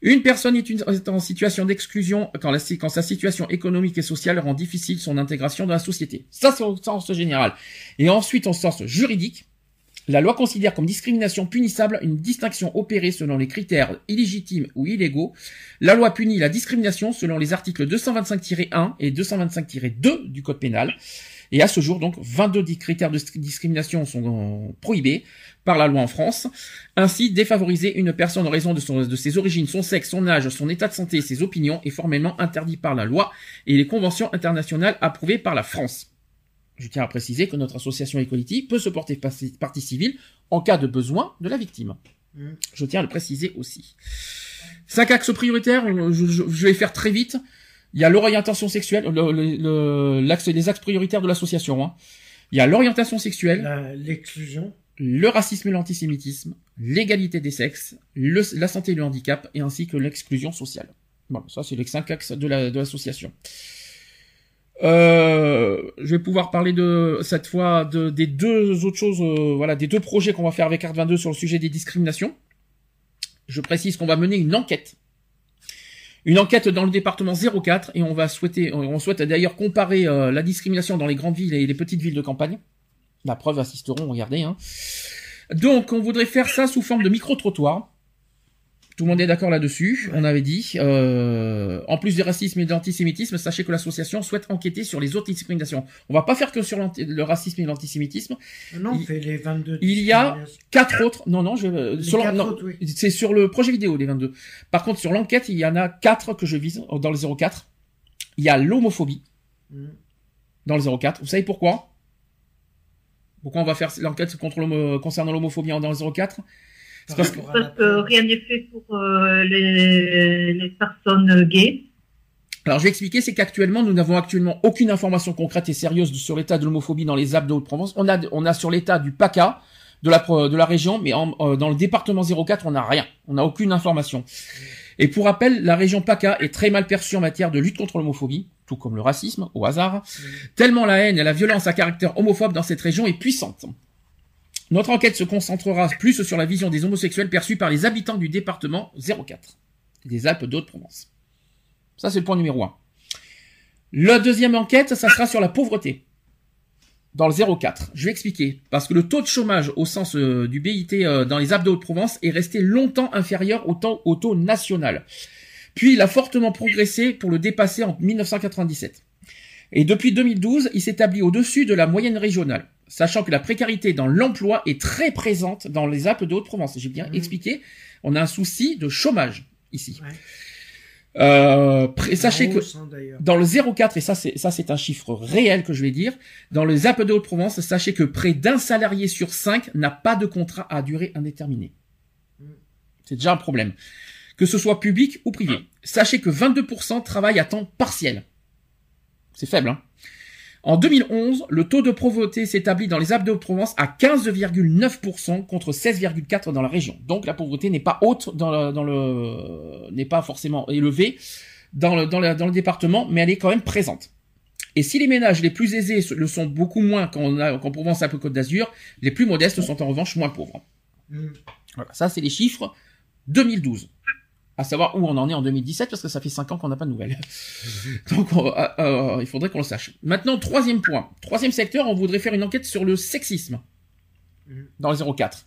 Une personne est, une- est en situation d'exclusion quand, quand sa situation économique et sociale rend difficile son intégration dans la société. Ça, c'est au sens général. Et ensuite, au sens juridique, la loi considère comme discrimination punissable une distinction opérée selon les critères illégitimes ou illégaux. La loi punit la discrimination selon les articles 225-1 et 225-2 du Code pénal. Et à ce jour, donc, 22 di- critères de discrimination sont euh, prohibés par la loi en France. Ainsi, défavoriser une personne en raison de, de ses origines, son sexe, son âge, son état de santé ses opinions est formellement interdit par la loi et les conventions internationales approuvées par la France. Je tiens à préciser que notre association Equality peut se porter partie civile en cas de besoin de la victime. Mm. Je tiens à le préciser aussi. Cinq axes prioritaires, je, je- je vais faire très vite. Il y a l'orientation sexuelle, le- le- le- l'axe, les axes prioritaires de l'association. hein. Il y a l'orientation sexuelle, L'exclusion. le racisme et l'antisémitisme, l'égalité des sexes, le- la santé et le handicap, et ainsi que l'exclusion sociale. Voilà, ça c'est les cinq axes de la- de l'association. Euh, je vais pouvoir parler de cette fois de, des deux autres choses, euh, voilà, des deux projets qu'on va faire avec Art 22 sur le sujet des discriminations. Je précise qu'on va mener une enquête. Une enquête dans le département 04 et on va souhaiter, on souhaite d'ailleurs comparer euh, la discrimination dans les grandes villes et les petites villes de campagne. La preuve assisteront, regardez. Hein. Donc on voudrait faire ça sous forme de micro-trottoir. Tout le monde est d'accord là-dessus, on avait dit. Euh, en plus du racisme et de l'antisémitisme, sachez que l'association souhaite enquêter sur les autres discriminations. On va pas faire que sur le racisme et l'antisémitisme. Ah Non, on Il- fait les 22. il y a. Quatre autres. Non, non, je, euh, Les sur l'en- quatre non, autres, oui. c'est sur le projet vidéo, les 22. Par contre, sur l'enquête, il y en a quatre que je vise euh, dans le 04. Il y a l'homophobie Mm. dans le 04. Vous savez pourquoi? Pourquoi on va faire l'enquête contre concernant l'homophobie dans le 04 Par parce que rien n'est fait pour euh, les, les personnes gays. Alors, je vais expliquer, c'est qu'actuellement, nous n'avons actuellement aucune information concrète et sérieuse sur l'état de l'homophobie dans les Alpes de Haute-Provence. On a, on a sur l'état du PACA, de la, pro- de la région, mais en- euh, dans le département 04, on n'a rien. On n'a aucune information. Et pour rappel, la région PACA est très mal perçue en matière de lutte contre l'homophobie, tout comme le racisme, au hasard, tellement la haine et la violence à caractère homophobe dans cette région est puissante. Notre enquête se concentrera plus sur la vision des homosexuels perçue par les habitants du département 04, des Alpes de Haute-Provence. Ça, c'est le point numéro un. La deuxième enquête, ça sera sur la pauvreté. Dans le 04. Je vais expliquer. Parce que le taux de chômage au sens euh, du BIT euh, dans les Alpes de Haute-Provence est resté longtemps inférieur au, au taux national. Puis il a fortement progressé pour le dépasser en 1997. Et depuis 2012, il s'établit au-dessus de la moyenne régionale. Sachant que la précarité dans l'emploi est très présente dans les Alpes de Haute-Provence. J'ai bien Mhm. expliqué. On a un souci de chômage ici. Ouais. Euh, sachez que hein, dans le 04, et ça c'est ça c'est un chiffre réel que je vais dire, dans les Alpes de Haute-Provence, sachez que près d'un salarié sur cinq n'a pas de contrat à durée indéterminée. Mm. C'est déjà un problème. Que ce soit public ou privé. Sachez que 22% travaillent à temps partiel. C'est faible, hein. En 2011, le taux de pauvreté s'établit dans les Alpes de Haute-Provence à 15,9% contre 16,4% dans la région. Donc la pauvreté n'est pas haute dans le, dans le n'est pas forcément élevée dans le, dans, le, dans le département, mais elle est quand même présente. Et si les ménages les plus aisés le sont beaucoup moins qu'en qu'en Provence peu Côte d'Azur, les plus modestes sont en revanche moins pauvres. Mm. Voilà, ça c'est les chiffres 2012. À savoir où on en est en 2017 parce que ça fait 5 ans qu'on n'a pas de nouvelles. Donc on- euh, euh, il faudrait qu'on le sache. Maintenant troisième point, troisième secteur, on voudrait faire une enquête sur le sexisme dans le 04.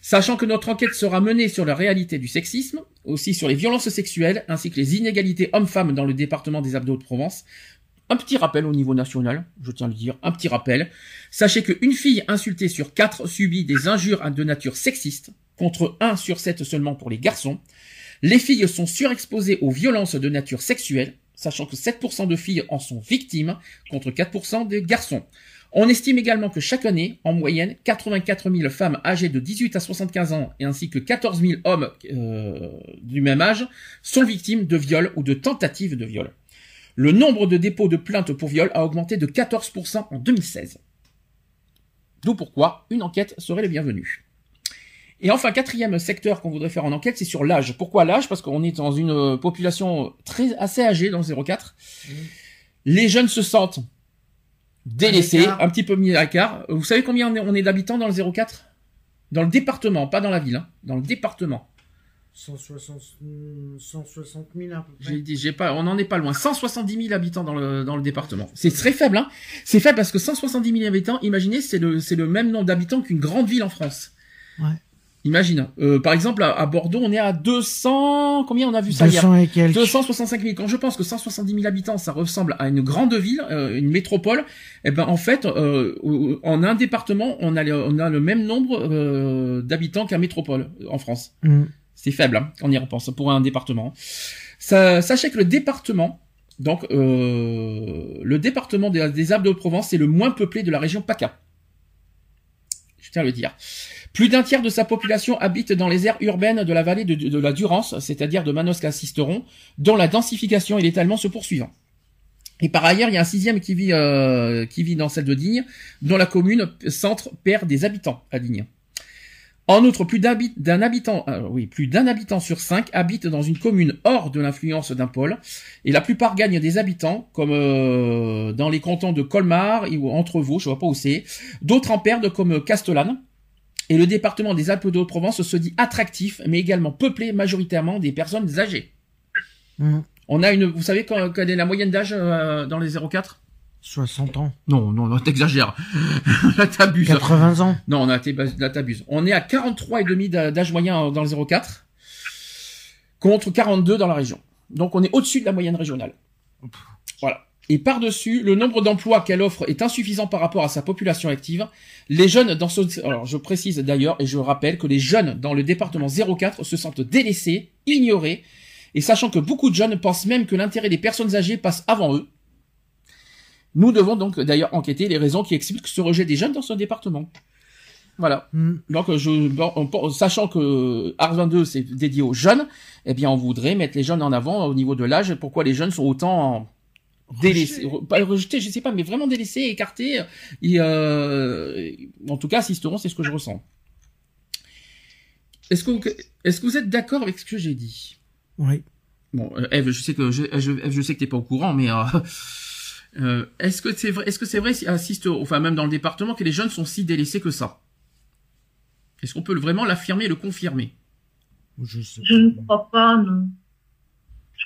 Sachant que notre enquête sera menée sur la réalité du sexisme, aussi sur les violences sexuelles, ainsi que les inégalités hommes-femmes dans le département des Alpes de Haute-Provence. Un petit rappel au niveau national, je tiens à le dire, un petit rappel. Sachez qu'une fille insultée sur quatre subit des injures de nature sexiste, contre 1 sur 7 seulement pour les garçons. Les filles sont surexposées aux violences de nature sexuelle, sachant que 7% de filles en sont victimes, contre 4% des garçons. On estime également que chaque année, en moyenne, 84 000 femmes âgées de 18 à 75 ans et ainsi que 14 000 hommes euh, du même âge sont victimes de viols ou de tentatives de viol. Le nombre de dépôts de plaintes pour viol a augmenté de 14% en 2016. D'où pourquoi une enquête serait le bienvenu. Et enfin, quatrième secteur qu'on voudrait faire en enquête, c'est sur l'âge. Pourquoi l'âge? Parce qu'on est dans une euh, population très assez âgée dans le 04. Mhm. Les jeunes se sentent délaissés, un petit peu mis à l'écart. Vous savez combien on est, on est d'habitants dans le 04 Dans le département, pas dans la ville, hein, dans le département. 160, mm, 160 000 à peu près. J'ai dit, j'ai pas, on n'en est pas loin. 170 000 habitants dans le, dans le département. C'est très faible, hein. C'est faible parce que 170 000 habitants, imaginez, c'est le, c'est le même nombre d'habitants qu'une grande ville en France. Ouais. Imagine. Euh, par exemple, à, à Bordeaux, on est à 200, combien on a vu ça hier? 200 et quelques. 265 000. Quand je pense que 170 000 habitants, ça ressemble à une grande ville, euh, une métropole, eh ben en fait, euh, en un département, on a, le- on a le même nombre euh, d'habitants qu'un métropole euh, en France. Mm. C'est faible, hein, on y repense, pour un département. Ça, sachez que le département, donc euh, le département des, des Alpes de Haute-Provence, c'est le moins peuplé de la région PACA. Je tiens à le dire. Plus d'un tiers de sa population habite dans les aires urbaines de la vallée de, la Durance, c'est-à-dire de Manosque à Sisteron, dont la densification et l'étalement se poursuivant. Et par ailleurs, il y a un sixième qui vit euh, qui vit dans celle de Digne, dont la commune centre perd des habitants à Digne. En outre, plus d'un habitant, euh, oui, plus d'un habitant sur cinq habite dans une commune hors de l'influence d'un pôle, et la plupart gagnent des habitants, comme euh, dans les cantons de Colmar ou Entrevaux, je vois pas où c'est. D'autres en perdent, comme Castellane. Et le département des Alpes de Haute-Provence se dit attractif, mais également peuplé majoritairement des personnes âgées. Mmh. On a une, vous savez quelle est la moyenne d'âge euh, dans les 04 60 ans. Non, non, non, t'exagères. là, t'abuses. 80 ans. Non, on a, là, t'abuses. On est à 43 et demi d'âge moyen dans le 04 contre 42 dans la région. Donc, on est au-dessus de la moyenne régionale. Voilà. Et par-dessus, le nombre d'emplois qu'elle offre est insuffisant par rapport à sa population active. Les jeunes dans ce, alors je précise d'ailleurs et je rappelle que les jeunes dans le département 04 se sentent délaissés, ignorés, et sachant que beaucoup de jeunes pensent même que l'intérêt des personnes âgées passe avant eux. Nous devons donc d'ailleurs enquêter les raisons qui expliquent ce rejet des jeunes dans ce département. Voilà. Mm. Donc, je, bon, sachant que Art 22 c'est dédié aux jeunes, eh bien, on voudrait mettre les jeunes en avant au niveau de l'âge. Pourquoi les jeunes sont autant délaissés, pas rejetés, je sais pas, mais vraiment délaissés, écartés. Et, euh, en tout cas, assisteront, c'est ce que je ressens. Est-ce que, est-ce que vous êtes d'accord avec ce que j'ai dit? Oui. Bon, euh, Eve, je sais que je, je, je sais que t'es pas au courant, mais euh, euh, est-ce que c'est vrai, est-ce que c'est vrai, assiste, enfin même dans le département, que les jeunes sont si délaissés que ça? Est-ce qu'on peut vraiment l'affirmer et le confirmer? Je, sais je ne crois pas, non.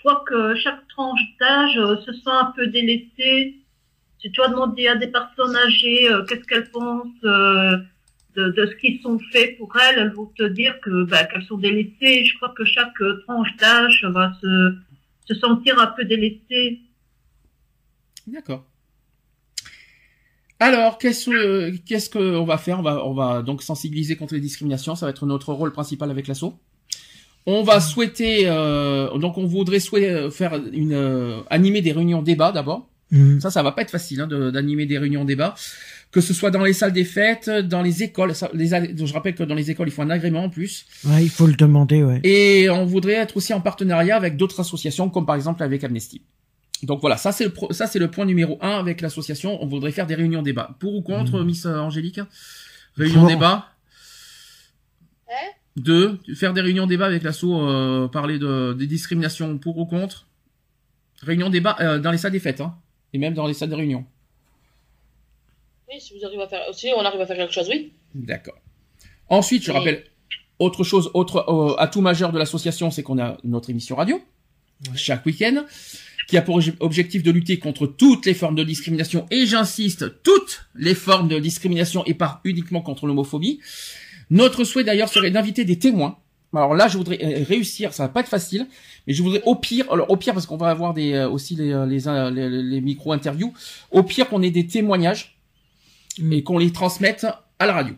Crois que chaque tranche d'âge euh, se sent un peu délaissée. Si tu as demandé à des personnes âgées euh, qu'est-ce qu'elles pensent euh, de, ce qu'ils sont faits pour elles, elles vont te dire que bah, qu'elles sont délaissées. Je crois que chaque tranche d'âge va se, se sentir un peu délaissée. D'accord. Alors, qu'est-ce qu'est-ce qu'on va faire? On va on va donc sensibiliser contre les discriminations. Ça va être notre rôle principal avec l'assaut. On va souhaiter euh, donc on voudrait souhaiter faire une euh, animer des réunions débat d'abord. Mm. Ça, ça va pas être facile hein, d'animer des réunions débat, que ce soit dans les salles des fêtes, dans les écoles. Ça, les, je rappelle que dans les écoles, il faut un agrément en plus. Ouais, il faut le demander, ouais. Et on voudrait être aussi en partenariat avec d'autres associations, comme par exemple avec Amnesty. Donc voilà, ça c'est le pro- ça c'est le point numéro un avec l'association. On voudrait faire des réunions débat. Pour ou contre, Mmh. Miss euh, Angélique? Réunion débat. Hein? Deux, faire des réunions débat avec l'asso, euh, parler de des discriminations pour ou contre. Réunion débat euh, dans les salles des fêtes, hein, et même dans les salles de réunion. Oui, si vous arrivez à faire, si on arrive à faire quelque chose, oui. D'accord. Ensuite, je Oui. rappelle autre chose, autre euh, atout majeur de l'association, c'est qu'on a notre émission radio chaque week-end qui a pour obje- objectif de lutter contre toutes les formes de discrimination et j'insiste toutes les formes de discrimination et pas uniquement contre l'homophobie. Notre souhait d'ailleurs serait d'inviter des témoins. Alors là, je voudrais euh, réussir, ça va pas être facile, mais je voudrais au pire, alors au pire parce qu'on va avoir des euh, aussi les euh, les, euh, les, les micro interviews, au pire qu'on ait des témoignages et qu'on les transmette à la radio.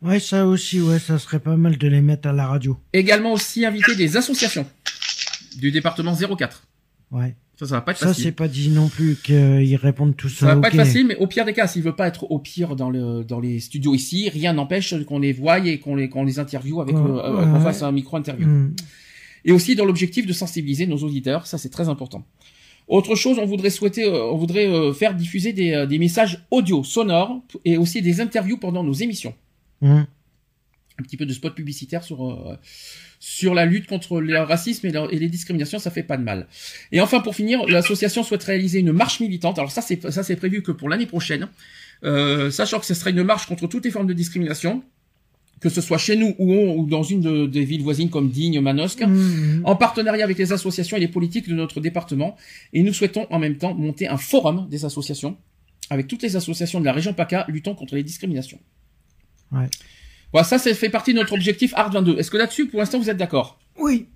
Ouais, ça aussi, ouais, ça serait pas mal de les mettre à la radio. Également aussi inviter des associations du département 04. Ouais. Ça, ça va pas être Ça, facile. c'est pas dit non plus qu'ils répondent tout Ça ça. va pas être facile, mais au pire des cas, s'il veut pas être au pire dans le dans les studios ici, rien n'empêche qu'on les voie et qu'on les qu'on les interviewe avec euh, ouais. qu'on fasse un micro interview. Mm. Et aussi dans l'objectif de sensibiliser nos auditeurs, ça c'est très important. Autre chose, on voudrait souhaiter, euh, on voudrait euh, faire diffuser des, euh, des messages audio, sonores et aussi des interviews pendant nos émissions. Mm. Un petit peu de spot publicitaire sur euh, sur la lutte contre le racisme et, les discriminations, ça fait pas de mal. Et enfin, pour finir, l'association souhaite réaliser une marche militante. Alors ça, c'est ça c'est prévu que pour l'année prochaine, euh, sachant que ce sera une marche contre toutes les formes de discrimination, que ce soit chez nous ou, ou dans une de- des villes voisines comme Digne, Manosque, Mm. en partenariat avec les associations et les politiques de notre département. Et nous souhaitons en même temps monter un forum des associations avec toutes les associations de la région PACA luttant contre les discriminations. Ouais. Voilà, ça, ça fait partie de notre objectif Art 22. Est-ce que là-dessus, pour l'instant, vous êtes d'accord? Oui,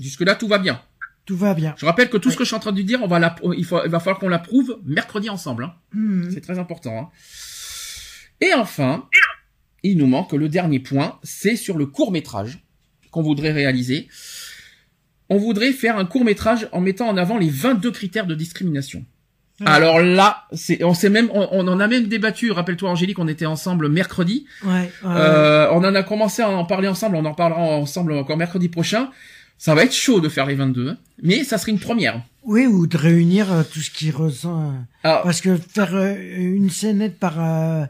Jusque-là, tout va bien. tout va bien. Je rappelle que tout ce que je suis en train de dire, on va la, il, faut, il va falloir qu'on l'approuve mercredi ensemble. Hein. Mm. C'est très important. Hein. Et enfin, il nous manque le dernier point, c'est sur le court métrage qu'on voudrait réaliser. On voudrait faire un court métrage en mettant en avant les 22 critères de discrimination. Ah. Alors là, c'est, on s'est même, on, on en a même débattu. Rappelle-toi, Angélique, on était ensemble mercredi. Ouais. ouais. Euh, on en a commencé à en parler ensemble. On en parlera ensemble encore mercredi prochain. Ça va être chaud de faire les 22, hein. mais ça serait une première. Oui, ou de réunir euh, tout ce qui ressent. euh, Alors, Parce que faire euh, une scénette par euh,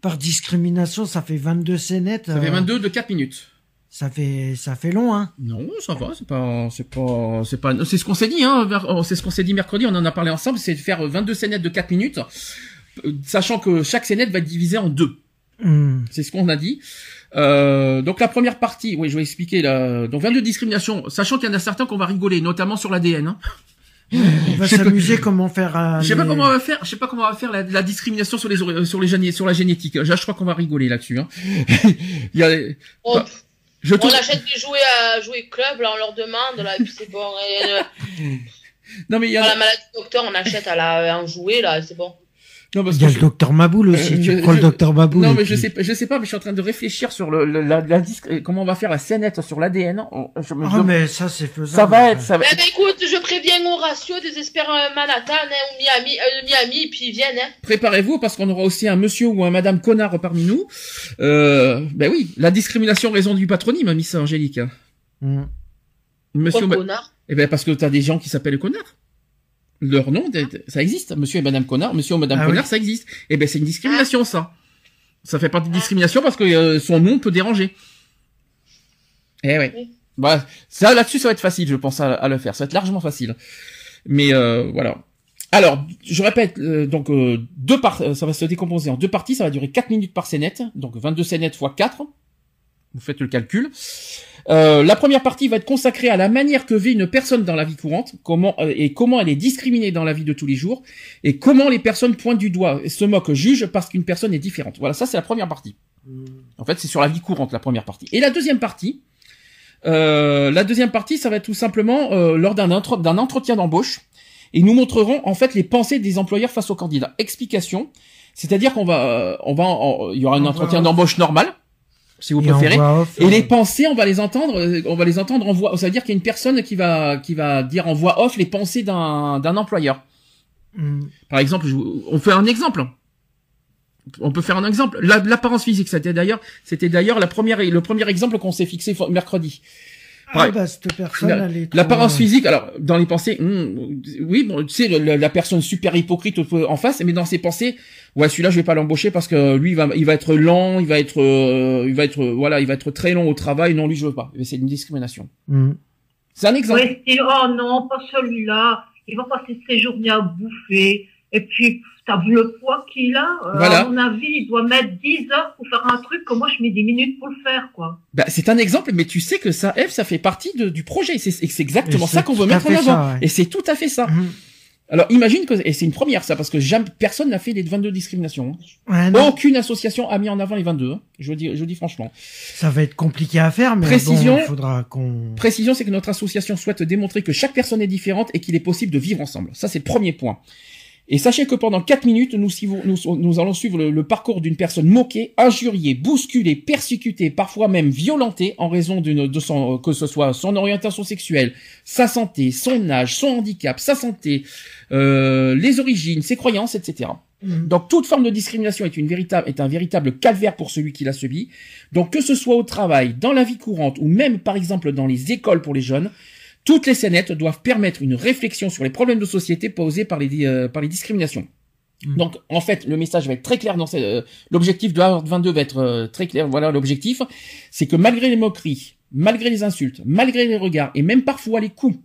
par discrimination, ça fait 22 scénettes. ça fait euh, 22 de 4 minutes. Ça fait ça fait long, hein. Non, ça va, c'est pas, c'est pas, c'est pas, c'est ce qu'on s'est dit, hein, oh, c'est ce qu'on s'est dit mercredi, on en a parlé ensemble, c'est de faire 22 scénettes de 4 minutes, euh, sachant que chaque scénette va être divisée en deux. Hmm. C'est ce qu'on a dit. Euh, donc la première partie, oui, je vais expliquer la, donc 22 discriminations, sachant qu'il y en a certains qu'on va rigoler, notamment sur l'ADN, hein. On va s'amuser comment faire. euh, Je sais pas les- comment on va faire, je sais pas comment on va faire la, la discrimination sur les sur les sur la génétique. Je, je crois qu'on va rigoler là-dessus. Hein. Il y a, Bah, je on trouve- achète des jouets à jouer club, là, on leur demande, là, et puis c'est bon. Et, euh, non mais il y a, la maladie du docteur, on achète à la, un jouet, là, c'est bon. Non parce Il y a que le je- docteur Maboul aussi. Euh, tu je- prends le docteur Maboul. non mais je sais pas- je sais pas, mais je suis en train de réfléchir sur le, le- la, la disc- comment on va faire la scénette sur l'ADN. On- Je me Ah demande- mais ça c'est faisable. ça va être, ça va. Eh ben écoute, je préviens Horatio des experts euh, Manhattan, hein, ou Miami, euh, Miami, puis ils viennent, hein. Préparez-vous parce qu'on aura aussi un monsieur ou un madame connard parmi nous. Euh, ben oui, la discrimination en raison du patronyme, Miss Angélique. Hmm. Monsieur, Quoi, ou ma- connard? Eh ben parce que t'as des gens qui s'appellent connard. Leur nom, ça existe. Monsieur et Madame Connard, Monsieur ou Madame Ah Connard, oui. ça existe. Eh ben c'est une discrimination ça. Ça fait partie de discrimination parce que euh, son nom peut déranger. Eh ouais. Oui. Bah, ça là-dessus ça va être facile, je pense à, à le faire. Ça va être largement facile. Mais euh, voilà. Alors, je répète, euh, donc euh, deux par euh, ça va se décomposer en deux parties, ça va durer 4 minutes par scénette, donc 22 scénettes fois 4. Vous faites le calcul. Euh, la première partie va être consacrée à la manière que vit une personne dans la vie courante, comment euh, et comment elle est discriminée dans la vie de tous les jours, et comment les personnes pointent du doigt, et se moquent, jugent parce qu'une personne est différente. Voilà, ça c'est la première partie. En fait, c'est sur la vie courante la première partie. Et la deuxième partie, euh, la deuxième partie, ça va être tout simplement euh, lors d'un entre- d'un entretien d'embauche, et nous montrerons en fait les pensées des employeurs face aux candidats. Explication, c'est-à-dire qu'on va, euh, on va, il y aura un entretien d'embauche normal, si vous Et préférez. off, Et euh, les pensées, on va les entendre, euh, on va les entendre en voix. Ça veut dire qu'il y a une personne qui va qui va dire en voix off les pensées d'un d'un employeur. hmm. Par exemple, je on fait un exemple. On peut faire un exemple. La- L'apparence physique, c'était d'ailleurs, c'était d'ailleurs la première, le premier exemple qu'on s'est fixé mercredi. Ah Ouais. bah cette personne La- elle est trop- L'apparence physique, alors dans les pensées, hum, oui, bon, tu sais, la personne super hypocrite en face, mais dans ses pensées, ouais, celui-là, je vais pas l'embaucher parce que lui, il va, il va être lent, il va être, euh, il va être, euh, voilà, il va être très long au travail. Non, lui, je veux pas. Mais C'est une discrimination. Hmm. C'est un exemple. Ouais, c'est, oh non, pas celui-là. Il va passer ses journées à bouffer. Et puis, t'as vu le poids qu'il a. Euh, Voilà. À mon avis, il doit mettre 10 heures pour faire un truc que moi, je mets 10 minutes pour le faire, quoi. Bah, c'est un exemple, mais tu sais que ça, Eve, ça fait partie de- du projet. C'est c'est exactement ça qu'on veut mettre en avant. ça, ouais. Et c'est tout à fait ça. Hmm. Alors, imagine que, et c'est une première, ça, parce que jamais, personne n'a fait les 22 discriminations. hein. Ouais, non, Aucune association a mis en avant les 22. hein. Je vous dis, je vous dis franchement. ça va être compliqué à faire, mais Précision. bon, faudra qu'on. Précision, c'est que notre association souhaite démontrer que chaque personne est différente et qu'il est possible de vivre ensemble. Ça, c'est le premier point. Et sachez que pendant 4 minutes, nous, suivons- nous, nous allons suivre le, le parcours d'une personne moquée, injuriée, bousculée, persécutée, parfois même violentée en raison d'une, de son, que ce soit son orientation sexuelle, sa santé, son âge, son handicap, sa santé, euh, les origines, ses croyances, etc. Hmm. Donc toute forme de discrimination est une véritable est un véritable calvaire pour celui qui l'a subi. Donc que ce soit au travail, dans la vie courante ou même par exemple dans les écoles pour les jeunes, toutes les scénettes doivent permettre une réflexion sur les problèmes de société posés par les euh, par les discriminations. Mm. Donc en fait, le message va être très clair dans ce- euh, l'objectif de Harvard 22 va être euh, très clair. Voilà l'objectif, c'est que malgré les moqueries, malgré les insultes, malgré les regards et même parfois les coups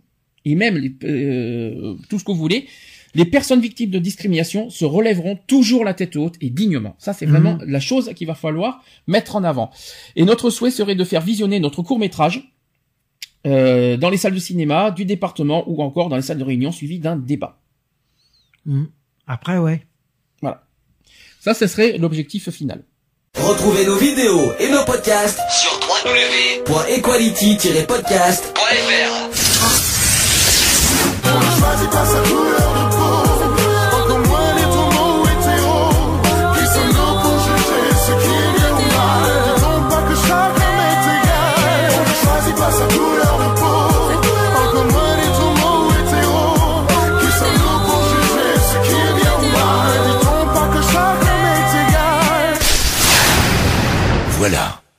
et même les, euh, tout ce que vous voulez, les personnes victimes de discrimination se relèveront toujours la tête haute et dignement. Ça, c'est vraiment la chose qu'il va falloir mettre en avant. Et notre souhait serait de faire visionner notre court métrage euh, dans les salles de cinéma du département ou encore dans les salles de réunion suivi d'un débat. Hmm. Après, ouais. Ça, ce serait l'objectif final. Retrouvez nos vidéos et nos podcasts sur www.equality-podcast.fr.